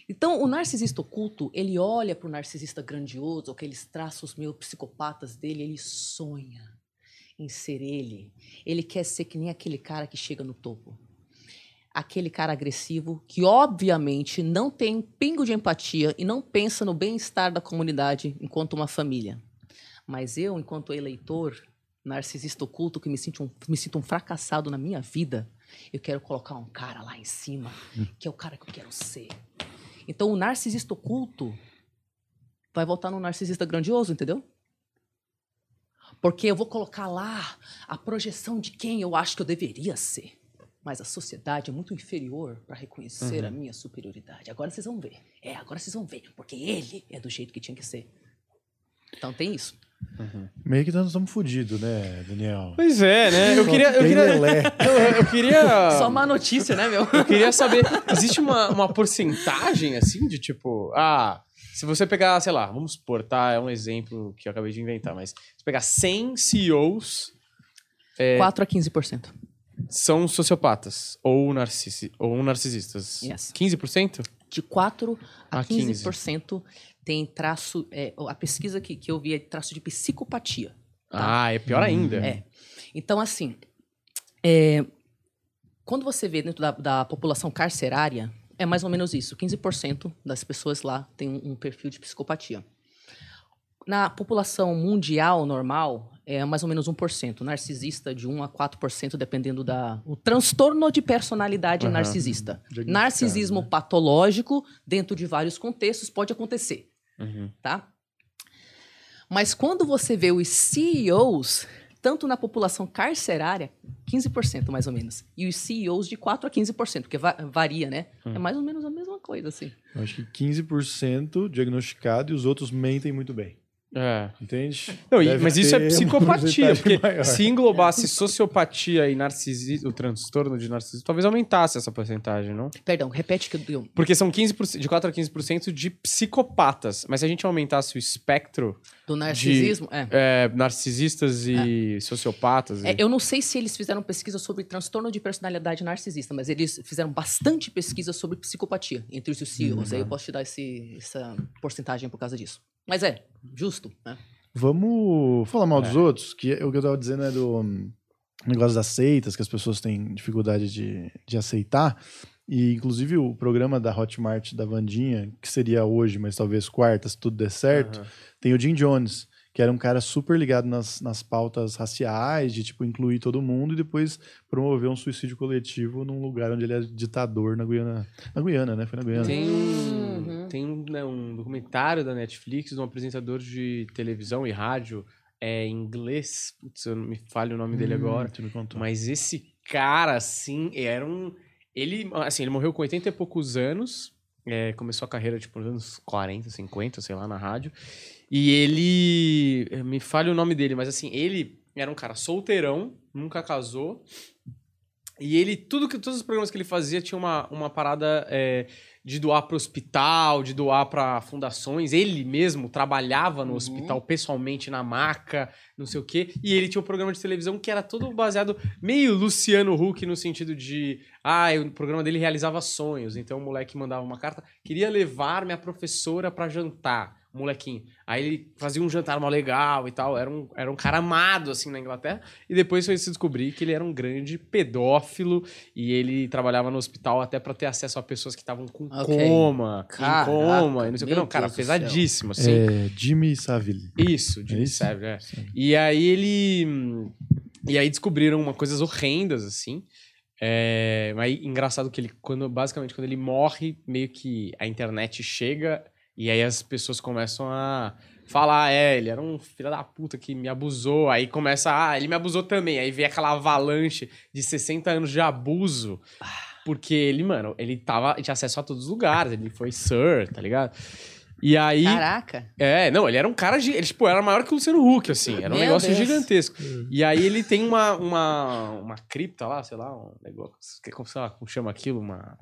[SPEAKER 4] Então, o narcisista oculto, ele olha para o narcisista grandioso, aqueles traços meio psicopatas dele, ele sonha em ser ele. Ele quer ser que nem aquele cara que chega no topo aquele cara agressivo que, obviamente, não tem um pingo de empatia e não pensa no bem-estar da comunidade enquanto uma família. Mas eu, enquanto eleitor, narcisista oculto, que me sinto um, me sinto um fracassado na minha vida, eu quero colocar um cara lá em cima, (laughs) que é o cara que eu quero ser. Então, o narcisista oculto vai voltar no narcisista grandioso, entendeu? Porque eu vou colocar lá a projeção de quem eu acho que eu deveria ser. Mas a sociedade é muito inferior para reconhecer a minha superioridade. Agora vocês vão ver. É, agora vocês vão ver. Porque ele é do jeito que tinha que ser. Então tem isso.
[SPEAKER 1] Meio que nós estamos fodidos, né, Daniel?
[SPEAKER 3] Pois é, né? Eu
[SPEAKER 1] Só
[SPEAKER 3] queria. Eu queria, (laughs) eu, eu queria.
[SPEAKER 4] Só má notícia, né, meu?
[SPEAKER 3] Eu queria saber, existe uma, uma porcentagem, assim, de tipo, ah, se você pegar, sei lá, vamos supor, tá? É um exemplo que eu acabei de inventar, mas se pegar 100 CEOs
[SPEAKER 4] 4 a 15%.
[SPEAKER 3] São sociopatas ou, narcisi ou narcisistas.
[SPEAKER 4] Yes.
[SPEAKER 3] 15%?
[SPEAKER 4] De 4 a
[SPEAKER 3] Ah, 15.
[SPEAKER 4] 15% tem traço. é, a pesquisa que, que eu vi é traço de psicopatia.
[SPEAKER 3] Ah, é pior ainda.
[SPEAKER 4] É. Então, assim, é, quando você vê dentro da, da população carcerária, é mais ou menos isso. 15% das pessoas lá tem um, um perfil de psicopatia. Na população mundial normal, é mais ou menos 1%. Narcisista de 1 a 4%, dependendo da... O transtorno de personalidade
[SPEAKER 3] Aham.
[SPEAKER 4] narcisista.
[SPEAKER 1] Diagnosticado,
[SPEAKER 4] Narcisismo
[SPEAKER 1] né?
[SPEAKER 4] patológico, dentro de vários contextos, pode acontecer
[SPEAKER 3] Uhum.
[SPEAKER 4] tá? Mas quando você vê os CEOs, tanto na população carcerária, 15% mais ou menos, e os CEOs de 4 a 15%, porque va- varia, né?
[SPEAKER 3] Hum.
[SPEAKER 4] É mais ou menos a mesma coisa, assim.
[SPEAKER 1] Eu acho que 15% diagnosticado e os outros mentem muito bem.
[SPEAKER 3] É.
[SPEAKER 1] Entende?
[SPEAKER 3] Não, e- mas isso é psicopatia, (laughs) porque
[SPEAKER 1] maior.
[SPEAKER 3] se englobasse sociopatia e narcisismo, o transtorno de narcisismo, talvez aumentasse essa porcentagem, não?
[SPEAKER 4] Perdão, repete que eu...
[SPEAKER 3] Porque são 15%, de 4 a 15% de psicopatas. Mas se a gente aumentasse o espectro
[SPEAKER 4] Do narcisismo, é.
[SPEAKER 3] é, narcisistas e sociopatas.
[SPEAKER 4] É,
[SPEAKER 3] e-
[SPEAKER 4] eu não sei se eles fizeram pesquisa sobre transtorno de personalidade narcisista, mas eles fizeram bastante pesquisa sobre psicopatia entre os CEOs. Aí eu posso te dar esse, essa porcentagem por causa disso. Mas é, justo, né?
[SPEAKER 1] Vamos falar mal
[SPEAKER 3] É.
[SPEAKER 1] dos outros, que o que eu tava dizendo é do hum, negócio das seitas, que as pessoas têm dificuldade de, de aceitar. E, inclusive, o programa da Hotmart da Vandinha, que seria hoje, mas talvez quarta, se tudo der certo,
[SPEAKER 3] Aham.
[SPEAKER 1] tem o Jim Jones, que era um cara super ligado nas, nas pautas raciais, de, tipo, incluir todo mundo e depois promover um suicídio coletivo num lugar onde ele é ditador na Guiana. Na Guiana, né? Foi na Guiana.
[SPEAKER 3] Tem, um,
[SPEAKER 4] Uhum.
[SPEAKER 3] tem um, né, um documentário da Netflix de um apresentador de televisão e rádio é, em inglês. Putz, eu não me falho o nome dele
[SPEAKER 1] Hum,
[SPEAKER 3] agora.
[SPEAKER 1] tu me contou.
[SPEAKER 3] Mas esse cara, assim, era um. Ele, assim, ele morreu com 80 e poucos anos. É, começou a carreira, tipo, nos anos 40, 50, sei lá, na rádio. E ele. eh, Me falha o nome dele, mas assim, ele era um cara solteirão, nunca casou. E ele, tudo que, todos os programas que ele fazia tinha uma, uma parada é, de doar para hospital, de doar para fundações. Ele mesmo trabalhava no
[SPEAKER 4] Uhum.
[SPEAKER 3] hospital pessoalmente na maca, não sei o quê. E ele tinha um programa de televisão que era todo baseado meio Luciano Huck no sentido de, ah, o programa dele realizava sonhos. Então o moleque mandava uma carta, queria levar minha professora para jantar. Molequinho. Aí ele fazia um jantar mal legal e tal. Era um, era um cara amado, assim, na Inglaterra. E depois foi se descobrir que ele era um grande pedófilo e ele trabalhava no hospital até pra ter acesso a pessoas que estavam com
[SPEAKER 4] Ok.
[SPEAKER 3] coma,
[SPEAKER 4] Caraca,
[SPEAKER 3] em coma, e não sei o que. Não, cara,
[SPEAKER 4] Deus
[SPEAKER 3] pesadíssimo, assim.
[SPEAKER 1] É, Jimmy Savile.
[SPEAKER 3] Isso, Jimmy
[SPEAKER 1] isso?
[SPEAKER 3] Savile, é.
[SPEAKER 1] Sim.
[SPEAKER 3] E aí ele. E aí descobriram uma coisas horrendas, assim. É, mas engraçado que ele, quando, basicamente, quando ele morre, meio que a internet chega e aí as pessoas começam a falar, é, ele era um filho da puta que me abusou. Aí começa, ah, ele me abusou também. Aí vem aquela avalanche de 60 anos de abuso. Porque ele, mano, ele tava, tinha acesso a todos os lugares, ele foi Sir, tá ligado? E aí.
[SPEAKER 4] Caraca.
[SPEAKER 3] É, não, ele era um cara. Ele, tipo, era maior que o Luciano Huck, assim. Era um
[SPEAKER 4] Meu
[SPEAKER 3] negócio
[SPEAKER 4] Deus.
[SPEAKER 3] gigantesco. E aí ele tem uma, uma, uma cripta lá, sei lá, um negócio. que- Como, sei lá, como chama aquilo? Uma.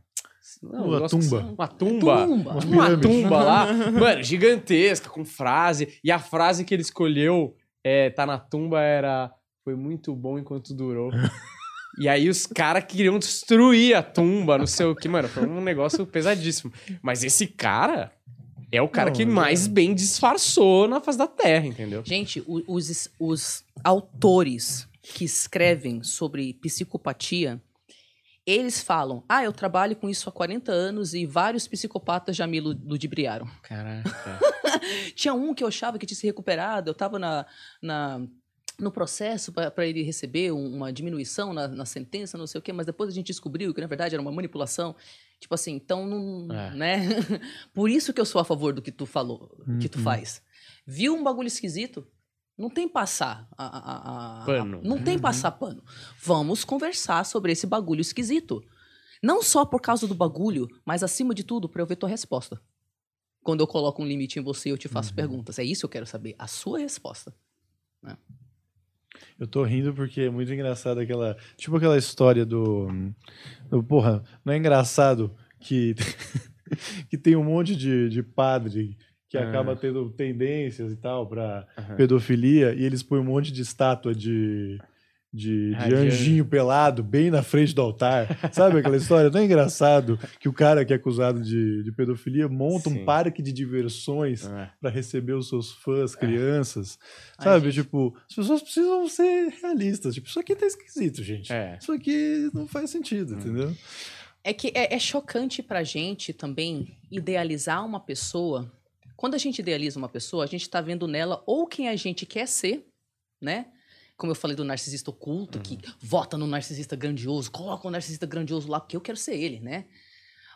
[SPEAKER 3] Não, um
[SPEAKER 1] Uma tumba.
[SPEAKER 3] Uma tumba.
[SPEAKER 4] Tumba.
[SPEAKER 1] Uma
[SPEAKER 3] Uma
[SPEAKER 1] pirâmide.
[SPEAKER 3] tumba lá. (laughs) Mano, gigantesca, com frase. E a frase que ele escolheu, é, tá na tumba, era. Foi muito bom enquanto durou. (laughs) E aí os caras queriam destruir a tumba, não sei o que, mano. Foi um negócio pesadíssimo. Mas esse cara é o cara
[SPEAKER 1] Não,
[SPEAKER 3] que
[SPEAKER 1] é.
[SPEAKER 3] mais bem disfarçou na face da Terra, entendeu?
[SPEAKER 4] Gente, os, os autores que escrevem sobre psicopatia, eles falam: Ah, eu trabalho com isso há 40 anos e vários psicopatas já me lu- ludibriaram.
[SPEAKER 3] Caraca. (laughs)
[SPEAKER 4] Tinha um que eu achava que tinha se recuperado, eu tava na, na- no processo para ele receber um- uma diminuição na, na sentença, não sei o quê, mas depois a gente descobriu que na verdade era uma manipulação. Tipo assim, então não.
[SPEAKER 3] É.
[SPEAKER 4] Né? (laughs) Por isso que eu sou a favor do que tu falou, que tu
[SPEAKER 1] Uhum.
[SPEAKER 4] faz. Viu um bagulho esquisito? Não tem passar a, a- a- a-
[SPEAKER 3] Pano.
[SPEAKER 4] não tem passar pano. Vamos conversar sobre esse bagulho esquisito. Não só por causa do bagulho, mas acima de tudo, para eu ver tua resposta. Quando eu coloco um limite em você, eu te faço perguntas. É isso que eu quero saber. A sua resposta.
[SPEAKER 1] Eu tô rindo porque é muito engraçado aquela. Tipo aquela história do. do porra, não é engraçado que, (laughs) que tem um monte de, de padre que
[SPEAKER 3] Ah.
[SPEAKER 1] acaba tendo tendências e tal pra
[SPEAKER 3] Aham.
[SPEAKER 1] pedofilia e eles põem um monte de estátua de. De, de anjinho pelado bem na frente do altar. Sabe aquela história? Tão engraçado que o cara que é acusado de, de pedofilia monta
[SPEAKER 3] Sim.
[SPEAKER 1] um parque de diversões
[SPEAKER 3] É.
[SPEAKER 1] para receber os seus fãs, crianças.
[SPEAKER 4] Ai,
[SPEAKER 1] Sabe?
[SPEAKER 4] gente.
[SPEAKER 1] Tipo, as pessoas precisam ser realistas. Tipo, isso aqui tá esquisito, gente.
[SPEAKER 3] É.
[SPEAKER 1] Isso aqui não faz sentido, entendeu?
[SPEAKER 4] É que é, é chocante pra gente também idealizar uma pessoa. Quando a gente idealiza uma pessoa, a gente tá vendo nela ou quem a gente quer ser, né? Como eu falei do narcisista oculto, que vota no narcisista grandioso, coloca o narcisista grandioso lá, porque eu quero ser ele, né?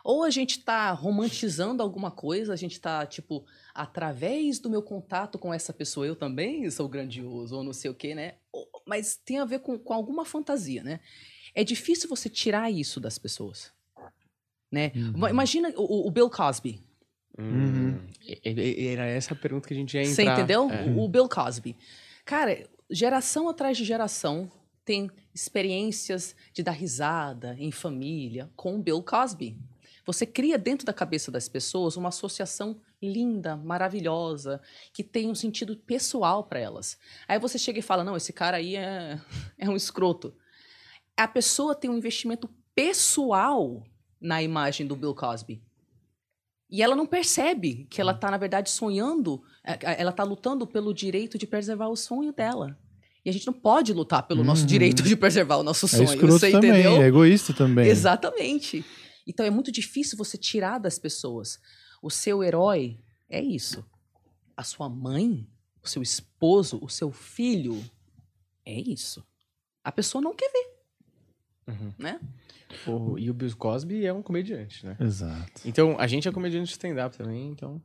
[SPEAKER 4] Ou a gente tá romantizando alguma coisa, a gente tá, tipo, através do meu contato com essa pessoa, eu também sou grandioso, ou não sei o quê, né? Mas tem a ver com, com alguma fantasia, né? É difícil você tirar isso das pessoas. Né?
[SPEAKER 1] Uhum.
[SPEAKER 4] Imagina o, o Bill Cosby.
[SPEAKER 1] Uhum.
[SPEAKER 3] E- e- Era essa a pergunta que a gente ia entrar.
[SPEAKER 4] Você entendeu?
[SPEAKER 3] É.
[SPEAKER 4] O, o Bill Cosby. Cara, geração atrás de geração tem experiências de dar risada em família com o Bill Cosby. Você cria dentro da cabeça das pessoas uma associação linda, maravilhosa, que tem um sentido pessoal para elas. Aí você chega e fala: não, esse cara aí é, (laughs) é um escroto. A pessoa tem um investimento pessoal na imagem do Bill Cosby. E ela não percebe que ela está, na verdade, sonhando, eh, ela está lutando pelo direito de preservar o sonho dela. E a gente não pode lutar pelo nosso
[SPEAKER 1] Uhum.
[SPEAKER 4] direito de preservar o nosso
[SPEAKER 1] É
[SPEAKER 4] sonho.
[SPEAKER 1] escroto
[SPEAKER 4] você
[SPEAKER 1] também,
[SPEAKER 4] entendeu?
[SPEAKER 1] é egoísta também.
[SPEAKER 4] Exatamente. Então é muito difícil você tirar das pessoas. O seu herói é isso. A sua mãe, o seu esposo, o seu filho é isso. A pessoa não quer ver,
[SPEAKER 3] Uhum.
[SPEAKER 4] né?
[SPEAKER 3] O- e o Bill Cosby é um comediante, né?
[SPEAKER 1] Exato.
[SPEAKER 3] Então, a gente é comediante de stand-up também, então.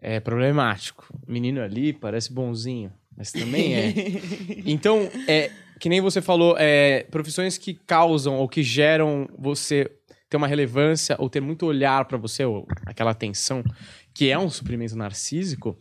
[SPEAKER 3] É problemático. O menino ali parece bonzinho, mas também é. (laughs) Então, é, que nem você falou, é, profissões que causam ou que geram você ter uma relevância ou ter muito olhar pra você, ou aquela atenção, que é um suprimento narcísico.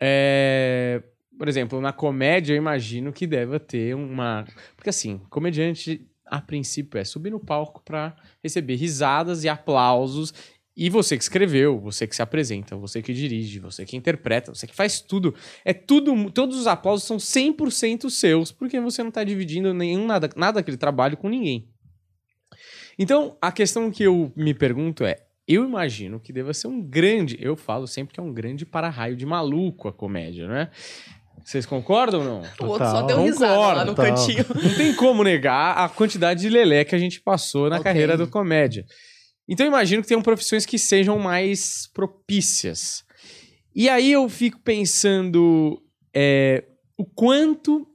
[SPEAKER 3] é, por exemplo, na comédia, eu imagino que deva ter uma. Porque assim, comediante, a princípio, é subir no palco pra receber risadas e aplausos. E você que escreveu, você que se apresenta, você que dirige, você que interpreta, você que faz tudo. É tudo, todos os aplausos são 100% seus, porque você não tá dividindo nenhum nada, nada daquele trabalho com ninguém. Então, a questão que eu me pergunto é, eu imagino que deva ser um grande, eu falo sempre que é um grande para-raio de maluco a comédia, né? Vocês concordam ou não?
[SPEAKER 4] O outro só
[SPEAKER 1] Total.
[SPEAKER 4] deu risada lá no
[SPEAKER 1] Concordo,
[SPEAKER 4] cantinho.
[SPEAKER 3] Não tem como negar a quantidade de lelé que a gente passou na
[SPEAKER 4] Ok.
[SPEAKER 3] carreira do comédia. Então eu imagino que tenham profissões que sejam mais propícias. E aí eu fico pensando é, o quanto.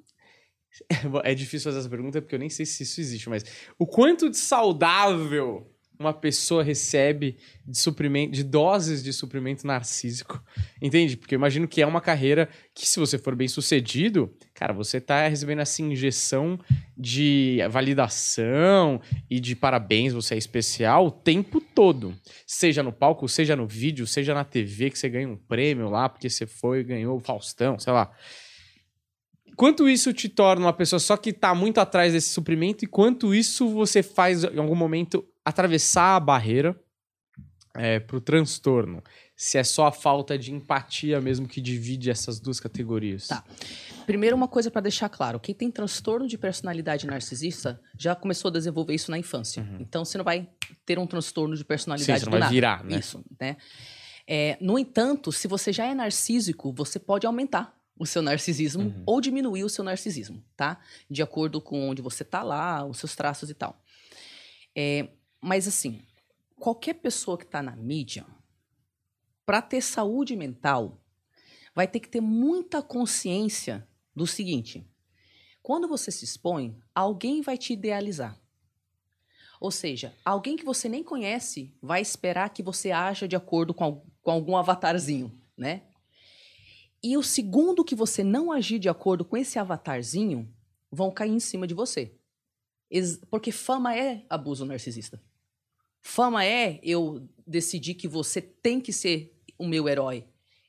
[SPEAKER 3] (laughs) É difícil fazer essa pergunta porque eu nem sei se isso existe, mas o quanto de saudável uma pessoa recebe de suprimento, de doses de suprimento narcísico, entende? Porque eu imagino que é uma carreira que, se você for bem sucedido, cara, você tá recebendo essa injeção de validação e de parabéns, você é especial o tempo todo. Seja no palco, seja no vídeo, seja na TV, que você ganha um prêmio lá, porque você foi e ganhou o Faustão, sei lá. Quanto isso te torna uma pessoa só que tá muito atrás desse suprimento e quanto isso você faz, em algum momento, atravessar a barreira é, pro transtorno? Se é só a falta de empatia mesmo que divide essas duas categorias.
[SPEAKER 4] Tá. Primeiro, uma coisa para deixar claro: quem tem transtorno de personalidade narcisista já começou a desenvolver isso na infância. Então, você não vai ter um transtorno de
[SPEAKER 3] Sim,
[SPEAKER 4] personalidade
[SPEAKER 3] você não
[SPEAKER 4] do
[SPEAKER 3] vai
[SPEAKER 4] nada.
[SPEAKER 3] virar, né?
[SPEAKER 4] Isso, né? É, no entanto, se você já é narcísico, você pode aumentar o seu narcisismo
[SPEAKER 3] Uhum.
[SPEAKER 4] ou diminuir o seu narcisismo, tá? De acordo com onde você tá lá, os seus traços e tal. É, mas assim, qualquer pessoa que tá na mídia, para ter saúde mental, vai ter que ter muita consciência do seguinte: quando você se expõe, alguém vai te idealizar. Ou seja, alguém que você nem conhece vai esperar que você haja de acordo com, com algum avatarzinho, né? E o segundo que você não agir de acordo com esse avatarzinho, vão cair em cima de você. Porque fama é abuso narcisista. Fama é eu decidir que você tem que ser o meu herói.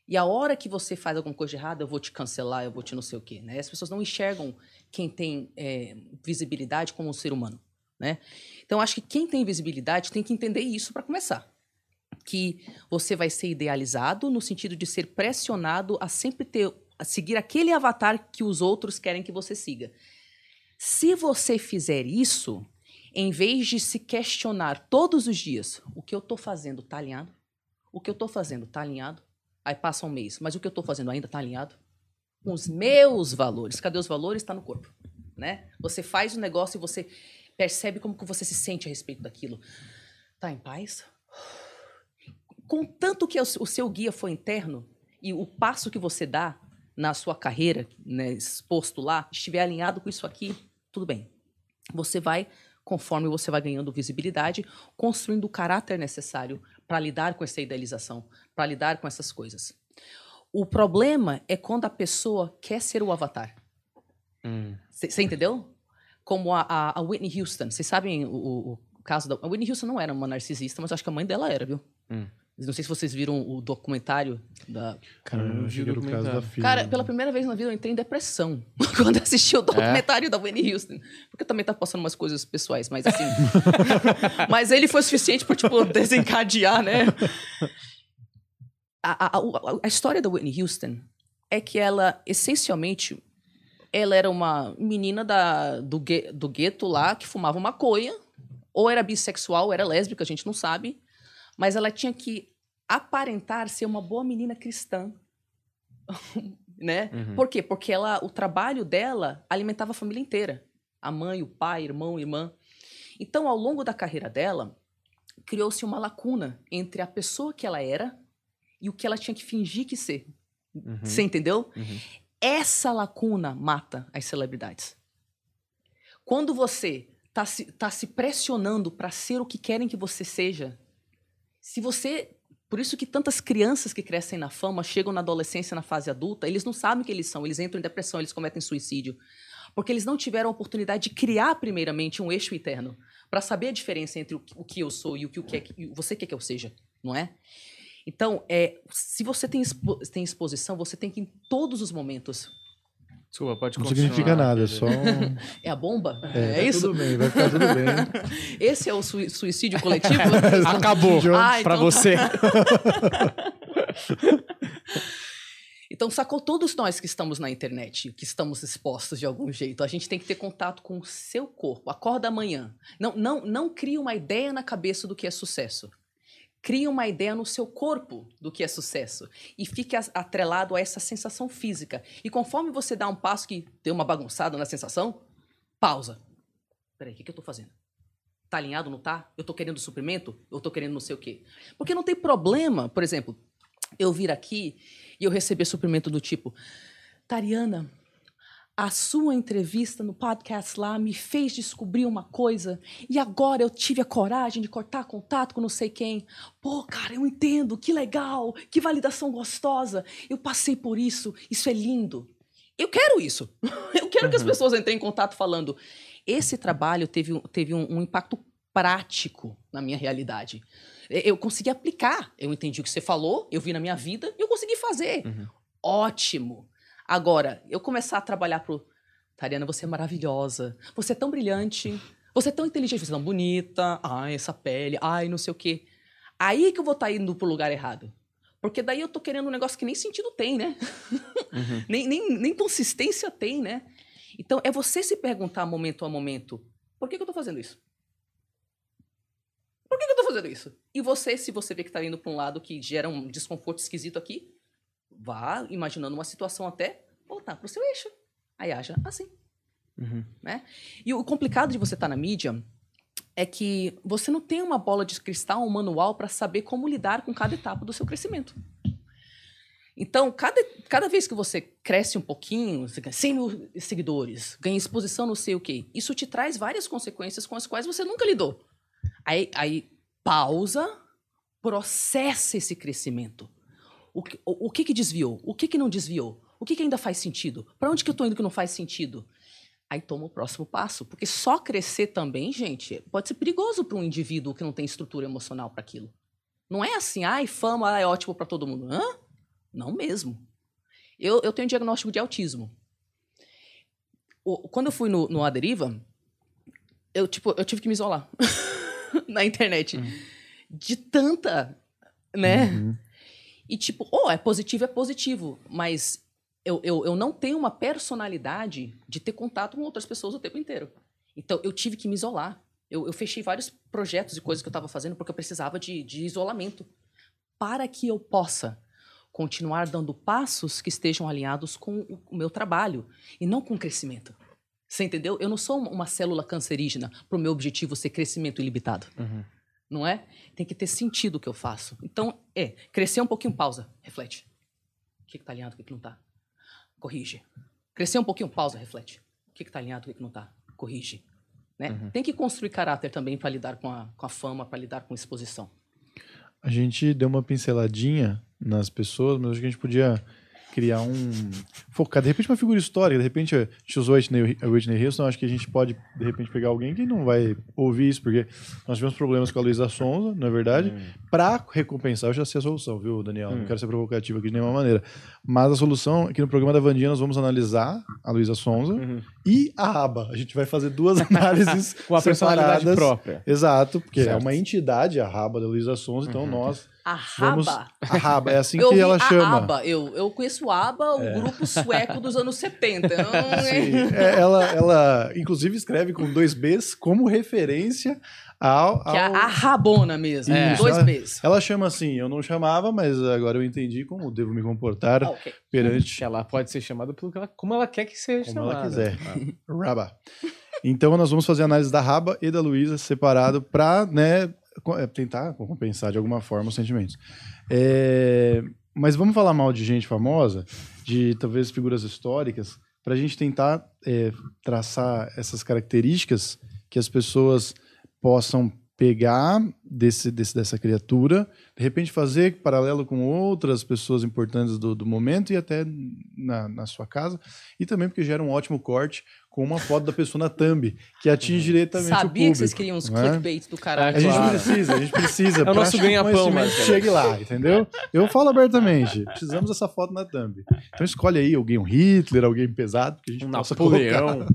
[SPEAKER 4] E a hora que você faz alguma coisa errada, eu vou te cancelar, eu vou te não sei o quê. Né? As pessoas não enxergam quem tem é, visibilidade como um ser humano. Né? Então, acho que quem tem visibilidade tem que entender isso para começar. Que você vai ser idealizado no sentido de ser pressionado a sempre ter, a seguir aquele avatar que os outros querem que você siga. Se você fizer isso, em vez de se questionar todos os dias, o que eu estou fazendo está alinhado? O que eu estou fazendo está alinhado? Aí passa um mês, mas o que eu estou fazendo ainda está alinhado? Com os meus valores. Cadê os valores? Está no corpo. Né? Você faz o negócio e você percebe como que você se sente a respeito daquilo. Tá em paz? Contanto que o seu guia for interno e o passo que você dá na sua carreira, né, exposto lá, estiver alinhado com isso aqui, tudo bem. Você vai, conforme você vai ganhando visibilidade, construindo o caráter necessário para lidar com essa idealização, para lidar com essas coisas. O problema é quando a pessoa quer ser o avatar.
[SPEAKER 3] Hum.
[SPEAKER 4] Você entendeu? Como a, a, a Whitney Houston. Vocês sabem o, o- o caso da. A Whitney Houston não era uma narcisista, mas acho que a mãe dela era, viu?
[SPEAKER 3] Hum.
[SPEAKER 4] Não sei se vocês viram o documentário da.
[SPEAKER 3] Cara, eu não
[SPEAKER 1] achei
[SPEAKER 3] vi o
[SPEAKER 1] caso da filha.
[SPEAKER 4] Cara, pela primeira vez na vida eu entrei em depressão (laughs) quando assisti o documentário da Whitney Houston. Porque também tá passando umas coisas pessoais, mas assim. (laughs) mas ele foi suficiente pra, tipo, desencadear, né? A, a, a, a história da Whitney Houston é que ela, essencialmente, ela era uma menina da, do, gue- do gueto lá que fumava maconha, ou era bissexual, ou era lésbica, a gente não sabe. Mas ela tinha que aparentar ser uma boa menina cristã. (laughs) né?
[SPEAKER 3] Uhum.
[SPEAKER 4] Por quê? Porque ela, o trabalho dela alimentava a família inteira. A mãe, o pai, irmão, irmã. Então, ao longo da carreira dela, criou-se uma lacuna entre a pessoa que ela era e o que ela tinha que fingir que ser.
[SPEAKER 3] Uhum.
[SPEAKER 4] Você entendeu?
[SPEAKER 3] Uhum.
[SPEAKER 4] Essa lacuna mata as celebridades. Quando você tá se, tá se pressionando para ser o que querem que você seja, se você. Por isso que tantas crianças que crescem na fama chegam na adolescência, na fase adulta, eles não sabem o que eles são, eles entram em depressão, eles cometem suicídio. Porque eles não tiveram a oportunidade de criar, primeiramente, um eixo interno, para saber a diferença entre o, que- eu sou e o que o que é você quer que eu seja, não é? Então, é, se você tem, expo- tem exposição, você tem que, em todos os momentos.
[SPEAKER 3] Desculpa, pode
[SPEAKER 1] Não significa nada, é só. um- (laughs)
[SPEAKER 4] É a bomba?
[SPEAKER 1] É,
[SPEAKER 4] É,
[SPEAKER 1] tá
[SPEAKER 4] isso?
[SPEAKER 1] Tudo bem, vai ficar tudo bem. (laughs)
[SPEAKER 4] Esse é o sui- suicídio (laughs) coletivo?
[SPEAKER 3] Acabou.
[SPEAKER 4] Ah,
[SPEAKER 3] pra
[SPEAKER 4] então
[SPEAKER 3] você.
[SPEAKER 4] Então, sacou todos nós que estamos na internet, que estamos expostos de algum jeito, a gente tem que ter contato com o seu corpo. Acorda amanhã. Não, não, não crie uma ideia na cabeça do que é sucesso. Crie uma ideia no seu corpo do que é sucesso. E fique atrelado a essa sensação física. E conforme você dá um passo que deu uma bagunçada na sensação, pausa. Peraí, o que, que eu tô fazendo? Tá alinhado, não tá? Eu tô querendo suprimento? Eu tô querendo não sei o quê. Porque não tem problema, por exemplo, eu vir aqui e eu receber suprimento do tipo, Tariana, a sua entrevista no podcast lá me fez descobrir uma coisa e agora eu tive a coragem de cortar contato com não sei quem. Pô, cara, eu entendo, que legal, que validação gostosa. Eu passei por isso, isso é lindo. Eu quero isso. (laughs) Eu quero que as pessoas entrem em contato falando. Esse trabalho teve, um- teve um, um impacto prático na minha realidade. Eu consegui aplicar. Eu entendi o que você falou, eu vi na minha vida e eu consegui fazer.
[SPEAKER 3] Uhum.
[SPEAKER 4] Ótimo. Agora, eu começar a trabalhar pro. Tariana, você é maravilhosa. Você é tão brilhante. Você é tão inteligente. Você é tão bonita. Ai, essa pele. Ai, não sei o quê. Aí que eu vou estar indo pro lugar errado. Porque daí eu tô querendo um negócio que nem sentido tem, né?
[SPEAKER 3] Uhum. (laughs)
[SPEAKER 4] nem, nem, nem consistência tem, né? Então, é você se perguntar momento a momento: por que, que eu tô fazendo isso? Por que, que eu tô fazendo isso? E você, se você vê que tá indo pra um lado que gera um desconforto esquisito aqui, vá imaginando uma situação até voltar pro seu eixo. Aí haja assim.
[SPEAKER 3] Uhum.
[SPEAKER 4] E o complicado de você estar na mídia é que você não tem uma bola de cristal, um manual para saber como lidar com cada etapa do seu crescimento. Então, cada, cada vez que você cresce um pouquinho, você ganha 100 mil seguidores, ganha exposição não sei o quê, isso te traz várias consequências com as quais você nunca lidou. Aí, aí pausa, processa esse crescimento. O, que- o, o que, que desviou? O que, que não desviou? O que, que ainda faz sentido? Para onde que eu estou indo que não faz sentido? Aí toma o próximo passo. Porque só crescer também, gente, pode ser perigoso para um indivíduo que não tem estrutura emocional para aquilo. Não é assim, ai, fama é ótimo para todo mundo. Hã? Não mesmo. Eu, eu tenho diagnóstico de autismo. O- quando eu fui no, no A Deriva, eu, tipo, eu tive que me isolar (laughs) na internet. De tanta, né?
[SPEAKER 1] Uhum.
[SPEAKER 4] E tipo, oh, é positivo, é positivo. Mas eu, eu, eu não tenho uma personalidade de ter contato com outras pessoas o tempo inteiro. Então eu tive que me isolar. Eu, eu fechei vários projetos e coisas que eu estava fazendo porque eu precisava de, de isolamento. Para que eu possa continuar dando passos que estejam alinhados com o, meu trabalho e não com o crescimento. Você entendeu? Eu não sou uma célula cancerígena para o meu objetivo ser crescimento ilimitado
[SPEAKER 3] Uhum.
[SPEAKER 4] Não é? Tem que ter sentido o que eu faço. Então, é, crescer um pouquinho, pausa, reflete. O que, que tá alinhado, o que, que não tá? Corrige. Crescer um pouquinho, pausa, reflete. O que, que tá alinhado, o que, que não tá? Corrige. Né? Tem que construir caráter também para lidar com a, com a fama, para lidar com exposição.
[SPEAKER 1] A gente deu uma pinceladinha nas pessoas, mas acho que a gente podia criar um. Focar, de repente, uma figura histórica. De repente, a gente usou a Whitney, a Whitney Houston. Acho que a gente pode, de repente, pegar alguém que não vai ouvir isso, porque nós tivemos problemas com a Luísa Sonza, não é verdade? Pra recompensar, eu já sei a solução, viu, Daniel? Não quero ser provocativo aqui de nenhuma maneira. Mas a solução é que no programa da Vandinha nós vamos analisar a Luísa Sonza e a Raba. A gente vai fazer duas (laughs) análises (laughs)
[SPEAKER 3] Com a personalidade
[SPEAKER 1] separadas.
[SPEAKER 3] própria.
[SPEAKER 1] Exato, porque é
[SPEAKER 3] Certo.
[SPEAKER 1] uma entidade, a Raba da Luísa Sonza, então nós
[SPEAKER 4] A
[SPEAKER 1] vamos.
[SPEAKER 4] Raba.
[SPEAKER 1] A Raba, é assim
[SPEAKER 4] eu
[SPEAKER 1] que ela
[SPEAKER 4] a
[SPEAKER 1] chama.
[SPEAKER 4] ABBA. Eu, eu conheço o ABBA, o grupo sueco dos anos 70. Então, (laughs)
[SPEAKER 1] Sim,
[SPEAKER 4] é-
[SPEAKER 1] é, ela, ela, inclusive, escreve com dois Bs como referência ao.
[SPEAKER 4] que é
[SPEAKER 1] ao-
[SPEAKER 4] a Rabona mesmo.
[SPEAKER 1] Isso,
[SPEAKER 4] Dois
[SPEAKER 1] ela-
[SPEAKER 4] Bs.
[SPEAKER 1] Ela chama assim, eu não chamava, mas agora eu entendi como devo me comportar
[SPEAKER 4] Ah, ok.
[SPEAKER 1] perante
[SPEAKER 3] Ela pode ser chamada pelo que ela, como ela quer que seja
[SPEAKER 1] como
[SPEAKER 3] chamada.
[SPEAKER 1] ela quiser. Raba. Então nós vamos fazer a análise da Raba e da Luísa separado para né, é, tentar compensar de alguma forma os sentimentos. É, mas vamos falar mal de gente famosa, de talvez figuras históricas, para a gente tentar é, traçar essas características que as pessoas possam pegar desse, desse- dessa criatura, de repente fazer paralelo com outras pessoas importantes do, do momento e até na, na sua casa, e também porque gera um ótimo corte com uma foto da pessoa na thumb, que atinge diretamente o
[SPEAKER 4] Sabia
[SPEAKER 1] público.
[SPEAKER 4] que vocês queriam uns
[SPEAKER 1] não é?
[SPEAKER 4] clickbait do caralho.
[SPEAKER 1] A gente precisa, a gente precisa.
[SPEAKER 3] É o nosso
[SPEAKER 1] que o
[SPEAKER 3] ganha-pão,
[SPEAKER 1] chegue lá, entendeu? Eu falo abertamente, precisamos dessa foto na thumb. Então escolhe aí alguém, um Hitler, alguém pesado, que a gente
[SPEAKER 3] Um
[SPEAKER 1] possa
[SPEAKER 3] Napoleão.
[SPEAKER 1] colocar.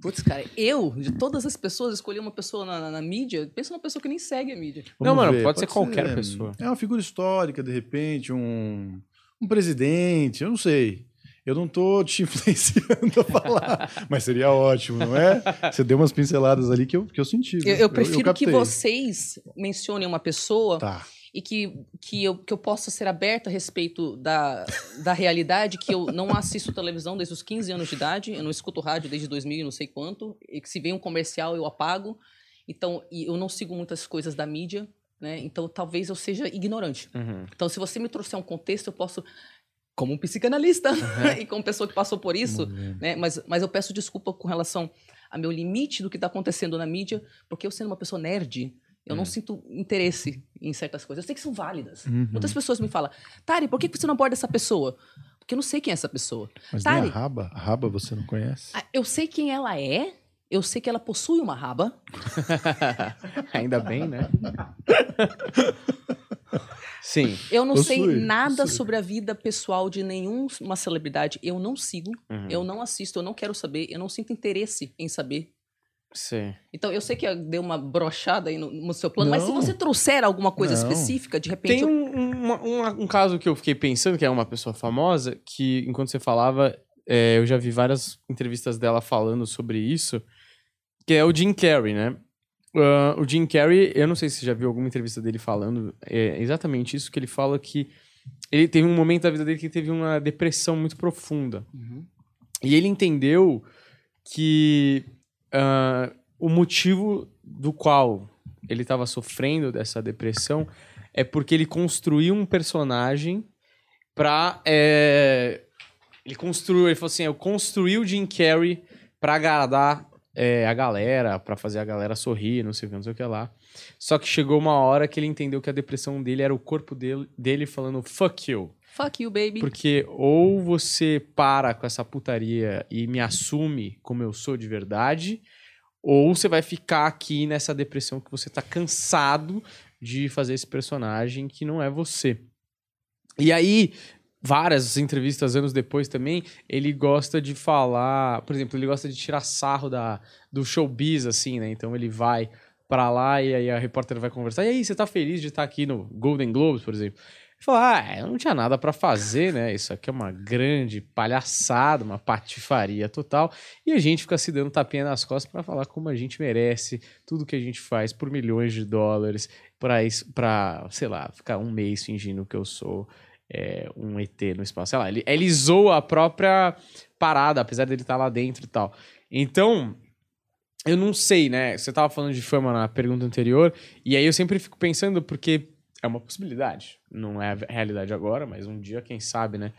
[SPEAKER 4] Putz, cara, eu, de todas as pessoas, escolhi uma pessoa na, na- na mídia. Pensa numa pessoa que nem segue a mídia.
[SPEAKER 3] Não,
[SPEAKER 1] Vamos
[SPEAKER 3] mano, pode ser qualquer pessoa.
[SPEAKER 1] É uma figura histórica, de repente, um, um presidente, eu não sei. Eu não tô te (laughs) influenciando a falar, mas seria ótimo, não é? Você deu umas pinceladas ali que eu, que eu senti.
[SPEAKER 4] Eu, eu prefiro que
[SPEAKER 1] captei.
[SPEAKER 4] vocês mencionem uma pessoa
[SPEAKER 1] Tá.
[SPEAKER 4] E que, que, eu, que eu possa ser aberta a respeito da, da realidade, que eu não assisto televisão desde os 15 anos de idade, eu não escuto rádio desde 2000 e não sei quanto, e que se vem um comercial eu apago. Então, e eu não sigo muitas coisas da mídia, né? Então, talvez eu seja ignorante.
[SPEAKER 3] Uhum.
[SPEAKER 4] Então, se você me trouxer um contexto, eu posso, como um psicanalista (laughs) e como pessoa que passou por isso, né? Mas, mas eu peço desculpa com relação a meu limite do que está acontecendo na mídia, porque eu sendo uma pessoa nerd, eu não sinto interesse em certas coisas. Eu sei que são válidas.
[SPEAKER 1] Uhum.
[SPEAKER 4] Muitas pessoas me falam, Tari, por que você não aborda essa pessoa? Porque eu não sei quem é essa pessoa.
[SPEAKER 1] Mas nem
[SPEAKER 4] Tari,
[SPEAKER 1] a raba? A raba você não conhece?
[SPEAKER 4] ah, eu sei quem ela é, eu sei que ela possui uma raba, (laughs)
[SPEAKER 3] Ainda bem, né? Sim.
[SPEAKER 4] eu não sei
[SPEAKER 1] Possui,
[SPEAKER 4] nada
[SPEAKER 1] possui.
[SPEAKER 4] sobre a vida pessoal de nenhuma celebridade, eu não sigo,
[SPEAKER 3] Uhum.
[SPEAKER 4] eu não assisto, eu não quero saber, eu não sinto interesse em saber.
[SPEAKER 3] Sim.
[SPEAKER 4] Então, eu sei que deu uma brochada aí no, no seu plano, mas se
[SPEAKER 1] Não.
[SPEAKER 4] você trouxer alguma coisa
[SPEAKER 1] Não.
[SPEAKER 4] específica, de repente.
[SPEAKER 3] Tem um, uma- um caso que eu fiquei pensando, que é uma pessoa famosa, que enquanto você falava, é, eu já vi várias entrevistas dela falando sobre isso, que é o Jim Carrey, né? Ah, o Jim Carrey, eu não sei se você já viu alguma entrevista dele falando, é exatamente isso que ele fala que ele teve um momento da vida dele que teve uma depressão muito profunda.
[SPEAKER 4] Uhum.
[SPEAKER 3] E ele entendeu que ah, o motivo do qual ele estava sofrendo dessa depressão é porque ele construiu um personagem pra. é, ele construiu, ele falou assim: eu construí o Jim Carrey pra agradar é, a galera, pra fazer a galera sorrir, não sei o que, não sei o que lá. Só que chegou uma hora que ele entendeu que a depressão dele era o corpo dele, dele falando fuck you.
[SPEAKER 4] Fuck you, baby.
[SPEAKER 3] Porque ou você para com essa putaria e me assume como eu sou de verdade, ou você vai ficar aqui nessa depressão que você tá cansado de fazer esse personagem que não é você. E aí, várias entrevistas anos depois também, ele gosta de falar, por exemplo, ele gosta de tirar sarro da, do showbiz, assim, né? Então ele vai pra lá e aí a repórter vai conversar. E aí, você tá feliz de estar aqui no Golden Globes, por exemplo? Ele fala, ah, eu não tinha nada pra fazer, né? Isso aqui é uma grande palhaçada, uma patifaria total. E a gente fica se dando tapinha nas costas pra falar como a gente merece tudo que a gente faz por milhões de dólares pra sei lá, ficar um mês fingindo que eu sou é, um ET no espaço. Sei lá, ele, ele zoa a própria parada, apesar dele estar lá dentro e tal. Então, eu não sei, né? Você tava falando de fama na pergunta anterior, e aí eu sempre fico pensando, porque é uma possibilidade. Não é a realidade agora, mas um dia, quem sabe, né?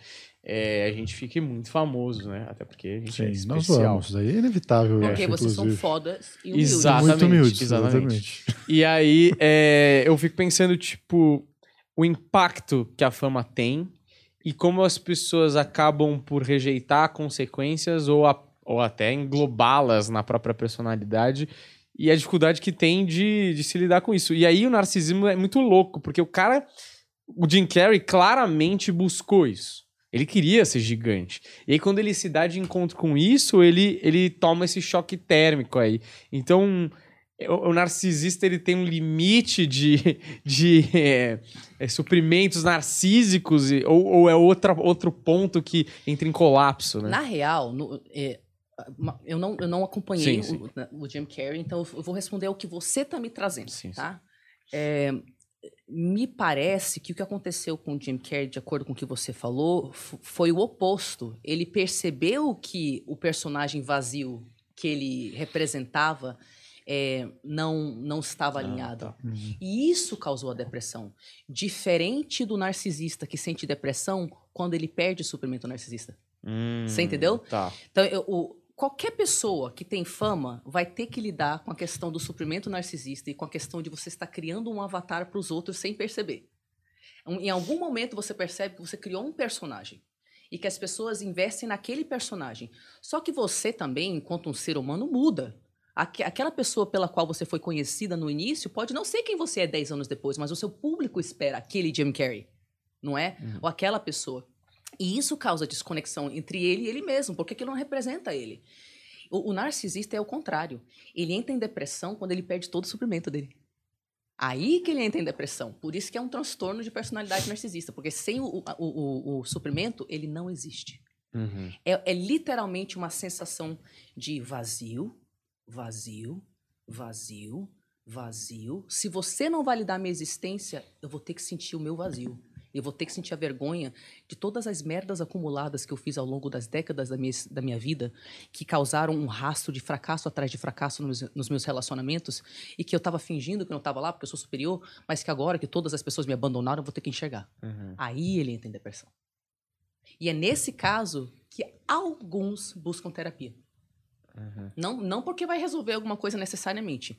[SPEAKER 3] é, a gente fique muito famoso, né? Até porque a gente é
[SPEAKER 1] Sim, nós
[SPEAKER 3] especial.
[SPEAKER 1] vamos. Isso aí é inevitável,
[SPEAKER 4] Porque
[SPEAKER 1] acho,
[SPEAKER 4] vocês são
[SPEAKER 1] inclusive.
[SPEAKER 4] fodas e humildes.
[SPEAKER 3] Exato.
[SPEAKER 1] Muito
[SPEAKER 3] Exatamente,
[SPEAKER 1] humildes,
[SPEAKER 3] exatamente.
[SPEAKER 1] exatamente.
[SPEAKER 3] E aí, é, eu fico pensando, tipo, o impacto que a fama tem e como as pessoas acabam por rejeitar consequências ou, a- ou até englobá-las na própria personalidade e a dificuldade que tem de, de se lidar com isso. E aí o narcisismo é muito louco, porque o cara, o Jim Carrey claramente buscou isso. Ele queria ser gigante. E aí, quando ele se dá de encontro com isso, ele, ele toma esse choque térmico aí. Então, o, o narcisista ele tem um limite de, de é, é, suprimentos narcísicos, ou, ou é outra, outro ponto que entra em colapso, né?
[SPEAKER 4] Na real, no- é, eu, não, eu não acompanhei
[SPEAKER 3] Sim,
[SPEAKER 4] o, na- o Jim Carrey, então eu vou responder o que você tá me trazendo,
[SPEAKER 3] Sim, sim.
[SPEAKER 4] tá? É, me parece que o que aconteceu com o Jim Carrey, de acordo com o que você falou, foi o oposto. Ele percebeu que o personagem vazio que ele representava é, não, não estava
[SPEAKER 3] Ah,
[SPEAKER 4] alinhado.
[SPEAKER 3] tá.
[SPEAKER 4] E isso causou a depressão. Diferente do narcisista que sente depressão quando ele perde o suprimento narcisista.
[SPEAKER 3] Hum,
[SPEAKER 4] Você entendeu?
[SPEAKER 3] Tá.
[SPEAKER 4] Então, eu- o- qualquer pessoa que tem fama vai ter que lidar com a questão do suprimento narcisista e com a questão de você estar criando um avatar para os outros sem perceber. Um- Em algum momento você percebe que você criou um personagem e que as pessoas investem naquele personagem. Só que você também, enquanto um ser humano, muda. Aque- Aquela pessoa pela qual você foi conhecida no início pode não ser quem você é 10 anos depois, mas o seu público espera aquele Jim Carrey, não é? Ou aquela pessoa. E isso causa desconexão entre ele e ele mesmo, porque aquilo não representa ele. O, o narcisista é o contrário. Ele entra em depressão quando ele perde todo o suprimento dele. Aí que ele entra em depressão. Por isso que é um transtorno de personalidade narcisista, porque sem o, o, o- o suprimento, ele não existe.
[SPEAKER 3] Uhum.
[SPEAKER 4] É, é literalmente uma sensação de vazio, vazio, vazio, vazio. Se você não validar a minha existência, eu vou ter que sentir o meu vazio. Eu vou ter que sentir a vergonha de todas as merdas acumuladas que eu fiz ao longo das décadas da minha, da minha vida, que causaram um rastro de fracasso atrás de fracasso nos, nos meus relacionamentos, e que eu tava fingindo que não tava lá porque eu sou superior, mas que agora que todas as pessoas me abandonaram, eu vou ter que enxergar.
[SPEAKER 3] Uhum.
[SPEAKER 4] Aí ele entra em depressão. E é nesse caso que alguns buscam terapia.
[SPEAKER 3] Uhum.
[SPEAKER 4] Não, não porque vai resolver alguma coisa necessariamente.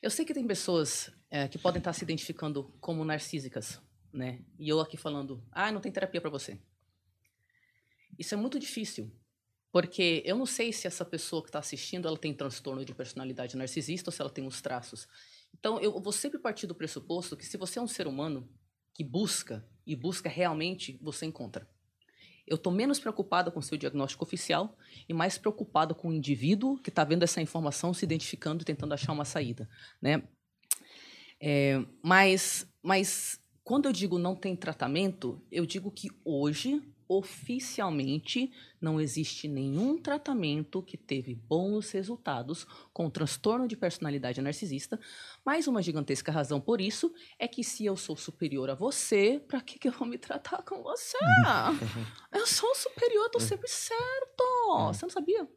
[SPEAKER 4] Eu sei que tem pessoas é, que podem estar se identificando como narcísicas, né? E eu aqui falando, ah, não tem terapia para você. Isso é muito difícil, porque eu não sei se essa pessoa que está assistindo ela tem transtorno de personalidade narcisista ou se ela tem os traços. Então eu vou sempre partir do pressuposto que se você é um ser humano que busca e busca realmente, você encontra. Eu estou menos preocupada com seu diagnóstico oficial e mais preocupada com o indivíduo que está vendo essa informação, se identificando e tentando achar uma saída, né? É, mas, mas quando eu digo não tem tratamento, eu digo que hoje, oficialmente, não existe nenhum tratamento que teve bons resultados com transtorno de personalidade narcisista. Mas uma gigantesca razão por isso é que se eu sou superior a você, para que, que eu vou me tratar com você? (laughs) eu sou superior, tô sempre certo. Você não sabia?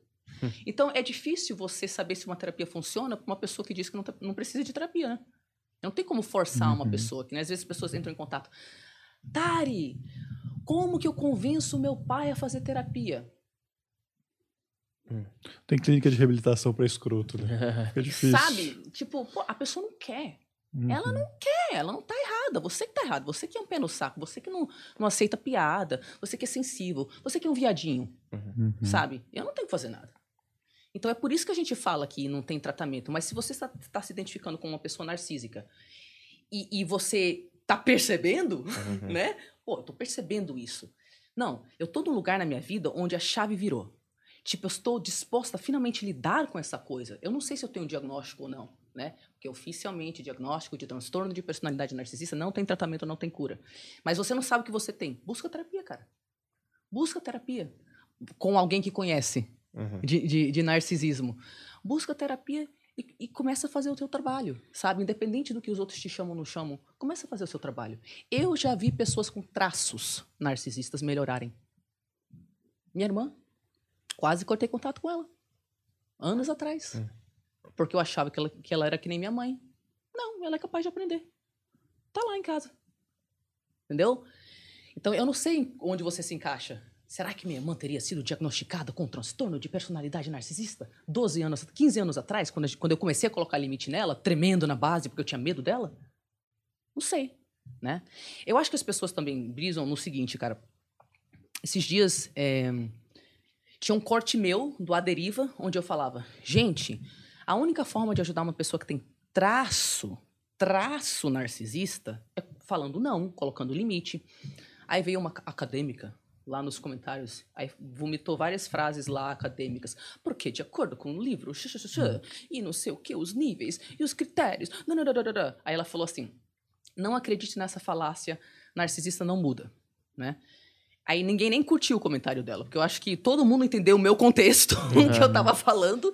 [SPEAKER 4] Então é difícil você saber se uma terapia funciona para uma pessoa que diz que não, tá- não precisa de terapia, né? Não tem como forçar uma
[SPEAKER 1] Uhum.
[SPEAKER 4] pessoa, que né? às vezes as pessoas entram em contato. Tari, como que eu convenço meu pai a fazer terapia?
[SPEAKER 1] Tem clínica de reabilitação pra escroto, né? (laughs) Fica difícil.
[SPEAKER 4] Sabe? Tipo, pô, a pessoa não quer.
[SPEAKER 1] Uhum.
[SPEAKER 4] Ela não quer, ela não tá errada. Você que tá errado, você que é um pé no saco, você que não, não aceita piada, você que é sensível, você que é um viadinho,
[SPEAKER 1] Uhum.
[SPEAKER 4] sabe? Eu não tenho que fazer nada. Então é por isso que a gente fala que não tem tratamento. Mas se você está, está se identificando com uma pessoa narcísica e, e você tá percebendo,
[SPEAKER 3] Uhum.
[SPEAKER 4] né? Pô, eu tô percebendo isso. Não, eu tô num lugar na minha vida onde a chave virou. Tipo, eu estou disposta a finalmente lidar com essa coisa. Eu não sei se eu tenho um diagnóstico ou não, né? Porque oficialmente diagnóstico de transtorno de personalidade narcisista não tem tratamento, não tem cura. Mas você não sabe o que você tem. Busca terapia, cara. Busca terapia com alguém que conhece
[SPEAKER 3] Uhum.
[SPEAKER 4] de, de, de narcisismo. Busca terapia e, e começa a fazer o teu trabalho, sabe? Independente do que os outros te chamam ou não chamam, começa a fazer o seu trabalho. Eu já vi pessoas com traços narcisistas melhorarem. Minha irmã, quase cortei contato com ela. Anos atrás.
[SPEAKER 3] Hum.
[SPEAKER 4] Porque eu achava que ela, que ela era que nem minha mãe. Não, ela é capaz de aprender. Tá lá em casa. Entendeu? Então eu não sei onde você se encaixa. Será que minha irmã teria sido diagnosticada com transtorno de personalidade narcisista 12 anos, 15 anos atrás, quando, quando eu comecei a colocar limite nela, tremendo na base porque eu tinha medo dela? Não sei. né? Eu acho que as pessoas também brisam no seguinte, cara. Esses dias é, tinha um corte meu do A Deriva, onde eu falava, gente, a única forma de ajudar uma pessoa que tem traço, traço narcisista, é falando não, colocando limite. Aí veio uma acadêmica lá nos comentários, aí vomitou várias frases lá acadêmicas, porque de acordo com o livro, e não sei o que, os níveis e os critérios, aí ela falou assim, não acredite nessa falácia, narcisista não muda, né? Aí ninguém nem curtiu o comentário dela, porque eu acho que todo mundo entendeu o meu contexto, (laughs) o que eu tava falando,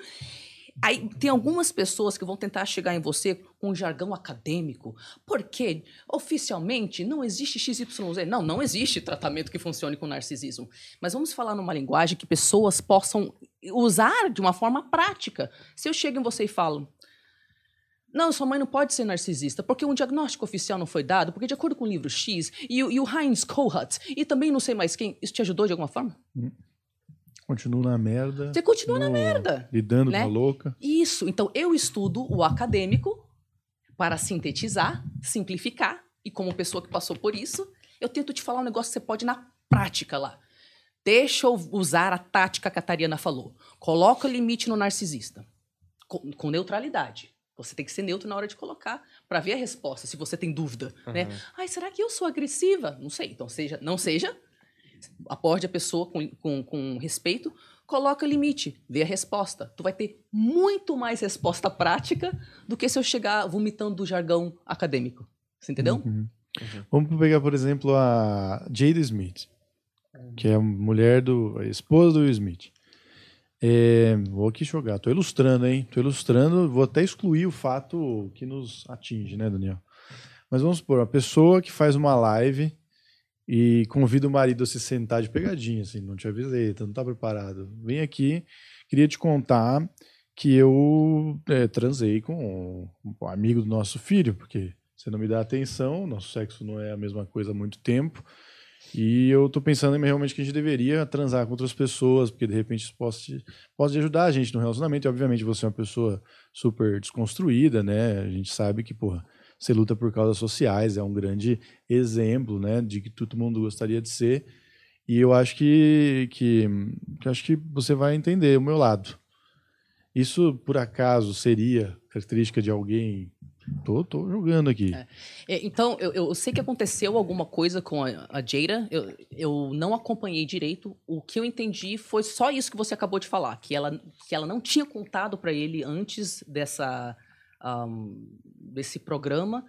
[SPEAKER 4] Aí tem algumas pessoas que vão tentar chegar em você com um jargão acadêmico, porque oficialmente não existe XYZ. Não, não existe tratamento que funcione com narcisismo. Mas vamos falar numa linguagem que pessoas possam usar de uma forma prática. Se eu chego em você e falo, não, sua mãe não pode ser narcisista, porque um diagnóstico oficial não foi dado, porque de acordo com o livro X e, e o Heinz Kohut, e também não sei mais quem, isso te ajudou de alguma forma?
[SPEAKER 1] Hum. Continua na merda.
[SPEAKER 4] Você continua no, na merda.
[SPEAKER 1] Lidando
[SPEAKER 4] né?
[SPEAKER 1] com a louca.
[SPEAKER 4] Isso. Então, eu estudo o acadêmico para sintetizar, simplificar, e como pessoa que passou por isso, eu tento te falar um negócio que você pode ir na prática lá. Deixa eu usar a tática que a Tariana falou. Coloca limite no narcisista. Com, com neutralidade. Você tem que ser neutro na hora de colocar para ver a resposta, se você tem dúvida, uhum. né? Ai, será que eu sou agressiva? Não sei. Então, seja, não seja aborde a pessoa com, com, com respeito, coloca limite, vê a resposta. Tu vai ter muito mais resposta prática do que se eu chegar vomitando do jargão acadêmico. Você entendeu?
[SPEAKER 1] Uhum. Uhum. Vamos pegar, por exemplo, a Jada Smith, que é a mulher do. a esposa do Will Smith. É, vou aqui jogar, tô ilustrando, hein? Tô ilustrando, vou até excluir o fato que nos atinge, né, Daniel? Mas vamos supor, a pessoa que faz uma live e convida o marido a se sentar de pegadinha, assim, não te avisei, tu não tá preparado. Vem aqui, queria te contar que eu é, transei com um amigo do nosso filho, porque você não me dá atenção, nosso sexo não é a mesma coisa há muito tempo. E eu tô pensando realmente que a gente deveria transar com outras pessoas, porque de repente isso pode, pode ajudar a gente no relacionamento. E obviamente você é uma pessoa super desconstruída, né? A gente sabe que, porra, você luta por causas sociais, é um grande exemplo, né, de que todo mundo gostaria de ser. E eu acho que, que, que acho que você vai entender o meu lado. Isso, por acaso, seria característica de alguém? Tô, tô jogando aqui.
[SPEAKER 4] É. É, então, eu, eu, sei que aconteceu alguma coisa com a, a Jada. Eu, eu não acompanhei direito. O que eu entendi foi só isso que você acabou de falar, que ela, que ela não tinha contado para ele antes dessa um, desse programa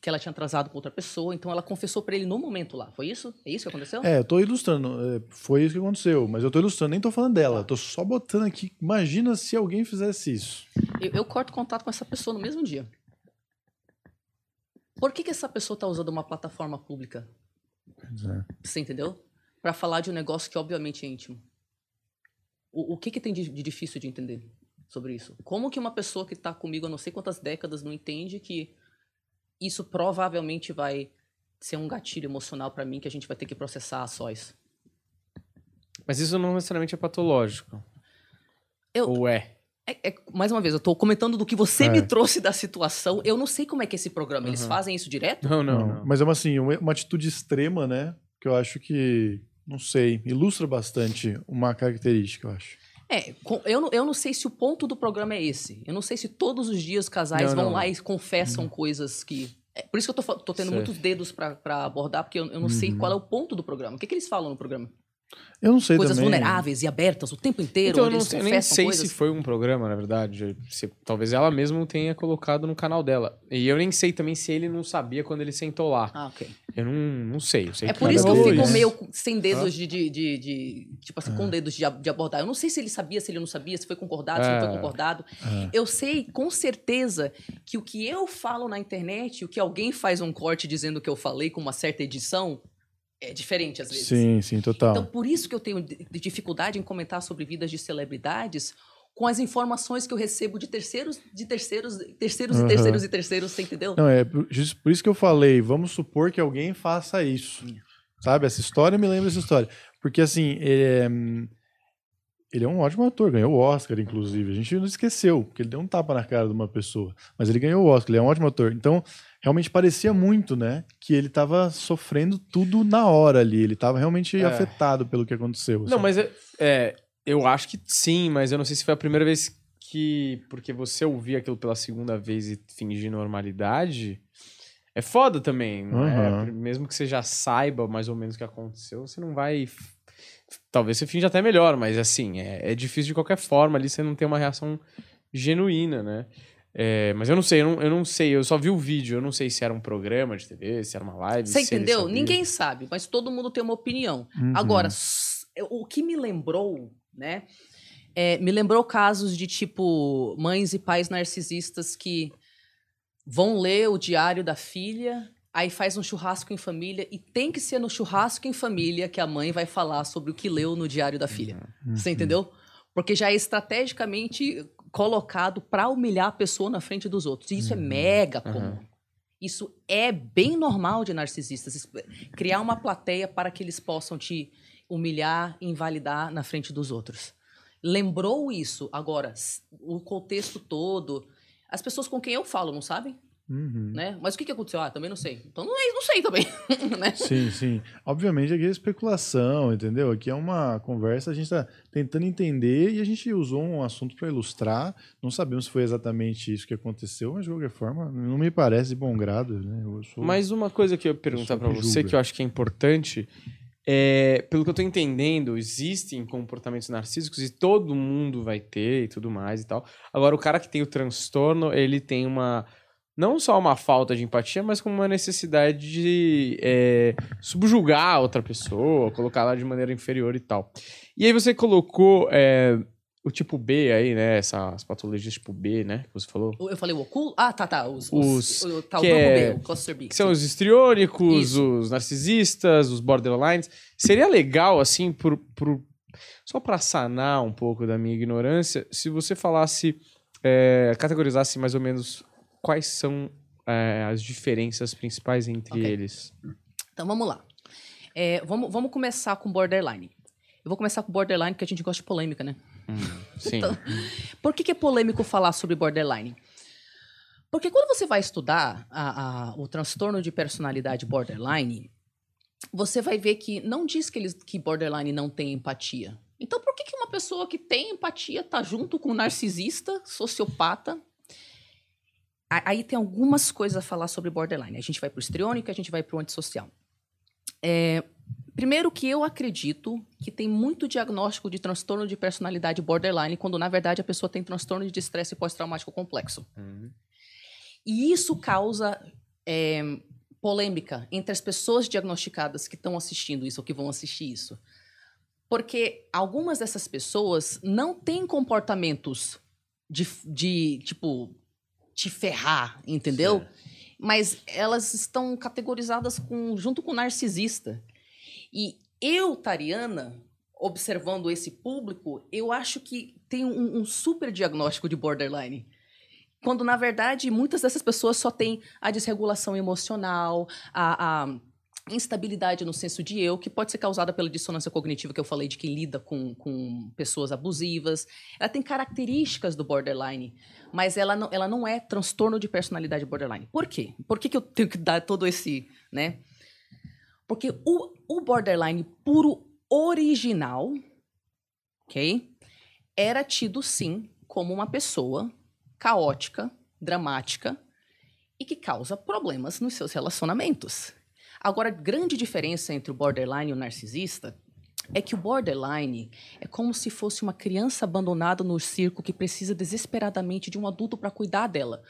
[SPEAKER 4] que ela tinha atrasado com outra pessoa, então ela confessou para ele no momento lá. Foi isso? É isso que aconteceu?
[SPEAKER 1] É, eu tô ilustrando. É, foi isso que aconteceu, mas eu tô ilustrando, nem tô falando dela. Tô só botando aqui. Imagina se alguém fizesse isso.
[SPEAKER 4] Eu, eu corto contato com essa pessoa no mesmo dia. Por que, que essa pessoa tá usando uma plataforma pública? É. Você entendeu? Para falar de um negócio que obviamente é íntimo. O, o que, que tem de, de difícil de entender? Sobre isso. Como que uma pessoa que está comigo há não sei quantas décadas não entende que isso provavelmente vai ser um gatilho emocional para mim que a gente vai ter que processar a sós?
[SPEAKER 3] Mas isso não necessariamente é patológico. Eu, Ou é?
[SPEAKER 4] É, é, mais uma vez, eu estou comentando do que você é. me trouxe da situação. Eu não sei como é que é esse programa. Eles uhum. fazem isso direto?
[SPEAKER 3] Não, não, não.
[SPEAKER 1] Mas é uma, assim, uma, uma atitude extrema, né? Que eu acho que, não sei, ilustra bastante uma característica, eu acho.
[SPEAKER 4] É, eu não, eu não sei se o ponto do programa é esse. Eu não sei se todos os dias casais não, vão não. lá e confessam uhum. coisas que. É, por isso que eu tô, tô tendo muitos dedos para abordar, porque eu, eu não uhum. sei qual é o ponto do programa. O que, que eles falam no programa?
[SPEAKER 1] Eu não sei
[SPEAKER 4] Coisas
[SPEAKER 1] também.
[SPEAKER 4] vulneráveis e abertas o tempo inteiro.
[SPEAKER 3] Então, eu não sei, nem sei coisas... se foi um programa, na verdade. Se, talvez ela mesma tenha colocado no canal dela. E eu nem sei também se ele não sabia quando ele sentou lá.
[SPEAKER 4] Ah, ok.
[SPEAKER 3] Eu não, não sei. Eu sei
[SPEAKER 4] é por isso que eu fico meio sem dedos de, de, de, de, Tipo assim, com dedos de, de, abordar. Eu não sei se ele sabia, se ele não sabia, se foi concordado, é. se não foi é. concordado. É. Eu sei com certeza que o que eu falo na internet, o que alguém faz um corte dizendo que eu falei com uma certa edição, é diferente às vezes.
[SPEAKER 1] Sim, sim, total.
[SPEAKER 4] Então, por isso que eu tenho dificuldade em comentar sobre vidas de celebridades com as informações que eu recebo de terceiros, de terceiros, terceiros uhum. e terceiros e terceiros, você entendeu?
[SPEAKER 1] Não, é por, isso que eu falei, vamos supor que alguém faça isso. Sabe, essa história me lembra essa história. Porque, assim, é, ele é um ótimo ator, ganhou o Oscar, inclusive. A gente não esqueceu, porque ele deu um tapa na cara de uma pessoa. Mas ele ganhou o Oscar, ele é um ótimo ator. Então, realmente parecia muito, né? Que ele tava sofrendo tudo na hora ali. Ele tava realmente
[SPEAKER 3] É.
[SPEAKER 1] afetado pelo que aconteceu.
[SPEAKER 3] Não,
[SPEAKER 1] assim.
[SPEAKER 3] mas é, é, eu acho que sim, mas eu não sei se foi a primeira vez que. Porque você ouvir aquilo pela segunda vez e fingir normalidade. É foda também?
[SPEAKER 1] Aham.
[SPEAKER 3] Mesmo que você já saiba mais ou menos o que aconteceu, você não vai. Talvez você finja até melhor, mas assim, é, é difícil de qualquer forma ali você não ter uma reação genuína, né? É, mas eu não sei, eu não, eu não sei, eu só vi o vídeo, eu não sei se era um programa de TV, se era uma live.
[SPEAKER 4] Você entendeu?
[SPEAKER 3] sabia.
[SPEAKER 4] Ninguém sabe, mas todo mundo tem uma opinião.
[SPEAKER 1] Uhum.
[SPEAKER 4] Agora, o que me lembrou, né? é, me lembrou casos de tipo mães e pais narcisistas que vão ler o diário da filha, aí faz um churrasco em família e tem que ser no churrasco em família que a mãe vai falar sobre o que leu no diário da filha.
[SPEAKER 1] Uhum.
[SPEAKER 4] Você entendeu? Porque já é estrategicamente colocado para humilhar a pessoa na frente dos outros. E isso é mega comum.
[SPEAKER 3] Aham.
[SPEAKER 4] Isso é bem normal de narcisistas. Criar uma plateia para que eles possam te humilhar, invalidar na frente dos outros. Lembrou isso? Agora, o contexto todo. As pessoas com quem eu falo não sabem,
[SPEAKER 1] Uhum.
[SPEAKER 4] né? Mas o que, que aconteceu? Ah, também não sei. Então não, é, não sei também, (laughs) né?
[SPEAKER 1] Sim, sim. Obviamente aqui é especulação, entendeu? Aqui é uma conversa, a gente está tentando entender e a gente usou um assunto para ilustrar. Não sabemos se foi exatamente isso que aconteceu, mas de qualquer forma, não me parece de bom grado, né? Eu sou...
[SPEAKER 3] Mas uma coisa que eu ia perguntar
[SPEAKER 1] que
[SPEAKER 3] você,
[SPEAKER 1] julga.
[SPEAKER 3] que eu acho que é importante, é, pelo que eu tô entendendo, existem comportamentos narcísicos e todo mundo vai ter e tudo mais e tal. Agora, o cara que tem o transtorno, ele tem uma. Não só uma falta de empatia, mas como uma necessidade de é, subjugar a outra pessoa, colocá-la de maneira inferior e tal. E aí você colocou é, o tipo B aí, né? Essas patologias tipo B, né? Que você falou.
[SPEAKER 4] Eu falei o oculto? Ah, tá, tá. Os,
[SPEAKER 3] Os-
[SPEAKER 4] os, o, tá,
[SPEAKER 3] que é-
[SPEAKER 4] B, o cluster B.
[SPEAKER 3] Que são os histriônicos,
[SPEAKER 4] Isso.
[SPEAKER 3] os narcisistas, os borderlines. Seria legal, assim, por, por- só para sanar um pouco da minha ignorância, se você falasse, é, categorizasse mais ou menos quais são é, as diferenças principais entre
[SPEAKER 4] Ok.
[SPEAKER 3] eles.
[SPEAKER 4] Então vamos lá. É, vamos, vamos começar com borderline. Eu vou começar com borderline porque a gente gosta de polêmica, né? (laughs)
[SPEAKER 3] Sim.
[SPEAKER 4] Então, Por que, que é polêmico falar sobre borderline? Porque quando você vai estudar a- a- o transtorno de personalidade borderline, você vai ver que não diz que, eles, que borderline não tem empatia. Então, por que, que uma pessoa que tem empatia tá junto com um narcisista, sociopata? Aí tem algumas coisas a falar sobre borderline. A gente vai pro histriônico, a gente vai pro antissocial. É, Primeiro que eu acredito que tem muito diagnóstico de transtorno de personalidade borderline, quando na verdade a pessoa tem transtorno de estresse pós-traumático complexo.
[SPEAKER 3] Uhum.
[SPEAKER 4] E isso causa é, polêmica entre as pessoas diagnosticadas que estão assistindo isso ou que vão assistir isso. Porque algumas dessas pessoas não têm comportamentos de, de tipo, te ferrar, entendeu? Mas elas estão categorizadas com, junto com o narcisista. E eu, Tariana, observando esse público, eu acho que tem um, um super diagnóstico de borderline. Quando, na verdade, muitas dessas pessoas só têm a desregulação emocional, a, a instabilidade no senso de eu, que pode ser causada pela dissonância cognitiva que eu falei de quem lida com, com pessoas abusivas. Ela tem características do borderline, mas ela não, ela não é transtorno de personalidade borderline. Por quê? Por que, que eu tenho que dar todo esse, né? Porque o, o borderline puro original, ok? Era tido sim como uma pessoa caótica, dramática e que causa problemas nos seus relacionamentos. Agora, a grande diferença entre o borderline e o narcisista é que o borderline é como se fosse uma criança abandonada no circo que precisa desesperadamente de um adulto para cuidar dela.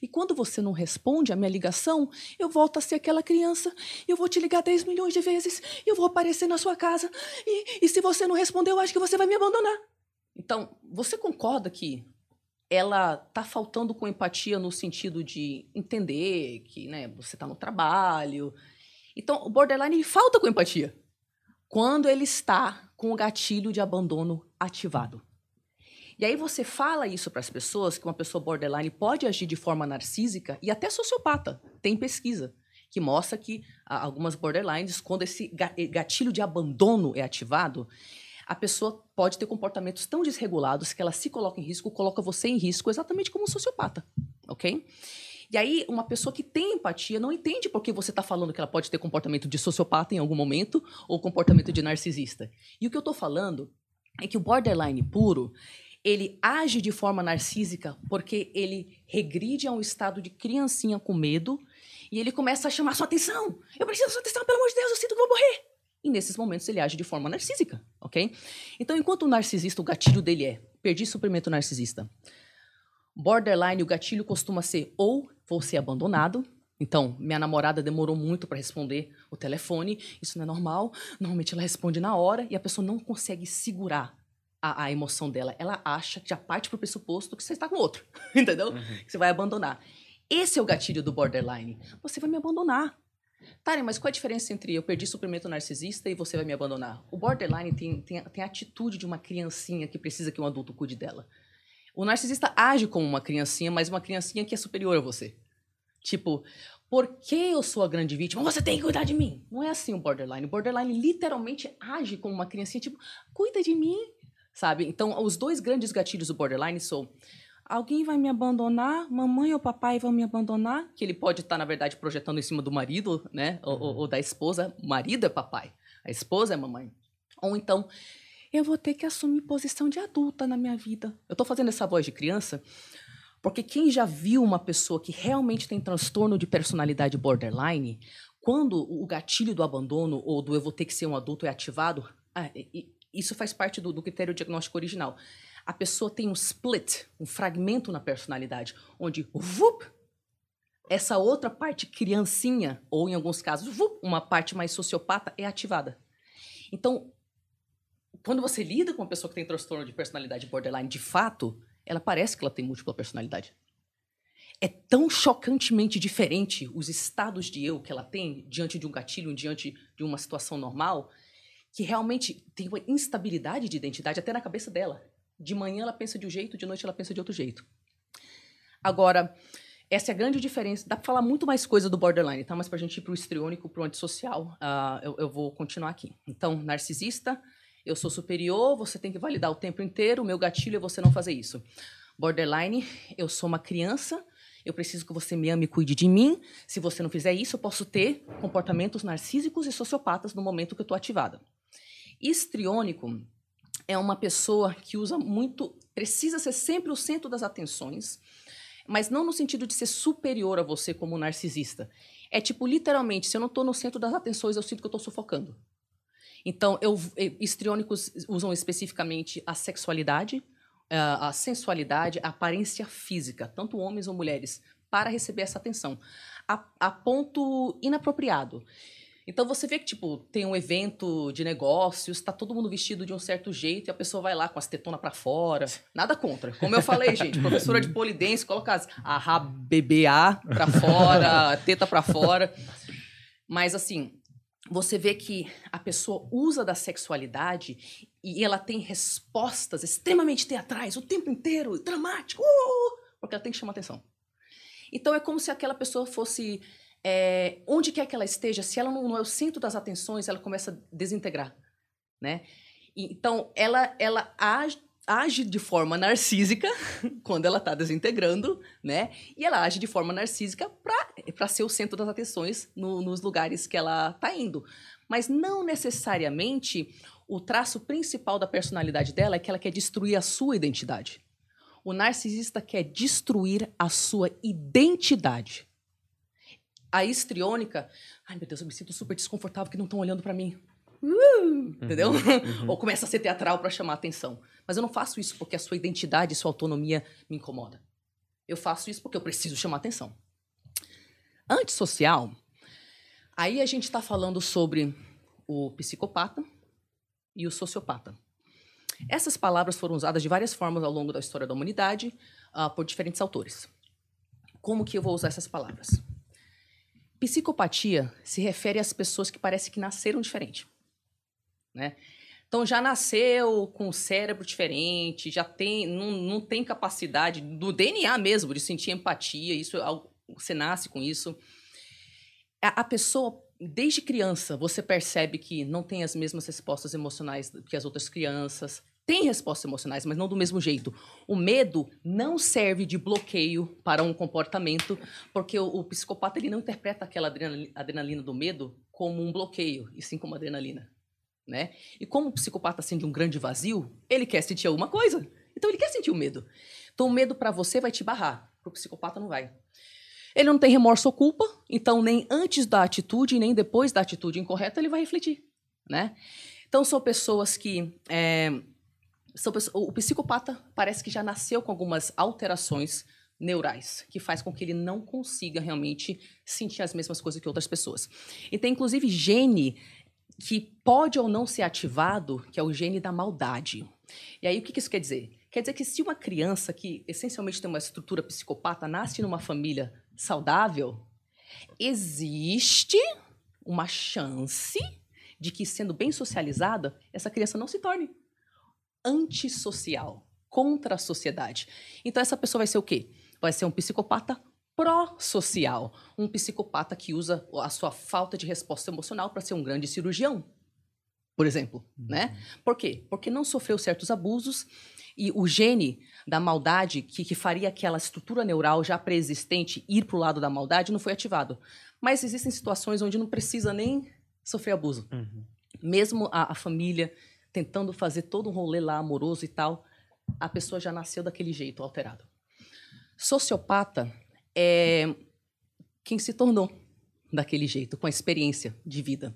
[SPEAKER 4] E quando você não responde à minha ligação, eu volto a ser aquela criança, eu vou te ligar 10 milhões de vezes, eu vou aparecer na sua casa, e, e se você não responder, eu acho que você vai me abandonar. Então, você concorda que ela tá faltando com empatia no sentido de entender que né, você está no trabalho. Então, o borderline ele falta com empatia quando ele está com o gatilho de abandono ativado. E aí você fala isso para as pessoas que uma pessoa borderline pode agir de forma narcísica e até sociopata. Tem pesquisa que mostra que ah, algumas borderlines, quando esse ga- gatilho de abandono é ativado, a pessoa pode ter comportamentos tão desregulados que ela se coloca em risco, coloca você em risco, exatamente como um sociopata, ok? E aí, uma pessoa que tem empatia não entende por que você está falando que ela pode ter comportamento de sociopata em algum momento ou comportamento de narcisista. E o que eu estou falando é que o borderline puro, ele age de forma narcísica porque ele regride a um estado de criancinha com medo e ele começa a chamar sua atenção. Eu preciso da sua atenção, pelo amor de Deus, eu sinto que vou morrer. E nesses momentos ele age de forma narcísica, ok? Então, enquanto o narcisista, o gatilho dele é perdi suprimento narcisista. Borderline, o gatilho costuma ser ou vou ser abandonado. Então, minha namorada demorou muito para responder o telefone, isso não é normal. Normalmente ela responde na hora e a pessoa não consegue segurar a, a emoção dela. Ela acha que já parte pro pressuposto que você está com outro, (laughs) entendeu?
[SPEAKER 3] Uhum.
[SPEAKER 4] Que você vai abandonar. Esse é o gatilho do borderline. Você vai me abandonar. Taren, mas qual a diferença entre eu perdi suprimento narcisista e você vai me abandonar? O borderline tem, tem, tem a atitude de uma criancinha que precisa que um adulto cuide dela. O narcisista age como uma criancinha, mas uma criancinha que é superior a você. Tipo, por que eu sou a grande vítima? Você tem que cuidar de mim. Não é assim o borderline. O borderline literalmente age como uma criancinha, tipo, cuida de mim, sabe? Então, os dois grandes gatilhos do borderline são alguém vai me abandonar, mamãe ou papai vão me abandonar, que ele pode estar, na verdade, projetando em cima do marido, né? Ou, ou- ou da esposa. O marido é papai, a esposa é mamãe. Ou então, eu vou ter que assumir posição de adulta na minha vida. Eu tô fazendo essa voz de criança porque quem já viu uma pessoa que realmente tem transtorno de personalidade borderline, quando o gatilho do abandono ou do eu vou ter que ser um adulto é ativado, ah, isso faz parte do, do critério diagnóstico original. A pessoa tem um split, um fragmento na personalidade, onde vup, essa outra parte criancinha, ou em alguns casos, vup, uma parte mais sociopata, é ativada. Então, quando você lida com uma pessoa que tem transtorno de personalidade borderline, de fato, ela parece que ela tem múltipla personalidade. É tão chocantemente diferente os estados de eu que ela tem diante de um gatilho, diante de uma situação normal, que realmente tem uma instabilidade de identidade até na cabeça dela. De manhã ela pensa de um jeito, de noite ela pensa de outro jeito. Agora, essa é a grande diferença. Dá pra falar muito mais coisa do borderline, tá? Mas pra gente ir pro histriônico, pro antissocial, ah, eu, eu vou continuar aqui. Então, narcisista, eu sou superior, você tem que validar o tempo inteiro, o meu gatilho é você não fazer isso. Borderline, eu sou uma criança, eu preciso que você me ame e cuide de mim. Se você não fizer isso, eu posso ter comportamentos narcísicos e sociopatas no momento que eu estou ativada. Histriônico é uma pessoa que usa muito, precisa ser sempre o centro das atenções, mas não no sentido de ser superior a você como narcisista. É tipo, literalmente, se eu não estou no centro das atenções, eu sinto que eu estou sufocando. Então, eu, eh, histriônicos usam especificamente a sexualidade, a a sensualidade, a aparência física, tanto homens ou mulheres, para receber essa atenção, a, a ponto inapropriado. Então você vê que, tipo, tem um evento de negócios, tá todo mundo vestido de um certo jeito e a pessoa vai lá com as tetonas pra fora. Nada contra. Como eu falei, (laughs) gente, professora de polidense, coloca as, a RABBA pra fora, teta pra fora. Mas assim, você vê que a pessoa usa da sexualidade e ela tem respostas extremamente teatrais o tempo inteiro, dramático, uh, porque ela tem que chamar atenção. Então é como se aquela pessoa fosse. é, onde quer que ela esteja, se ela não, não é o centro das atenções, ela começa a desintegrar. Né? Então, ela, ela age, age de forma narcísica (laughs) quando ela está desintegrando, né? E ela age de forma narcísica para ser o centro das atenções no- nos lugares que ela está indo. Mas não necessariamente o traço principal da personalidade dela é que ela quer destruir a sua identidade. O narcisista quer destruir a sua identidade. A histriônica, ai meu Deus, eu me sinto super desconfortável que não estão olhando para mim. Uh, entendeu? (laughs) Ou começa a ser teatral para chamar atenção. Mas eu não faço isso porque a sua identidade, sua autonomia me incomoda. Eu faço isso porque eu preciso chamar atenção. Antissocial, aí a gente está falando sobre o psicopata e o sociopata. Essas palavras foram usadas de várias formas ao longo da história da humanidade ah, por diferentes autores. Como que eu vou usar essas palavras? Psicopatia se refere às pessoas que parece que nasceram diferente, né? Então já nasceu com o cérebro diferente, já tem não, não tem capacidade do DNA mesmo de sentir empatia, isso é você nasce com isso. A, a pessoa desde criança você percebe que não tem as mesmas respostas emocionais que as outras crianças. Tem respostas emocionais, mas não do mesmo jeito. O medo não serve de bloqueio para um comportamento, porque o, o psicopata ele não interpreta aquela adrenalina, adrenalina do medo como um bloqueio, e sim como adrenalina. Né? E como o psicopata sente um grande vazio, ele quer sentir alguma coisa. Então ele quer sentir o medo. Então o medo para você vai te barrar, para o psicopata não vai. Ele não tem remorso ou culpa, então nem antes da atitude, nem depois da atitude incorreta ele vai refletir, né? Então são pessoas que é, são o psicopata parece que já nasceu com algumas alterações neurais, que faz com que ele não consiga realmente sentir as mesmas coisas que outras pessoas. E tem inclusive gene que pode ou não ser ativado, que é o gene da maldade. E aí o que, isso quer dizer? Quer dizer que se uma criança que essencialmente tem uma estrutura psicopata nasce numa família saudável, existe uma chance de que, sendo bem socializada, essa criança não se torne antissocial, contra a sociedade. Então, essa pessoa vai ser o quê? Vai ser um psicopata pró-social, um psicopata que usa a sua falta de resposta emocional para ser um grande cirurgião, por exemplo, né? Uhum. Por quê? Porque não sofreu certos abusos e o gene da maldade, que, que faria aquela estrutura neural já pré-existente ir para o lado da maldade, não foi ativado. Mas existem situações onde não precisa nem sofrer abuso. Uhum. Mesmo a, a, família tentando fazer todo um rolê lá amoroso e tal, a pessoa já nasceu daquele jeito, alterado. Sociopata é quem se tornou daquele jeito, com a experiência de vida.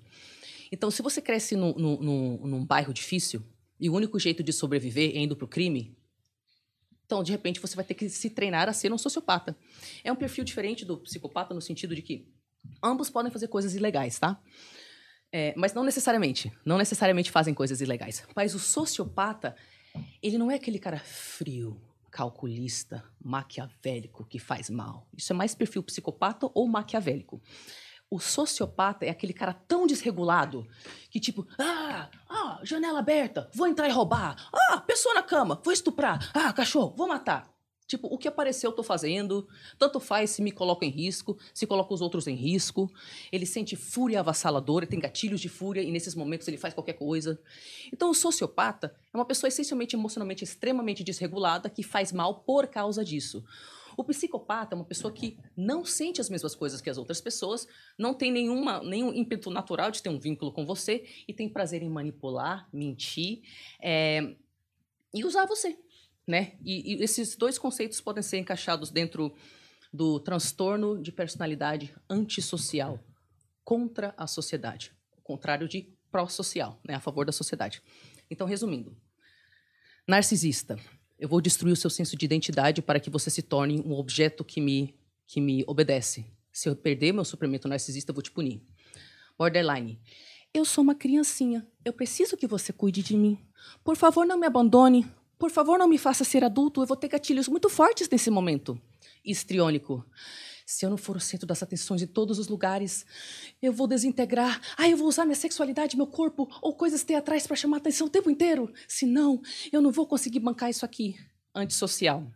[SPEAKER 4] Então, se você cresce no, no, no, num bairro difícil, e o único jeito de sobreviver é indo para o crime, então, de repente, você vai ter que se treinar a ser um sociopata. É um perfil diferente do psicopata no sentido de que ambos podem fazer coisas ilegais, tá? É, mas não necessariamente. Não necessariamente fazem coisas ilegais. Mas o sociopata, ele não é aquele cara frio, calculista, maquiavélico que faz mal. Isso é mais perfil psicopata ou maquiavélico. O sociopata é aquele cara tão desregulado que, tipo, ah, ah, janela aberta, vou entrar e roubar. Ah, pessoa na cama, vou estuprar. Ah, cachorro, vou matar. Tipo, o que apareceu eu tô fazendo. Tanto faz se me coloco em risco, se coloco os outros em risco. Ele sente fúria avassaladora, tem gatilhos de fúria e nesses momentos ele faz qualquer coisa. Então, o sociopata é uma pessoa essencialmente emocionalmente extremamente desregulada que faz mal por causa disso. O psicopata é uma pessoa que não sente as mesmas coisas que as outras pessoas, não tem nenhuma, nenhum ímpeto natural de ter um vínculo com você e tem prazer em manipular, mentir é, e usar você. Né? E, e esses dois conceitos podem ser encaixados dentro do transtorno de personalidade antissocial contra a sociedade, o contrário de pró-social, né, a favor da sociedade. Então, resumindo, narcisista eu vou destruir o seu senso de identidade para que você se torne um objeto que me, que me obedece. Se eu perder meu suprimento narcisista, eu vou te punir. Borderline. Eu sou uma criancinha. Eu preciso que você cuide de mim. Por favor, não me abandone. Por favor, não me faça ser adulto. Eu vou ter gatilhos muito fortes nesse momento. Histriônico. Se eu não for o centro das atenções em todos os lugares, eu vou desintegrar. Ah, eu vou usar minha sexualidade, meu corpo ou coisas teatrais para chamar atenção o tempo inteiro. Se não, eu não vou conseguir bancar isso aqui. Antissocial.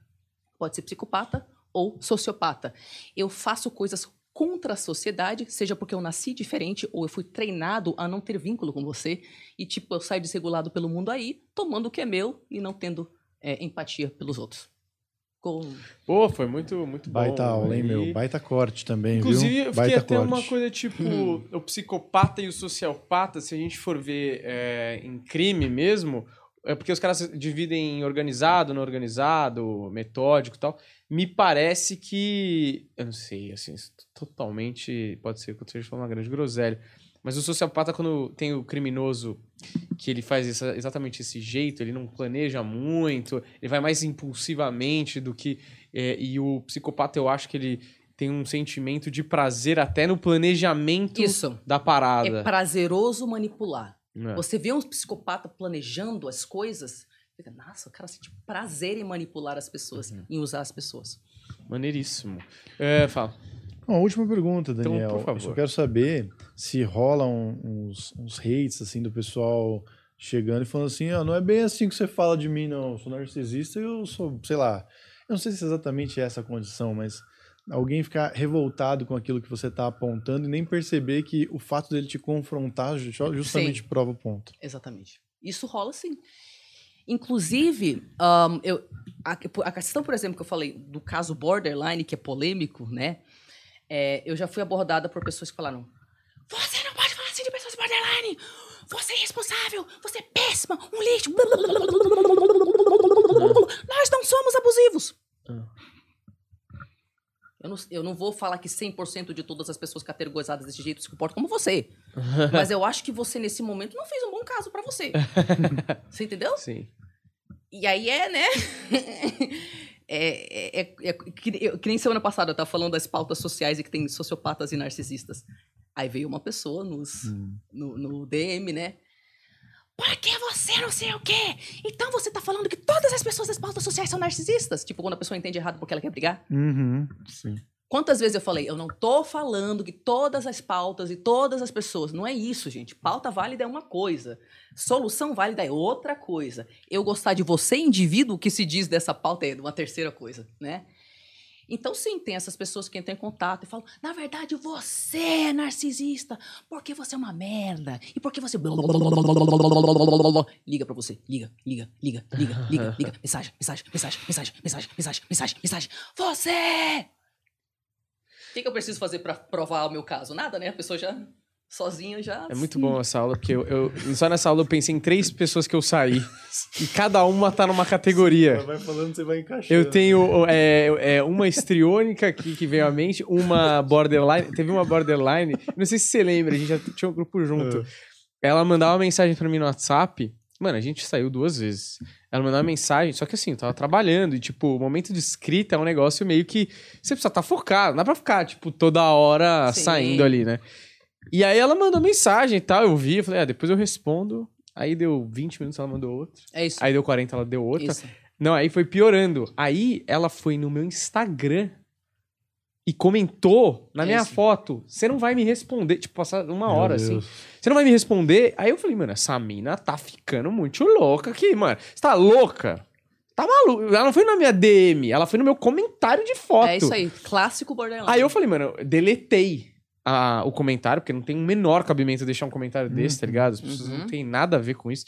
[SPEAKER 4] Pode ser psicopata ou sociopata. Eu faço coisas contra a sociedade, seja porque eu nasci diferente ou eu fui treinado a não ter vínculo com você e tipo eu saio desregulado pelo mundo aí, tomando o que é meu e não tendo é, empatia pelos outros.
[SPEAKER 3] Pô, foi muito, muito bom.
[SPEAKER 1] Baita aula, hein, meu? Baita corte também,
[SPEAKER 3] Inclusive,
[SPEAKER 1] viu?
[SPEAKER 3] eu fiquei até corte. uma coisa tipo, hum. o psicopata e o sociopata, se a gente for ver é, em crime mesmo, é porque os caras dividem em organizado, não organizado, metódico e tal. Me parece que. Eu não sei, assim, totalmente. Pode ser que eu esteja falando uma grande groselha. Mas o sociopata, quando tem o criminoso que ele faz essa, exatamente esse jeito, ele não planeja muito, ele vai mais impulsivamente do que. É, e o psicopata, eu acho que ele tem um sentimento de prazer até no planejamento
[SPEAKER 4] Isso.
[SPEAKER 3] da parada.
[SPEAKER 4] É prazeroso manipular. É. Você vê um psicopata planejando as coisas, fica, nossa, o cara sente prazer em manipular as pessoas, uhum. em usar as pessoas.
[SPEAKER 3] Maneiríssimo. É, fala.
[SPEAKER 1] Uma última pergunta, então, Daniel. Então, por favor. Eu só quero saber se rolam uns, uns hates assim do pessoal chegando e falando assim, oh, não é bem assim que você fala de mim, não. Eu sou narcisista e eu sou, sei lá. Eu não sei se exatamente é essa condição, mas alguém ficar revoltado com aquilo que você tá apontando e nem perceber que o fato dele te confrontar ju- justamente
[SPEAKER 4] Sim.
[SPEAKER 1] prova o ponto.
[SPEAKER 4] Exatamente. Isso rola sim. Inclusive, ahn, eu, a, a questão, por exemplo, que eu falei do caso borderline, que é polêmico, né? É, eu já fui abordada por pessoas que falaram: Você não pode falar assim de pessoas borderline! Você é irresponsável! Você é péssima! Um lixo! Nós não somos abusivos! Eu não, eu não vou falar que 100% de todas as pessoas categorizadas desse jeito se comportam como você. (laughs) Mas eu acho que você, nesse momento, não fez um bom caso pra você. (laughs) Você entendeu?
[SPEAKER 3] Sim.
[SPEAKER 4] E aí é, né? (laughs) é, é, é- é que, eu- que nem semana passada eu tava falando das pautas sociais e que tem sociopatas e narcisistas. Aí veio uma pessoa nos, no, no DM, né? Por que você não sei o quê? Então você tá falando que todas as pessoas das pautas sociais são narcisistas? Tipo, quando a pessoa entende errado porque ela quer brigar?
[SPEAKER 1] Uhum, sim.
[SPEAKER 4] Quantas vezes eu falei, eu não tô falando que todas as pautas e todas as pessoas. Não é isso, gente. Pauta válida é uma coisa. Solução válida é outra coisa. Eu gostar de você, indivíduo, o que se diz dessa pauta é uma terceira coisa, né? Então, sim, tem essas pessoas que entram em contato e falam: na verdade, você é narcisista, porque você é uma merda, e porque você. Liga pra você, liga, liga, liga, liga, liga, liga. (laughs) Mensagem, mensagem, mensagem, mensagem, mensagem, mensagem, mensagem, mensagem. Você! O que, que eu preciso fazer pra provar o meu caso? Nada, né? A pessoa já sozinha já.
[SPEAKER 3] É muito bom essa aula, porque eu, eu- só nessa aula eu pensei em três pessoas que eu saí. e cada uma tá numa categoria.
[SPEAKER 1] vai falando, você vai encaixando.
[SPEAKER 3] Eu tenho é, é, uma estriônica aqui que veio à mente, uma borderline. Teve uma borderline, não sei se você lembra, a gente já tinha um grupo junto. Ela mandava uma mensagem pra mim no WhatsApp. Mano, a gente saiu duas vezes. Ela mandava uma mensagem, só que assim, eu tava trabalhando e, tipo, o momento de escrita é um negócio meio que você precisa estar focado. Não dá pra ficar, tipo, toda hora
[SPEAKER 4] Sim.
[SPEAKER 3] saindo ali, né? E aí ela mandou mensagem e tal, eu vi, eu falei, ah, depois eu respondo. Aí deu 20 minutos, ela mandou outra.
[SPEAKER 4] É isso.
[SPEAKER 3] Aí deu 40, ela deu outra.
[SPEAKER 4] isso.
[SPEAKER 3] Não, aí foi piorando. Aí ela foi no meu Instagram e comentou na
[SPEAKER 4] É
[SPEAKER 3] minha
[SPEAKER 4] isso.
[SPEAKER 3] foto. Você não vai me responder. Tipo, passar uma
[SPEAKER 1] Meu
[SPEAKER 3] hora
[SPEAKER 1] Deus.
[SPEAKER 3] assim. Você não vai me responder. Aí eu falei, mano, essa mina tá ficando muito louca aqui, mano. Você tá louca? Tá maluco? Ela não foi na minha DM, ela foi no meu comentário de foto.
[SPEAKER 4] É isso aí. Clássico borderline.
[SPEAKER 3] Aí eu falei, mano, eu deletei a- o comentário, porque não tem o menor cabimento deixar um comentário desse, tá ligado? As pessoas
[SPEAKER 4] Uhum.
[SPEAKER 3] não tem nada a ver com isso.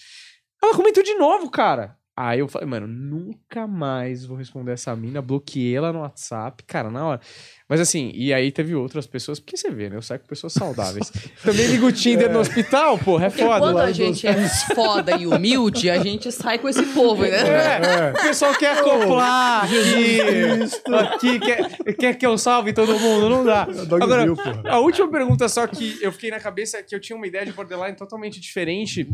[SPEAKER 3] Ela comentou de novo, cara. Aí eu falei, mano, nunca mais vou responder essa mina. Bloqueei ela no WhatsApp, cara, na hora. Mas assim, e aí teve outras pessoas, porque você vê, né? Eu saio com pessoas saudáveis. (laughs) Também ligo o Tinder no hospital, porra, é
[SPEAKER 4] Porque
[SPEAKER 3] foda.
[SPEAKER 4] quando a gente é foda e humilde, a gente sai com esse povo, né?
[SPEAKER 3] É, o pessoal quer acoplar aqui, aqui quer, quer que eu salve todo mundo, não dá. Agora, a última pergunta só que eu fiquei na cabeça é que eu tinha uma ideia de borderline totalmente diferente.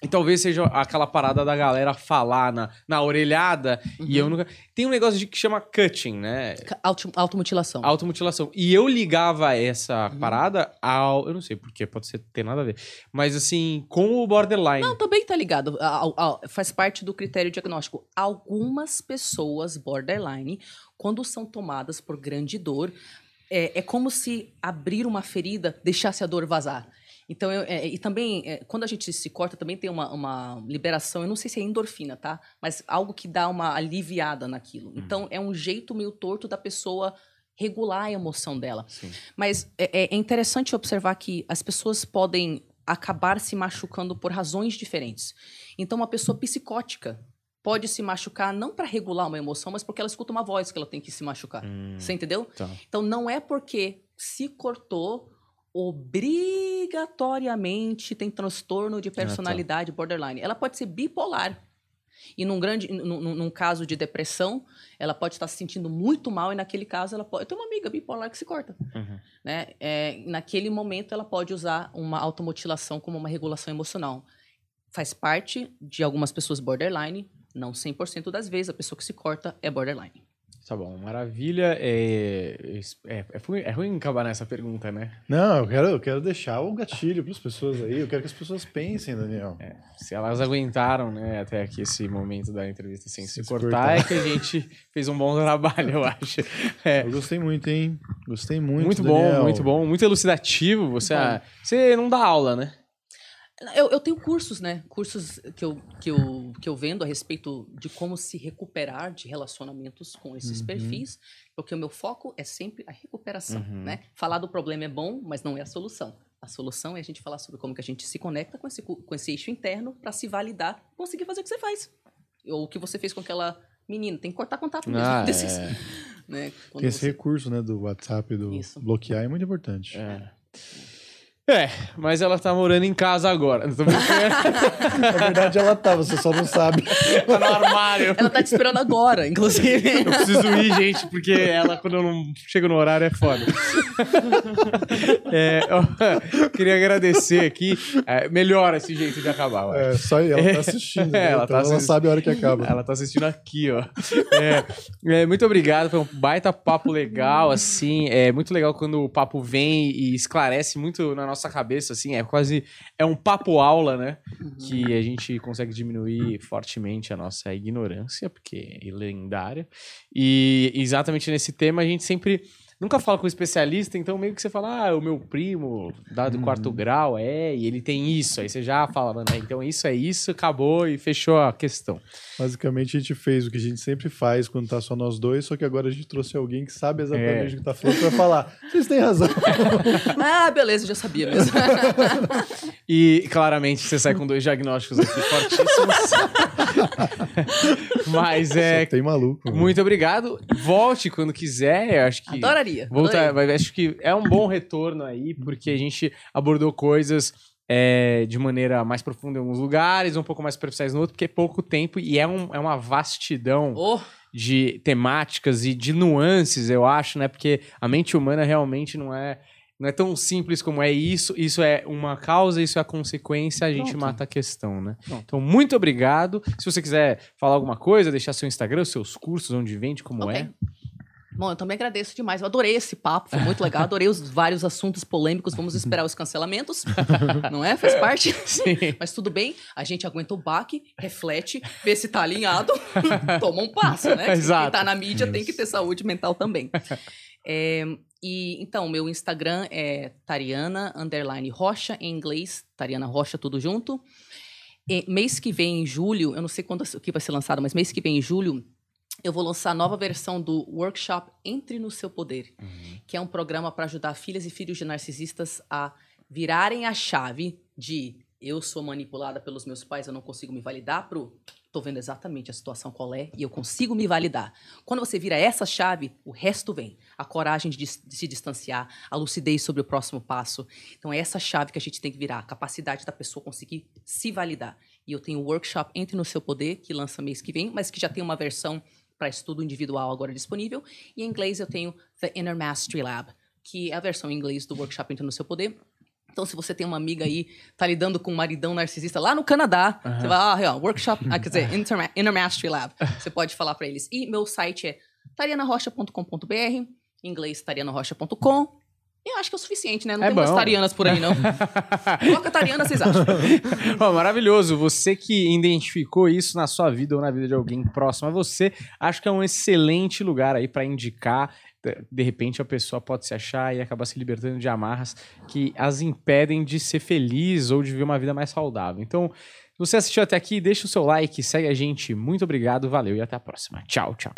[SPEAKER 3] E talvez seja aquela parada da galera falar na, na orelhada e eu nunca... Tem um negócio de, que chama cutting, né?
[SPEAKER 4] Auto, automutilação.
[SPEAKER 3] Automutilação. E eu ligava essa parada ao... Eu não sei porquê, pode ser ter nada a ver. Mas assim, com o borderline.
[SPEAKER 4] Não, também tá ligado. Ao- ao- faz parte do critério diagnóstico. Algumas pessoas borderline, quando são tomadas por grande dor, é, é como se abrir uma ferida deixasse a dor vazar. Então, eu- é, e também, é, quando a gente se corta, também tem uma, uma liberação, eu não sei se é endorfina, tá? Mas algo que dá uma aliviada naquilo. Então, é um jeito meio torto da pessoa regular a emoção dela.
[SPEAKER 3] Sim.
[SPEAKER 4] Mas é, é interessante observar que as pessoas podem acabar se machucando por razões diferentes. Então, uma pessoa psicótica pode se machucar não para regular uma emoção, mas porque ela escuta uma voz que ela tem que se machucar. Você entendeu?
[SPEAKER 3] Tá.
[SPEAKER 4] Então, não é porque se cortou obrigatoriamente tem transtorno de personalidade borderline. Ela pode ser bipolar. E num grande, num, num- num caso de depressão, ela pode estar se sentindo muito mal e naquele caso ela pode. Eu tenho uma amiga bipolar que se corta,
[SPEAKER 3] Uhum.
[SPEAKER 4] né? É, naquele momento ela pode usar uma automutilação como uma regulação emocional. Faz parte de algumas pessoas borderline, não 100% das vezes a pessoa que se corta é borderline.
[SPEAKER 3] Tá bom, maravilha. É, é, é, ruim, é ruim acabar nessa pergunta, né?
[SPEAKER 1] Não, eu quero, eu quero deixar o gatilho para as pessoas aí. Eu quero que as pessoas pensem, Daniel.
[SPEAKER 3] Se elas aguentaram, né, até aqui esse momento da entrevista sem se,
[SPEAKER 1] se
[SPEAKER 3] cortar,
[SPEAKER 1] cortar.
[SPEAKER 3] é que a gente (laughs) fez um bom trabalho, eu acho. É,
[SPEAKER 1] Eu gostei muito, hein? Gostei muito.
[SPEAKER 3] muito, bom,
[SPEAKER 1] Daniel.
[SPEAKER 3] muito bom, muito elucidativo. Você, ah, você não dá aula, né?
[SPEAKER 4] Eu, eu tenho cursos, né? Cursos que eu, que, eu, que eu vendo a respeito de como se recuperar de relacionamentos com esses
[SPEAKER 1] Uhum.
[SPEAKER 4] perfis, porque o meu foco é sempre a recuperação,
[SPEAKER 3] Uhum.
[SPEAKER 4] né? Falar do problema é bom, mas não é a solução. A solução é a gente falar sobre como que a gente se conecta com esse, com esse eixo interno para se validar, conseguir fazer o que você faz. Ou o que você fez com aquela menina. Tem que cortar contato mesmo.
[SPEAKER 3] Ah, (laughs)
[SPEAKER 4] desses-
[SPEAKER 3] é.
[SPEAKER 4] né?
[SPEAKER 1] Esse
[SPEAKER 4] você-
[SPEAKER 1] recurso né, do WhatsApp, do
[SPEAKER 4] Isso.
[SPEAKER 1] bloquear, é muito importante.
[SPEAKER 3] É. É, mas ela tá morando em casa agora. Não. (laughs)
[SPEAKER 1] Na verdade, ela tá, você só não sabe.
[SPEAKER 3] tá no armário.
[SPEAKER 4] Ela tá te esperando agora, inclusive.
[SPEAKER 3] Eu preciso ir, gente, porque ela, quando eu não chego no horário, é foda. É, ó, queria agradecer aqui. É, melhora esse jeito de acabar.
[SPEAKER 1] É, só ela tá assistindo.
[SPEAKER 3] É,
[SPEAKER 1] né?
[SPEAKER 3] ela
[SPEAKER 1] então
[SPEAKER 3] tá
[SPEAKER 1] ela
[SPEAKER 3] assistindo.
[SPEAKER 1] sabe a hora que acaba.
[SPEAKER 3] Ela tá assistindo aqui, ó. É, é, muito obrigado, foi um baita papo legal, assim. É muito legal quando o papo vem e esclarece muito na nossa cabeça, assim. É quase. É um papo aula, né? Que a gente consegue diminuir fortemente a nossa ignorância, porque é lendária. E exatamente nesse tema a gente sempre. Nunca fala com o especialista, então meio que você fala, ah, o meu primo da do quarto grau é, e ele tem isso. Aí você já fala, mano, é, então isso é isso, acabou e fechou a questão.
[SPEAKER 1] Basicamente, a gente fez o que a gente sempre faz quando tá só nós dois, só que agora a gente trouxe alguém que sabe exatamente
[SPEAKER 3] É.
[SPEAKER 1] o que tá falando pra falar. Vocês têm razão. (laughs)
[SPEAKER 4] ah, beleza, eu já sabia mesmo. (laughs)
[SPEAKER 3] E claramente você sai com dois diagnósticos aqui fortíssimos. (laughs) Mas é.
[SPEAKER 1] Só tem maluco. né?
[SPEAKER 3] Muito obrigado. Volte quando quiser. Eu acho que.
[SPEAKER 4] Adoraria.
[SPEAKER 3] Voltar,
[SPEAKER 4] adoraria.
[SPEAKER 3] acho que é um bom retorno aí, porque a gente abordou coisas é, de maneira mais profunda em alguns lugares, um pouco mais superficiais no outro, porque é pouco tempo e é, um, é uma vastidão
[SPEAKER 4] Oh,
[SPEAKER 3] de temáticas e de nuances, eu acho, né? Porque a mente humana realmente não é. Não é tão simples como é isso, isso é uma causa, isso é a consequência, a gente
[SPEAKER 4] Pronto.
[SPEAKER 3] mata a questão, né?
[SPEAKER 4] Pronto.
[SPEAKER 3] Então, muito obrigado. Se você quiser falar alguma coisa, deixar seu Instagram, seus cursos, onde vende, como
[SPEAKER 4] ok.
[SPEAKER 3] é.
[SPEAKER 4] Bom, eu também agradeço demais. Eu adorei esse papo, foi muito legal. Adorei os vários assuntos polêmicos. Vamos esperar os cancelamentos. (laughs) Não é? Faz parte?
[SPEAKER 3] Sim.
[SPEAKER 4] Mas tudo bem, a gente aguenta o baque, reflete, vê se tá alinhado, (laughs) toma um passo, né?
[SPEAKER 3] Exato.
[SPEAKER 4] Quem tá na mídia tem que ter saúde mental também. É, e então, meu Instagram é Tariana underline Rocha, em inglês, Tariana Rocha, tudo junto. E mês que vem, em julho, eu não sei quando o que vai ser lançado, mas mês que vem, em julho, eu vou lançar a nova versão do workshop Entre no Seu Poder, que é um programa para ajudar filhas e filhos de narcisistas a virarem a chave de eu sou manipulada pelos meus pais, eu não consigo me validar, pro tô vendo exatamente a situação qual é e eu consigo me validar. Quando você vira essa chave, o resto vem. A coragem de, de se distanciar, a lucidez sobre o próximo passo. Então é essa chave que a gente tem que virar, a capacidade da pessoa conseguir se validar. E eu tenho o workshop Entre no Seu Poder, que lança mês que vem, mas que já tem uma versão para estudo individual agora disponível. E em inglês eu tenho The Inner Mastery Lab, que é a versão em inglês do workshop Entre no Seu Poder. Então, se você tem uma amiga aí, tá lidando com um maridão narcisista lá no Canadá, você vai, ah, ó, workshop, ah, quer dizer, (laughs) Inter, Inner Mastery Lab. Você pode falar para eles. E meu site é tarianarocha.com.br, em inglês tarianarocha.com. Eu acho que é o suficiente, né? Não
[SPEAKER 3] É
[SPEAKER 4] tem
[SPEAKER 3] bom.
[SPEAKER 4] tarianas por aí, não. (laughs) Coloca tariana, vocês acham? (laughs)
[SPEAKER 3] Ó, maravilhoso. Você que identificou isso na sua vida ou na vida de alguém próximo a você, acho que é um excelente lugar aí para indicar. De- De repente a pessoa pode se achar e acabar se libertando de amarras que as impedem de ser feliz ou de viver uma vida mais saudável. Então, se você assistiu até aqui, deixa o seu like, segue a gente. Muito obrigado, valeu e até a próxima. Tchau, tchau.